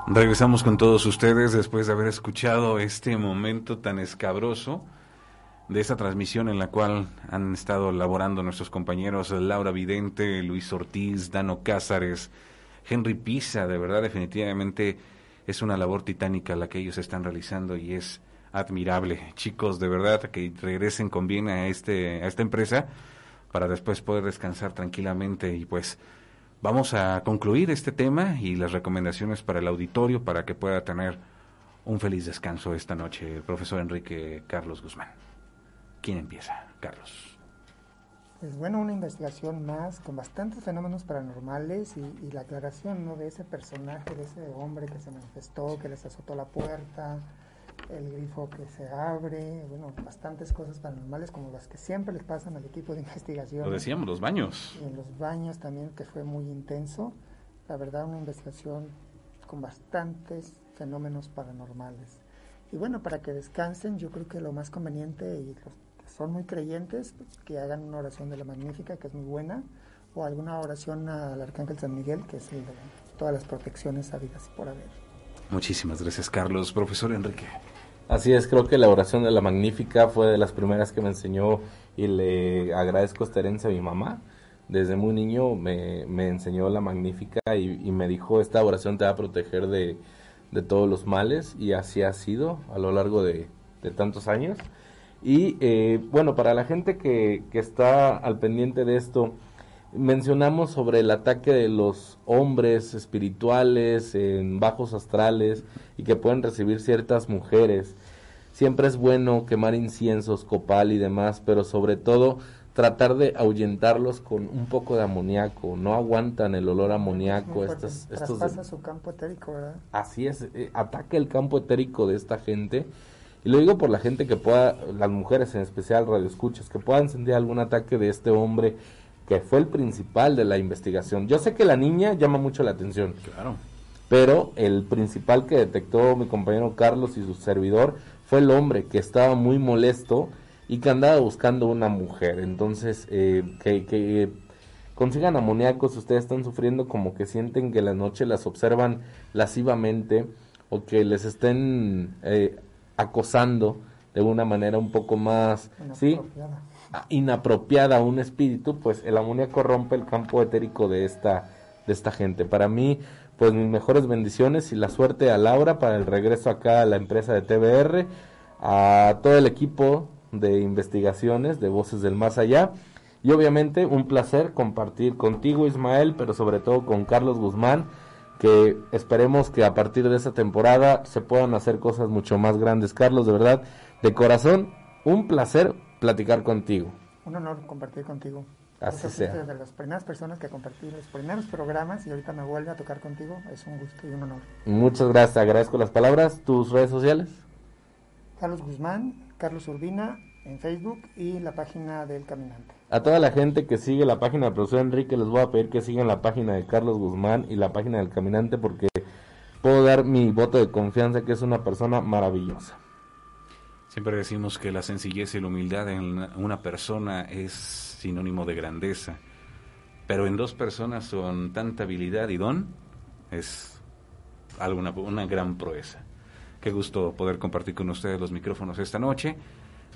Regresamos con todos ustedes después de haber escuchado este momento tan escabroso de esta transmisión en la cual han estado laborando nuestros compañeros Laura Vidente, Luis Ortiz, Dano Cázares, Henry Pisa. De verdad, definitivamente es una labor titánica la que ellos están realizando y es admirable. Chicos, de verdad, que regresen con bien a, este, a esta empresa para después poder descansar tranquilamente y pues vamos a concluir este tema y las recomendaciones para el auditorio para que pueda tener un feliz descanso esta noche el profesor Enrique Carlos Guzmán. ¿Quién empieza? Carlos. Pues bueno, una investigación más con bastantes fenómenos paranormales y, y la aclaración ¿no? de ese personaje, de ese hombre que se manifestó, que les azotó la puerta, el grifo que se abre, bueno, bastantes cosas paranormales como las que siempre les pasan al equipo de investigación. Lo decíamos, los baños. Y en los baños también, que fue muy intenso. La verdad, una investigación con bastantes fenómenos paranormales. Y bueno, para que descansen, yo creo que lo más conveniente, y los que son muy creyentes, pues, que hagan una oración de la Magnífica, que es muy buena, o alguna oración al Arcángel San Miguel, que es el de todas las protecciones habidas y por haber. Muchísimas gracias, Carlos. Profesor Enrique. Así es, creo que la oración de la Magnífica fue de las primeras que me enseñó y le agradezco esta herencia a mi mamá. Desde muy niño me, me enseñó la Magnífica y, me dijo, esta oración te va a proteger de, de todos los males y así ha sido a lo largo de, de tantos años. Y eh, bueno, para la gente que, que está al pendiente de esto, mencionamos sobre el ataque de los hombres espirituales en bajos astrales y que pueden recibir ciertas mujeres. Siempre es bueno quemar inciensos, copal y demás, pero sobre todo tratar de ahuyentarlos con un poco de amoníaco. No aguantan el olor amoníaco. Estas, estos Traspasa su campo etérico, ¿verdad? Así es, eh, ataca el campo etérico de esta gente. Y lo digo por la gente que pueda, las mujeres en especial, radioescuchas, que puedan sentir algún ataque de este hombre que fue el principal de la investigación. Yo sé que la niña llama mucho la atención. Claro. Pero el principal que detectó mi compañero Carlos y su servidor fue el hombre que estaba muy molesto y que andaba buscando una mujer. Entonces, eh, que, que consigan amoníacos, ustedes están sufriendo como que sienten que la noche las observan lascivamente o que les estén eh, acosando de una manera un poco más, ¿sí? Ah, inapropiada a un espíritu, pues el amoníaco rompe el campo etérico de esta, de esta gente. Para mí, pues mis mejores bendiciones y la suerte a Laura para el regreso acá a la empresa de TBR, a todo el equipo de investigaciones de Voces del Más Allá. Y obviamente un placer compartir contigo Ismael, pero sobre todo con Carlos Guzmán, que esperemos que a partir de esta temporada se puedan hacer cosas mucho más grandes. Carlos, de verdad, de corazón, un placer platicar contigo. Un honor compartir contigo. Así sea. fuiste de las primeras personas que compartí los primeros programas y ahorita me vuelve a tocar contigo. Es un gusto y un honor. Muchas gracias, agradezco las palabras. ¿Tus redes sociales? Carlos Guzmán, Carlos Urbina en Facebook y la página del Caminante. A toda la gente que sigue la página del profesor Enrique, les voy a pedir que sigan la página de Carlos Guzmán y la página del Caminante porque puedo dar mi voto de confianza que es una persona maravillosa. Siempre decimos que la sencillez y la humildad en una persona es sinónimo de grandeza, pero en dos personas con tanta habilidad y don es algo, una, una gran proeza. Qué gusto poder compartir con ustedes los micrófonos esta noche.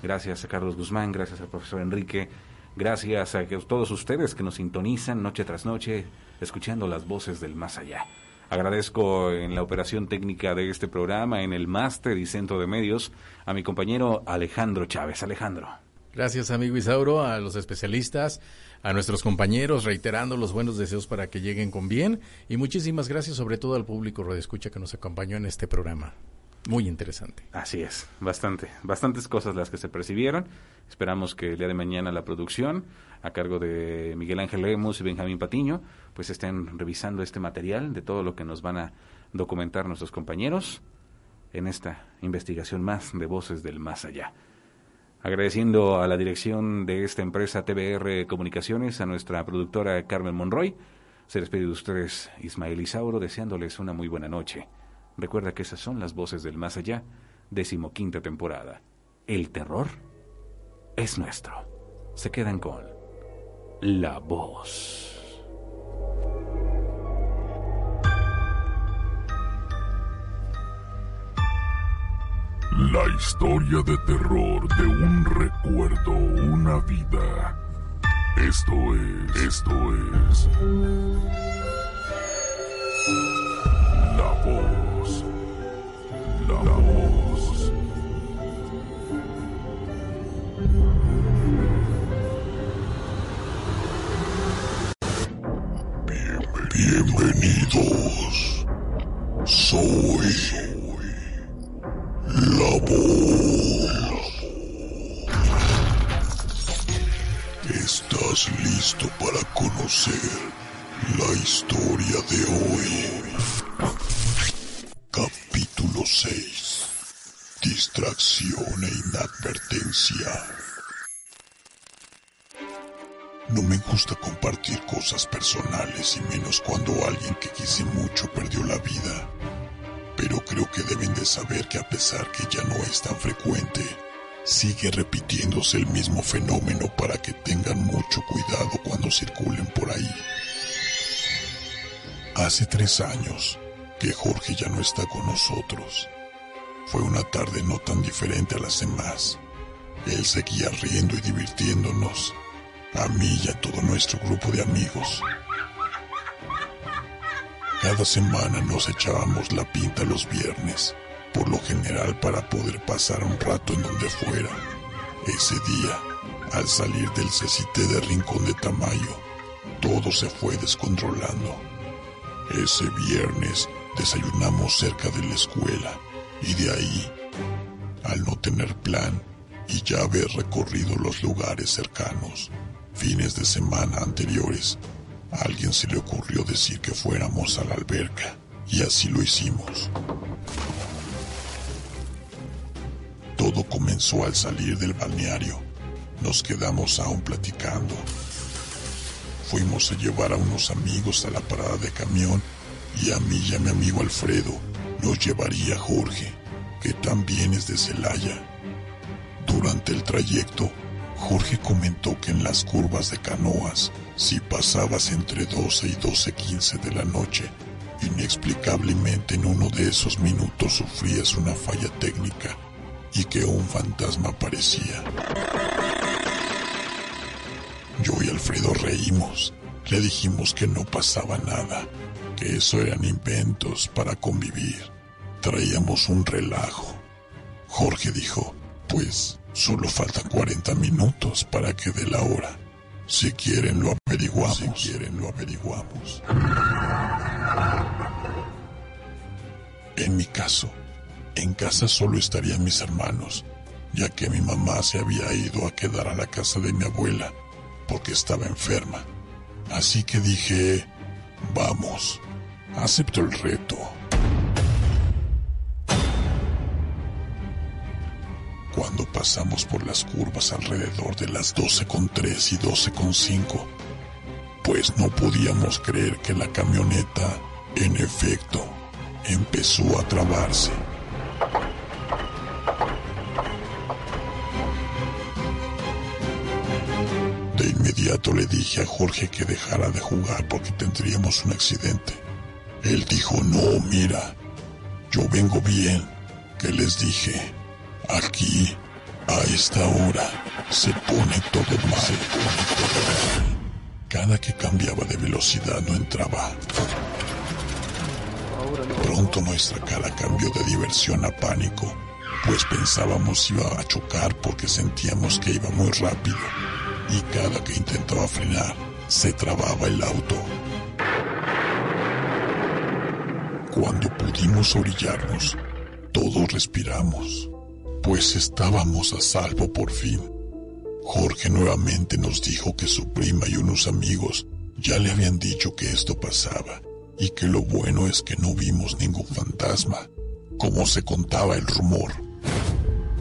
Gracias a Carlos Guzmán, gracias al profesor Enrique, gracias a todos ustedes que nos sintonizan noche tras noche, escuchando las voces del más allá. Agradezco en la operación técnica de este programa, en el máster y centro de medios, a mi compañero Alejandro Chávez. Alejandro. Gracias, amigo Isauro, a los especialistas, a nuestros compañeros, reiterando los buenos deseos para que lleguen con bien. Y muchísimas gracias, sobre todo al público Escucha que nos acompañó en este programa. Muy interesante. Así es, bastante, bastantes cosas las que se percibieron. Esperamos que el día de mañana la producción, a cargo de Miguel Ángel Lemos y Benjamín Patiño, pues estén revisando este material de todo lo que nos van a documentar nuestros compañeros en esta investigación más de Voces del Más Allá. Agradeciendo a la dirección de esta empresa TBR Comunicaciones, a nuestra productora Carmen Monroy, se despide de ustedes Ismael Isauro, deseándoles una muy buena noche. Recuerda que esas son las voces del más allá, decimoquinta temporada. El terror es nuestro. Se quedan con la voz. La historia de terror de un recuerdo, una vida. Esto es, esto es. La voz. La, voz. Bienvenidos. Soy la voz. ¿Estás listo para conocer la historia de hoy? Capítulo 6. Distracción e inadvertencia. No me gusta compartir cosas personales y menos cuando alguien que quise mucho perdió la vida. Pero creo que deben de saber que a pesar que ya no es tan frecuente, sigue repitiéndose el mismo fenómeno para que tengan mucho cuidado cuando circulen por ahí. Hace tres años que Jorge ya no está con nosotros. Fue una tarde no tan diferente a las demás. Él seguía riendo y divirtiéndonos, a mí y a todo nuestro grupo de amigos. Cada semana nos echábamos la pinta los viernes, por lo general para poder pasar un rato en donde fuera. Ese día, al salir del cecité de Rincón de Tamayo, todo se fue descontrolando. Ese viernes desayunamos cerca de la escuela y de ahí al no tener plan y ya haber recorrido los lugares cercanos, fines de semana anteriores, alguien se le ocurrió decir que fuéramos a la alberca y así lo hicimos. Todo comenzó al salir del balneario. Nos quedamos aún platicando. Fuimos a llevar a unos amigos a la parada de camión y a mí y a mi amigo Alfredo nos llevaría Jorge, que también es de Celaya. Durante el trayecto, Jorge comentó que en las curvas de canoas, si pasabas entre 12 y 12.15 de la noche, inexplicablemente en uno de esos minutos sufrías una falla técnica y que un fantasma aparecía. Yo y Alfredo reímos. Le dijimos que no pasaba nada, que eso eran inventos para convivir. Traíamos un relajo. Jorge dijo, pues solo faltan 40 minutos para que dé la hora. Si quieren lo averiguamos. Si quieren lo averiguamos. En mi caso, en casa solo estarían mis hermanos, ya que mi mamá se había ido a quedar a la casa de mi abuela porque estaba enferma. Así que dije, vamos, acepto el reto. Cuando pasamos por las curvas alrededor de las 12.3 y 12.5, pues no podíamos creer que la camioneta, en efecto, empezó a trabarse. De inmediato le dije a Jorge que dejara de jugar porque tendríamos un accidente. Él dijo, no, mira, yo vengo bien. Que les dije, aquí, a esta hora, se pone todo mal. Cada que cambiaba de velocidad no entraba. Pronto nuestra cara cambió de diversión a pánico, pues pensábamos iba a chocar porque sentíamos que iba muy rápido y cada que intentaba frenar se trababa el auto. Cuando pudimos orillarnos, todos respiramos, pues estábamos a salvo por fin. Jorge nuevamente nos dijo que su prima y unos amigos ya le habían dicho que esto pasaba y que lo bueno es que no vimos ningún fantasma, como se contaba el rumor.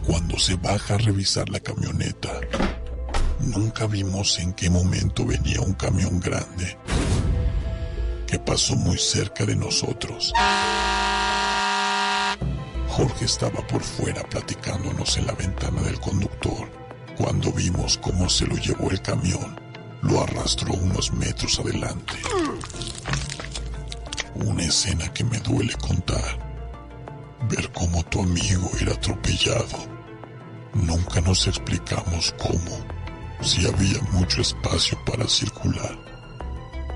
Cuando se baja a revisar la camioneta, nunca vimos en qué momento venía un camión grande que pasó muy cerca de nosotros. Jorge estaba por fuera platicándonos en la ventana del conductor cuando vimos cómo se lo llevó el camión. Lo arrastró unos metros adelante. Una escena que me duele contar. Ver cómo tu amigo era atropellado. Nunca nos explicamos cómo, si había mucho espacio para circular.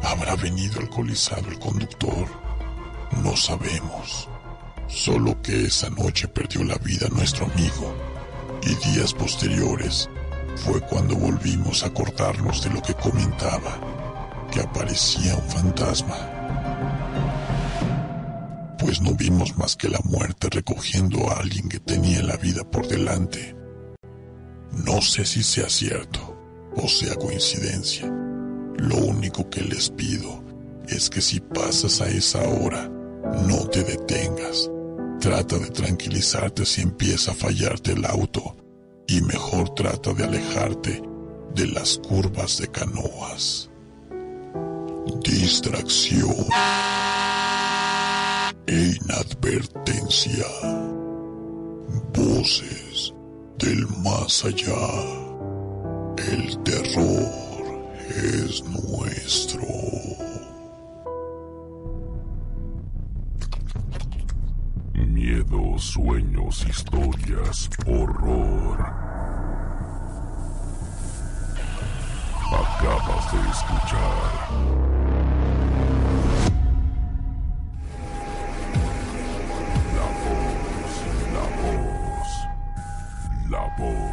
¿Habrá venido alcoholizado el conductor? No sabemos. Solo que esa noche perdió la vida nuestro amigo. Y días posteriores fue cuando volvimos a acordarnos de lo que comentaba, que aparecía un fantasma pues no vimos más que la muerte recogiendo a alguien que tenía la vida por delante. No sé si sea cierto o sea coincidencia. Lo único que les pido es que si pasas a esa hora, no te detengas. Trata de tranquilizarte si empieza a fallarte el auto y mejor trata de alejarte de las curvas de canoas. Distracción e inadvertencia. Voces del más allá. El terror es nuestro. Miedo, sueños, historias, horror. Acabas de escuchar. La voz, la voz, la voz.